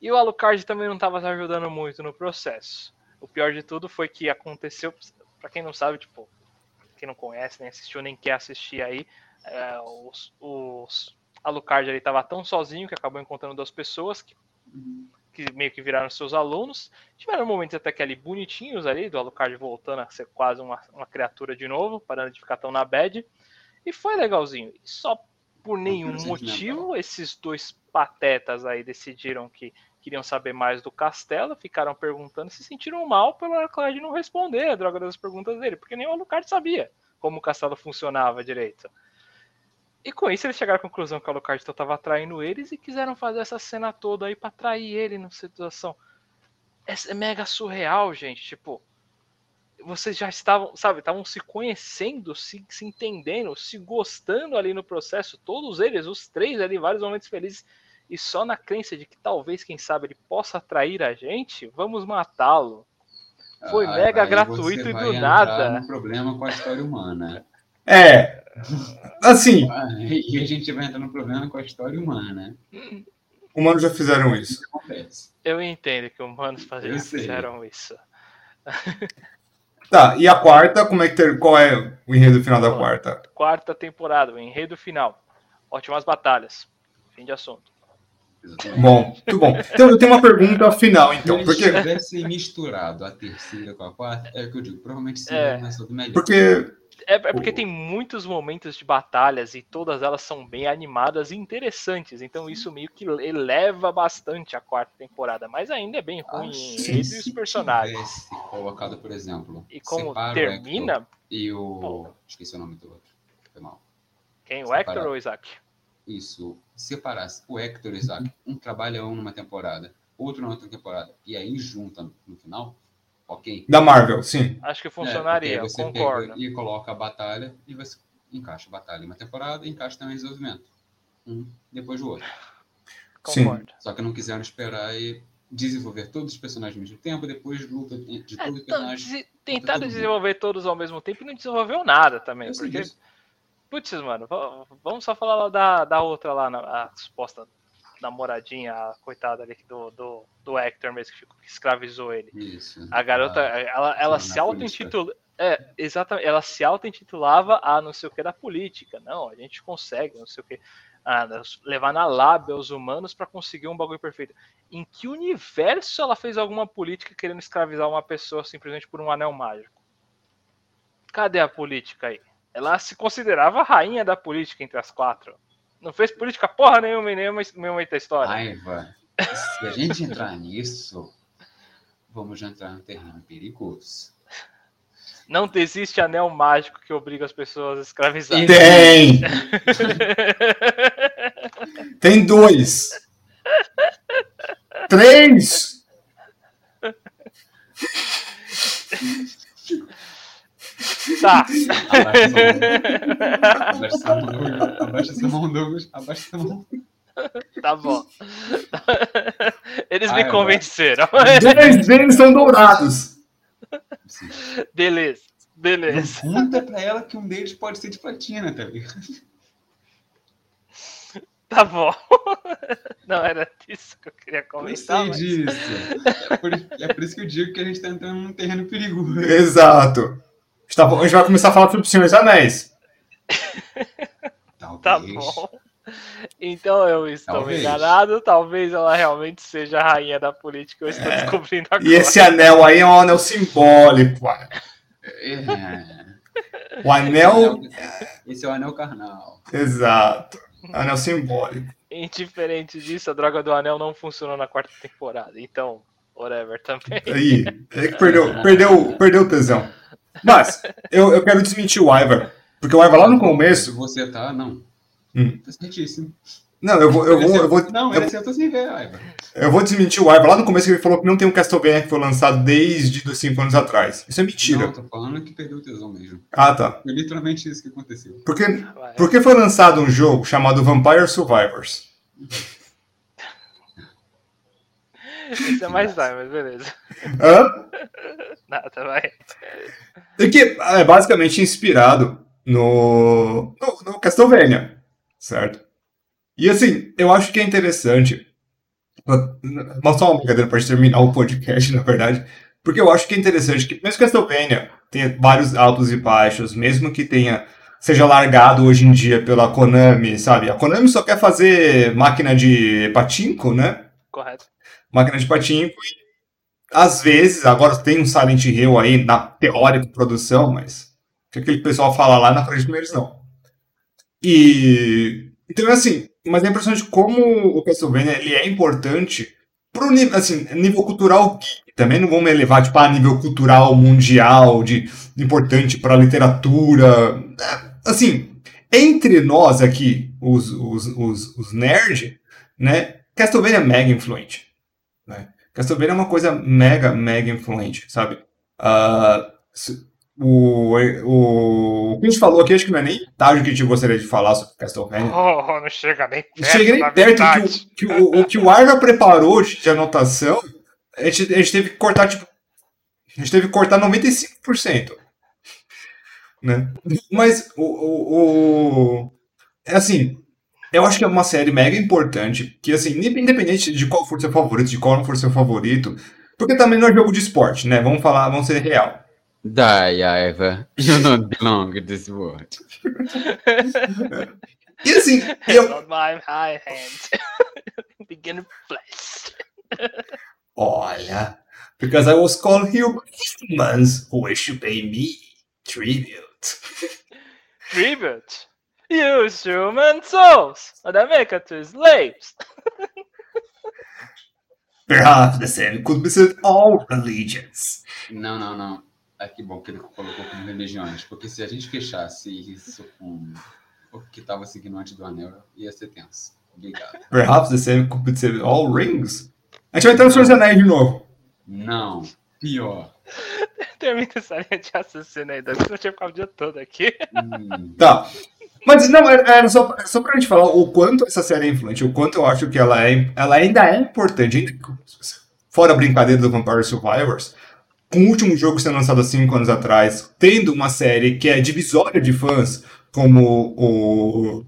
E o Alucard também não estava ajudando muito no processo. O pior de tudo foi que aconteceu, pra quem não sabe, tipo, quem não conhece, nem assistiu, nem quer assistir aí, é, os, os Alucard ele tava tão sozinho que acabou encontrando duas pessoas que Uhum. Que meio que viraram seus alunos. Tiveram momentos até que ali bonitinhos ali, do Alucard voltando a ser quase uma, uma criatura de novo, parando de ficar tão na bad. E foi legalzinho. E só por nenhum motivo, esses dois patetas aí decidiram que queriam saber mais do castelo, ficaram perguntando, se sentiram mal pelo Alucard não responder a droga das perguntas dele, porque nem o Alucard sabia como o castelo funcionava direito. E com isso eles chegaram à conclusão que o Alucard só estava atraindo eles e quiseram fazer essa cena toda aí pra atrair ele na situação. É, mega surreal, gente. Tipo, vocês já estavam, sabe, estavam se conhecendo, se, se entendendo, se gostando ali no processo, todos eles, os três ali, vários momentos felizes, e só na crença de que talvez, quem sabe, ele possa atrair a gente, vamos matá-lo. Foi Ah, mega gratuito e do nada. num problema com a história humana. É. Assim, E a gente vai entrar no problema com a história humana. humanos já fizeram isso. Eu entendo que humanos fizeram isso. Tá, e a quarta, como é que ter, qual é o enredo final da quarta? Quarta temporada, o enredo final. Ótimas batalhas. Fim de assunto. Exatamente. Bom, muito bom. Então, eu tenho uma pergunta final, Se então, eles porque, tivessem misturado a terceira com a quarta, é o que eu digo, provavelmente seria É. melhor. porque É, é porque tem muitos momentos de batalhas e todas elas são bem animadas e interessantes. Então isso meio que eleva bastante a quarta temporada. Mas ainda é bem ruim em que enredo e os personagens. colocado, por exemplo, E como o termina, e o. Pô. Esqueci o nome do outro. Foi mal. quem? O. Hector ou o Isaac? Isso. Separasse o Hector e o Isaac, um trabalha um numa temporada, outro na outra temporada, e aí junta no final, ok. da Marvel, sim. Acho que É, funcionaria, eu você concordo. pega e coloca a batalha e você encaixa a batalha em uma temporada e encaixa também o desenvolvimento. Um depois do outro. Sim. Concordo. Só que não quiseram esperar e desenvolver todos os personagens ao mesmo tempo, depois luta de É, todos os então, personagens. tentaram todo mundo. desenvolver todos ao mesmo tempo e não desenvolveu nada também. Eu Porque, putz, mano, va- vamos só falar lá da, da outra lá, na- a suposta namoradinha, a coitada ali do, do, do Hector mesmo, que, ficou- que escravizou ele. Isso. A garota, Ah, ela, ela se auto-intitula. É, exatamente. Ela se auto-intitulava a não sei o que da política. Não, a gente consegue, não sei o que. Ah, levar na lábia os humanos para conseguir um bagulho perfeito. Em que universo ela fez alguma política querendo escravizar uma pessoa simplesmente por um anel mágico? Cadê a política aí? Ela se considerava a rainha da política entre as quatro. Não fez política porra nenhuma em nenhuma, nenhuma da história. Raiva. Se a gente entrar nisso, vamos entrar no terreno perigoso. Não existe anel mágico que obriga as pessoas a escravizar. Tem! Tem dois! Três! Tá. Abaixa essa mão, Douglas. Abaixa essa mão, Douglas. Abaixa essa mão. Tá bom. Eles Ah, me é, convenceram. Dois deles são dourados. Sim. Beleza. Beleza. Pergunta pra ela que um deles pode ser de platina, tá ligado? Tá bom. Não era disso que eu queria Eu comentar. sei mas- disso. É por, é por isso que eu digo que a gente tá entrando num terreno perigoso. Exato. A gente, tá- a gente vai começar a falar sobre o Senhor dos Anéis. Talvez. Tá bom. Então eu estou Talvez. enganado. Talvez ela realmente seja a rainha da política. Eu estou descobrindo agora. E esse anel aí é um anel simbólico. cara. É. O anel. Esse é o anel carnal. Exato. Anel simbólico. Indiferente disso, a droga do anel não funcionou na quarta temporada. Então, whatever também. Aí. É que perdeu, perdeu, perdeu o tesão. Mas, eu, eu quero desmentir o Ivar. Porque o Ivar lá no começo. Você tá, não. Hum. Tá certíssimo. Não, eu vou, eu vou, eu vou, Não, eu, ele acertou sem ver, Aiva. eu vou desmentir o Ivar. Lá no começo ele falou que não tem um Castlevania que foi lançado desde os 5 anos atrás. Isso é mentira. Não, tô falando que perdeu o tesão mesmo. Ah, tá. Foi literalmente isso que aconteceu. Porque, porque foi lançado um jogo chamado Vampire Survivors. Isso é mais time, mas beleza. Hã? Nada, vai. E que é basicamente inspirado no, no, no Castlevania, certo? E assim, eu acho que é interessante. Mas só uma brincadeira para terminar o podcast, na verdade. Porque eu acho que é interessante que, mesmo que Castlevania tenha vários altos e baixos, mesmo que tenha seja largado hoje em dia pela Konami, sabe? A Konami só quer fazer máquina de patinco, né? Correto. Máquina de patinco e às vezes, agora tem um Silent Hill aí na teórica produção, mas o que aquele pessoal fala lá na frente deles não. E então assim, mas a impressão de como o Castlevania ele é importante pro nível assim, nível cultural também não vamos elevar tipo a nível cultural mundial de importante para literatura, É, assim, entre nós aqui, os os, os, os nerd, né? Castlevania é mega influente. Né? Castlevania é uma coisa mega, mega influente, sabe? Se- o, o, o que a gente falou aqui, acho que não é nem do que a gente gostaria de falar sobre Castlevania. Oh, não chega nem perto. Chega nem perto verdade. que o, que o, o que o preparou de, de anotação, a gente, a gente teve que cortar, tipo. A gente teve que cortar 95%. Né? Mas o, o, o- É assim. Eu acho que é uma série mega importante. Que, assim, independente de qual for seu favorito, de qual não for seu favorito. Porque também não é jogo de esporte, né? Vamos falar, vamos ser real. Die, Aiva. You don't belong in this world. E assim, eu, Not my high hand. Begin flesh. Olha, because I was called humans who wish to pay me tribute. Tribute. Use human souls. Or they make it to slaves. Perhaps the same could be said all religions. Não, não, não. Ah, que bom que ele colocou como religiões. Porque se a gente fechasse isso com o que estava seguindo antes do anel, ia ser tenso. Obrigado. Perhaps the same could be said all rings. A gente vai entrar no Senhor dos Anéis de novo. Não. Pior. Termina essa linha de assassino ainda. porque Eu tinha ficado o dia todo aqui. Hum, Tá. Mas não, era era só, era só pra gente falar o quanto essa série é influente, o quanto eu acho que ela, é, ela ainda é importante. Fora a brincadeira do Vampire Survivors, com o último jogo sendo lançado há 5 anos atrás, tendo uma série que é divisória de fãs, como o,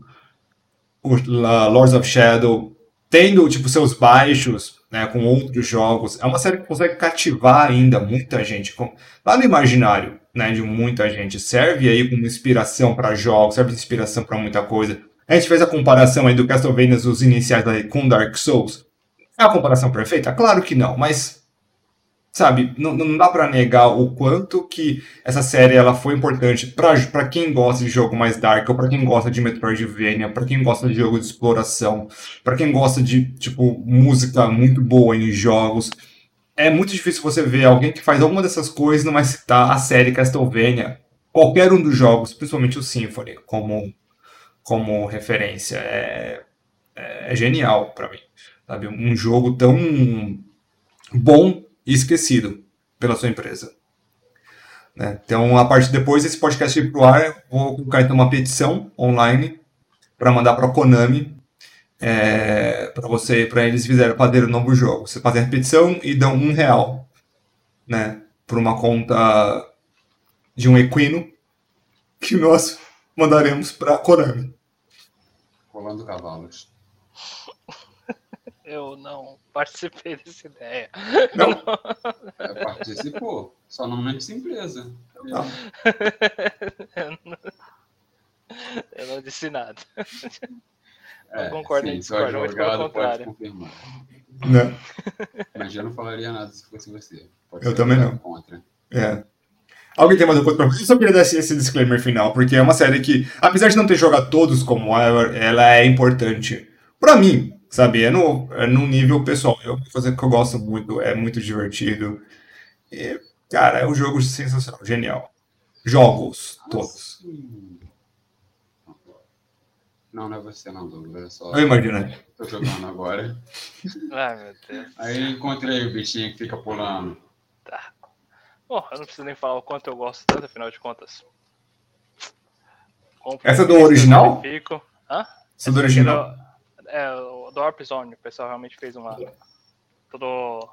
o La- Lords of Shadow, tendo tipo seus baixos né, com outros jogos, é uma série que consegue cativar ainda muita gente. com- lá no imaginário né, de muita gente, serve aí como inspiração para jogos, serve de inspiração para muita coisa. A gente fez a comparação aí do Castlevania, os iniciais da- com Dark Souls. É uma comparação perfeita? Claro que não, mas sabe, não, não dá pra negar o quanto que essa série ela foi importante pra quem gosta de jogo mais dark, ou pra quem gosta de Metroidvania, pra quem gosta de jogo de exploração, pra quem gosta de, tipo, música muito boa em jogos. É muito difícil você ver alguém que faz alguma dessas coisas não vai citar a série Castlevania, qualquer um dos jogos, principalmente o Symphony, como, como referência. É, é genial pra mim. Sabe? Um jogo tão bom e esquecido pela sua empresa. Né? Então, a partir depois desse podcast ir pro ar, vou colocar então uma petição online para mandar para a Konami é, para você, para eles fizerem fazer um novo jogo. Você faz a petição e dão um real, né, por uma conta de um equino que nós mandaremos para Konami. Rolando cavalos. Eu não participei dessa ideia. Não? É, participou, só não nessa empresa. Não. Eu não, eu não disse nada. É, Eu concordo sim, muito pelo advogado pode contrário. confirmar. Né? Mas eu não falaria nada se fosse você. Pode Eu também não. Contra. É. Alguém tem mais alguma coisa pra Eu só queria dar esse, disclaimer final, porque é uma série que, apesar de não ter jogado todos como Ever, ela é importante pra mim, sabe? É no, é no nível pessoal. É uma coisa que eu gosto muito, é muito divertido. E, cara, é um jogo sensacional, genial. Jogos, todos. Assim. Não, não é você não, Douglas. É só. Eu imagino. Tô jogando agora. Ai, meu Deus. Aí encontrei o bichinho que fica pulando. Tá. Bom, eu não preciso nem falar o quanto eu gosto tanto, afinal de contas. Compro Essa é do original? verifico. Hã? Isso é do original. É, o do Warp Zone. O pessoal realmente fez uma. Todo.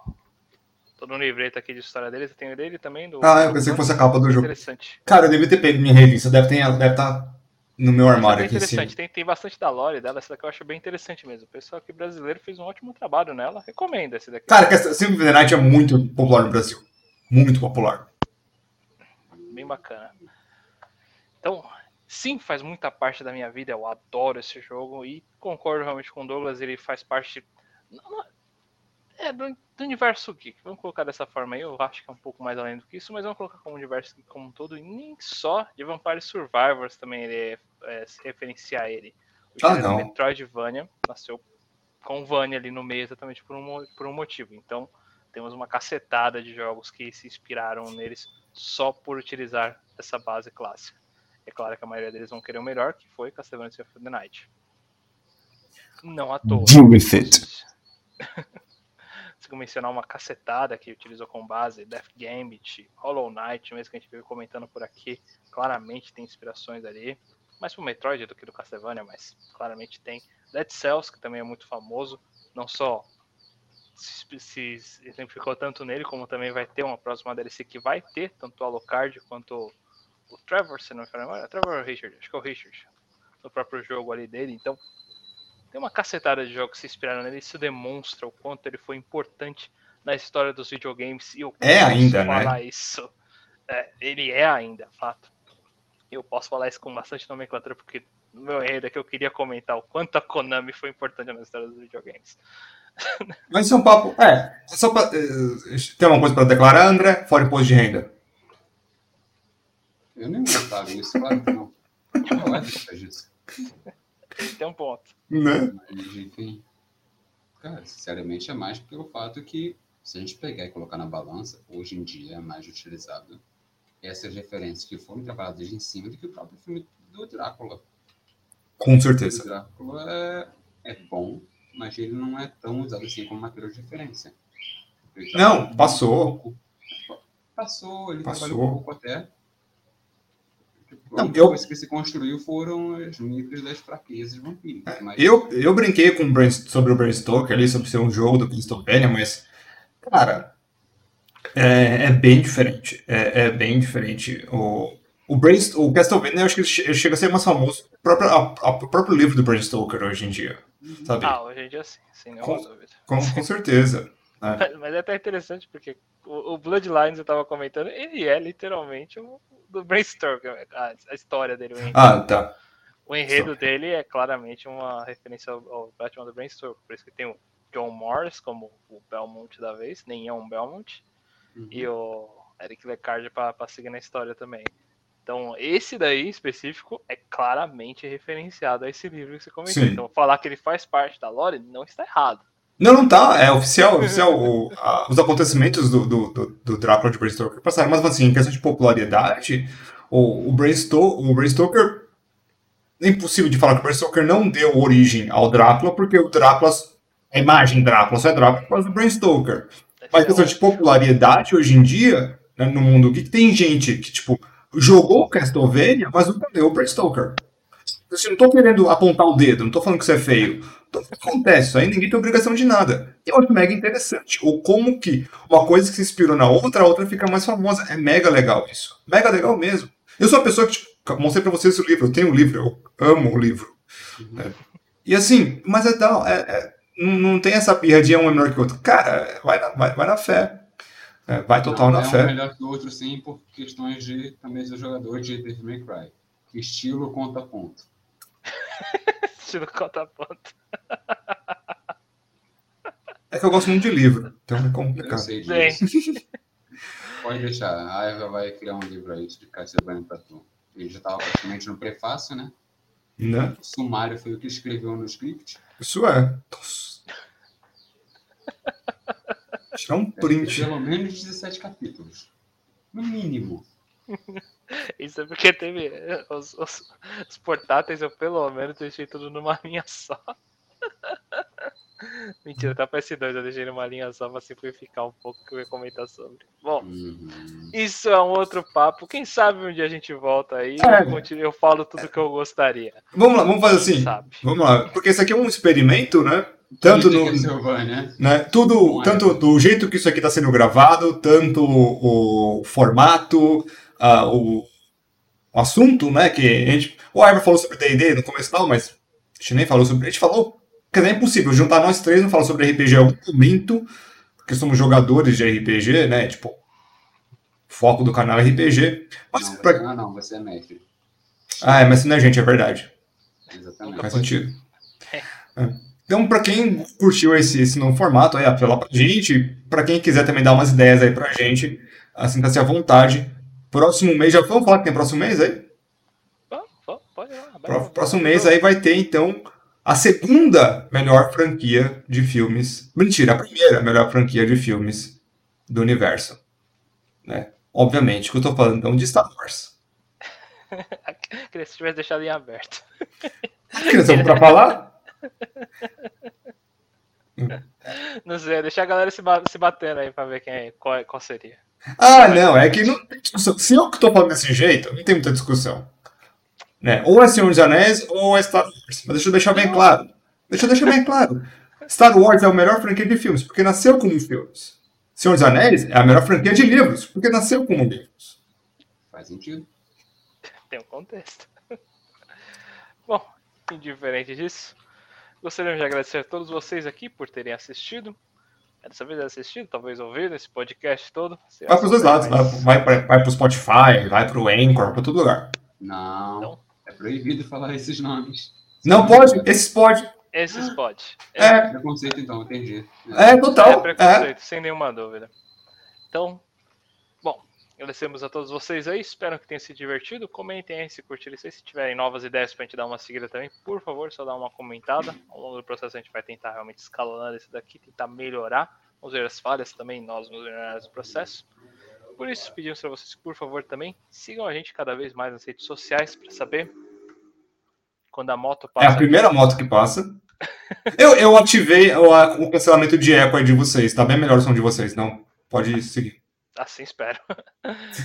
Todo um livreto aqui de história deles. Eu tenho dele também. Do, Ah, eu pensei que fosse a capa do jogo. Interessante. Cara, eu devia ter pego minha revista, deve estar deve tá no meu Essa é armário bem aqui interessante. Tem, tem bastante da lore dela. Essa daqui eu acho bem interessante mesmo. O pessoal aqui brasileiro fez um ótimo trabalho nela. Recomendo esse daqui. Cara, que essa Symphony of the Night é muito popular no Brasil. Muito popular. bem bacana. Então, sim, faz muita parte da minha vida. Eu adoro esse jogo e concordo realmente com o Douglas. Ele faz parte não, não- é, do, do universo geek. Vamos colocar dessa forma aí. Eu acho que é um pouco mais além do que isso, mas vamos colocar como universo geek como um todo. E nem só de Vampire Survivors também ele é, é, se referenciar a ele. O Ah, não. Metroidvania nasceu com Vania ali no meio exatamente por um, por um motivo. Então, temos uma cacetada de jogos que se inspiraram neles só por utilizar essa base clássica. É claro que a maioria deles vão querer o melhor, que foi Castlevania Symphony of the Night. Não à toa. Deal with it. Eu mencionar uma cacetada que utilizou como base, Death Gambit, Hollow Knight, mesmo que a gente veio comentando por aqui, claramente tem inspirações ali. Mais pro Metroid do que do Castlevania, mas claramente tem. Dead Cells, que também é muito famoso, não só se, se exemplificou tanto nele, como também vai ter uma próxima DLC que vai ter, tanto o Alucard quanto o Trevor, se não me engano, Trevor Richard? Acho que é o Richard, no próprio jogo ali dele, então tem uma cacetada de jogos que se inspiraram nele, isso demonstra o quanto ele foi importante na história dos videogames e eu É posso ainda, né? falar isso. É, ele é ainda, fato. Eu posso falar isso com bastante nomenclatura, porque no meu enredo aqui eu queria comentar o quanto a Konami foi importante na história dos videogames. Mas isso é um papo. É, é só pra, eh, tem uma coisa pra declarar, André? Fora imposto de renda. Eu nem notava isso, claro que não. Não é disso. Tem um ponto. Né? Mas, enfim. Cara, sinceramente, é mais pelo fato que, se a gente pegar e colocar na balança, hoje em dia é mais utilizado essas referências que foram trabalhadas em cima do que o próprio filme do Drácula. Com O certeza. Drácula é, é bom, mas ele não é tão usado assim como material de referência. Não, passou. um Passou, ele Passou. trabalhou um pouco até. Não, a eu- coisa que se construiu foram as mitos das fraquezas vampíricas. Mas Eu, eu brinquei com o Bram- sobre o Bram Stoker ali, sobre ser um jogo do Castlevania, mas, cara, é, é bem diferente. É, é bem diferente. O, o, Bram, o Castlevania, eu acho que ele che- ele chega a ser mais famoso que o próprio, a- a- o próprio livro do Bram Stoker hoje em dia, sabe? Ah, hoje em dia sim, sem nenhuma Com- dúvida. Com, com certeza. Né? Mas, é até interessante porque o, o Bloodlines eu tava comentando, ele é literalmente o do Brainstorm, a, a história dele. O enredo, Ah, tá. o enredo dele é claramente uma referência ao, ao Batman do Brainstorm. Por isso que tem o John Morris como o Belmont da vez, nem é um Belmont, Uhum. e o Eric Lecard pra, pra seguir na história também. Então, esse daí em específico é claramente referenciado a esse livro que você comentou. Sim. Então, falar que ele faz parte da lore não está errado. Não, não tá. É oficial. é oficial. O- a- os acontecimentos do, do, do, do Drácula de Bram Stoker passaram. Mas, assim, em questão de popularidade, o, o, Bram Sto- o Bram Stoker... É impossível de falar que o Bram Stoker não deu origem ao Drácula, porque o Drácula... A imagem Drácula só é Drácula por causa do Bram Stoker. Mas em questão de popularidade, hoje em dia, né, no mundo geek, tem gente que, tipo, jogou Castlevania, mas nunca leu o Bram Stoker. Assim, não tô querendo apontar o dedo, não tô falando que isso é feio. Então, acontece, isso aí ninguém tem obrigação de nada. E eu acho mega interessante. Ou como que uma coisa que se inspirou na outra, a outra fica mais famosa. É mega legal isso. Mega legal mesmo. Eu sou uma pessoa que tipo, mostrei pra vocês o livro, eu tenho o livro, eu amo o livro. Uhum. É. E assim, mas é, da- é, é- não, tem essa pirra de um é melhor que o outro. Cara, vai na, vai, vai na fé. É, vai total Não, na é fé. um melhor que o outro, sim, por questões de também do jogador de Devil May Cry. Estilo conta ponto. Estilo conta ponto. É que eu gosto muito de livro, então é Eu complicado. sei Bem. disso. Pode deixar. A Eva vai criar um livro aí de Castlevania pra tu. Ele já estava praticamente no prefácio, né? Né? O sumário foi o que escreveu no script. Isso é. Nossa. Tirar um ter print. Pelo menos 17 capítulos. No mínimo. Isso é porque teve. Os, os- os portáteis eu pelo menos deixei tudo numa linha só. Mentira, tá pra PS2, eu deixei numa linha só pra simplificar um pouco o que eu ia comentar sobre. Bom, Uhum. isso é um outro papo. Quem sabe um dia a gente volta aí É. eu, continuo- eu falo tudo que eu gostaria. Vamos lá, vamos fazer assim. sabe? Vamos lá, porque isso aqui é um experimento, né? Tanto no, Castlevania. né? Tudo, tanto do jeito que isso aqui está sendo gravado, tanto o formato, ah, o, o assunto, né? Que a gente, o Ivar falou sobre D&D no começo e tal, mas a gente nem falou sobre, a gente falou, quer dizer, é impossível juntar nós três não falar sobre RPG em algum momento, porque somos jogadores de RPG, né? Tipo, foco do canal é RPG. Mas Não, pra- você, ah, não, você é mestre. ah, é, mas não é gente, é verdade. Exatamente. Faz sentido. É. Então, pra quem curtiu esse, esse novo formato, aí, apela pra gente. Pra quem quiser também dar umas ideias aí pra gente, assim, tá se à vontade. Próximo mês, já vamos falar que tem próximo mês aí? Pode ir lá. Próximo mês aí vai ter, então, a segunda melhor franquia de filmes. Mentira, a primeira melhor franquia de filmes do universo. Né? Obviamente que eu tô falando então de Star Wars. Queria que você tivesse deixado em aberto. Criança, vamos pra falar? Não sei, deixar a galera se, ba- se batendo aí pra ver quem é, qual, qual seria. Ah, não, é que não tem discussão. Se eu que tô falando desse jeito, não tem muita discussão. Né? Ou é Senhor dos Anéis ou é Star Wars. Mas deixa eu deixar bem claro. Deixa eu deixar bem claro. Star Wars é a melhor franquia de filmes, porque nasceu como filmes. Senhor dos Anéis é a melhor franquia de livros, porque nasceu como livros. Faz sentido. Tem um contexto. Bom, indiferente disso, gostaríamos de agradecer a todos vocês aqui por terem assistido. Dessa vez assistido, talvez ouvido esse podcast todo. Vai pros dois lados. Vai, vai, vai pro Spotify, vai pro Anchor, pra todo lugar. Não. Não. É proibido falar esses nomes. Não pode? Esses pode. Esses pode. É, Preconceito, então, entendi. é É total. É. preconceito, sem nenhuma dúvida. Então, agradecemos a todos vocês aí. Espero que tenham se divertido. Comentem aí se curtiram. Se tiverem novas ideias pra gente dar uma seguida também, por favor, só dá uma comentada. Ao longo do processo a gente vai tentar realmente escalonar esse daqui, tentar melhorar. Vamos ver as falhas também, nós vamos melhorar esse processo. Por isso, pedimos para vocês, por favor, também sigam a gente cada vez mais nas redes sociais para saber quando a moto É passa. a primeira moto que passa. Eu, eu ativei o, o cancelamento de eco aí de vocês. Tá bem melhor o som de vocês, não? Pode seguir. Assim espero.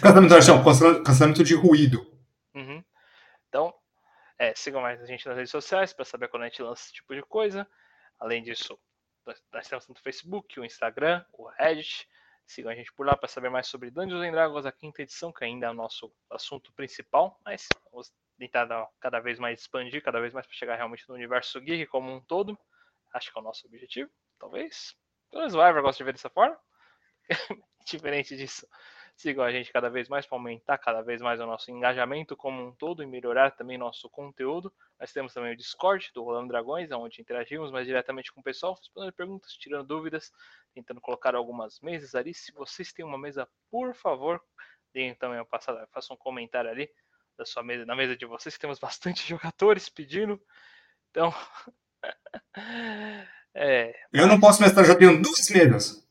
Cancelamento, não, cancela- cancelamento de ruído. Uhum. Então, é, sigam mais a gente nas redes sociais para saber quando a gente lança esse tipo de coisa. Além disso, nós, temos no Facebook, o Instagram, o Reddit. Sigam a gente por lá para saber mais sobre Dungeons and Dragons, a quinta edição, que ainda é o nosso assunto principal. Mas vamos tentar cada vez mais expandir, cada vez mais para chegar realmente no universo geek como um todo. Acho que é o nosso objetivo, talvez. Menos o Ivor gosta de ver dessa forma. Diferente disso, sigam a gente cada vez mais para aumentar cada vez mais o nosso engajamento como um todo e melhorar também nosso conteúdo. Nós temos também o Discord do Rolando Dragões, onde interagimos mais diretamente com o pessoal, respondendo perguntas, tirando dúvidas, tentando colocar algumas mesas ali. Se vocês têm uma mesa, por favor, deem também uma passada, façam um comentário ali da sua mesa, na mesa de vocês, temos bastante jogadores pedindo. Então, é, Eu não posso mestrar, já tenho duas mesas.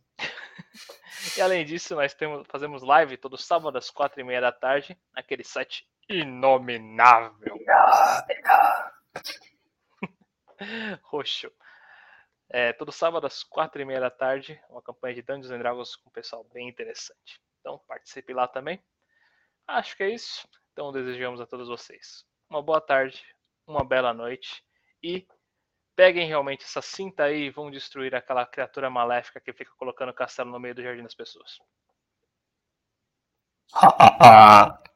E além disso, nós temos, fazemos live todo sábado às quatro e meia da tarde, naquele site inominável. Roxo. É, todo sábado às quatro e meia da tarde, uma campanha de Dungeons and Dragons com um pessoal bem interessante. Então participe lá também. Acho que é isso. Então desejamos a todos vocês uma boa tarde, uma bela noite e peguem realmente essa cinta aí e vão destruir aquela criatura maléfica que fica colocando castelo no meio do jardim das pessoas.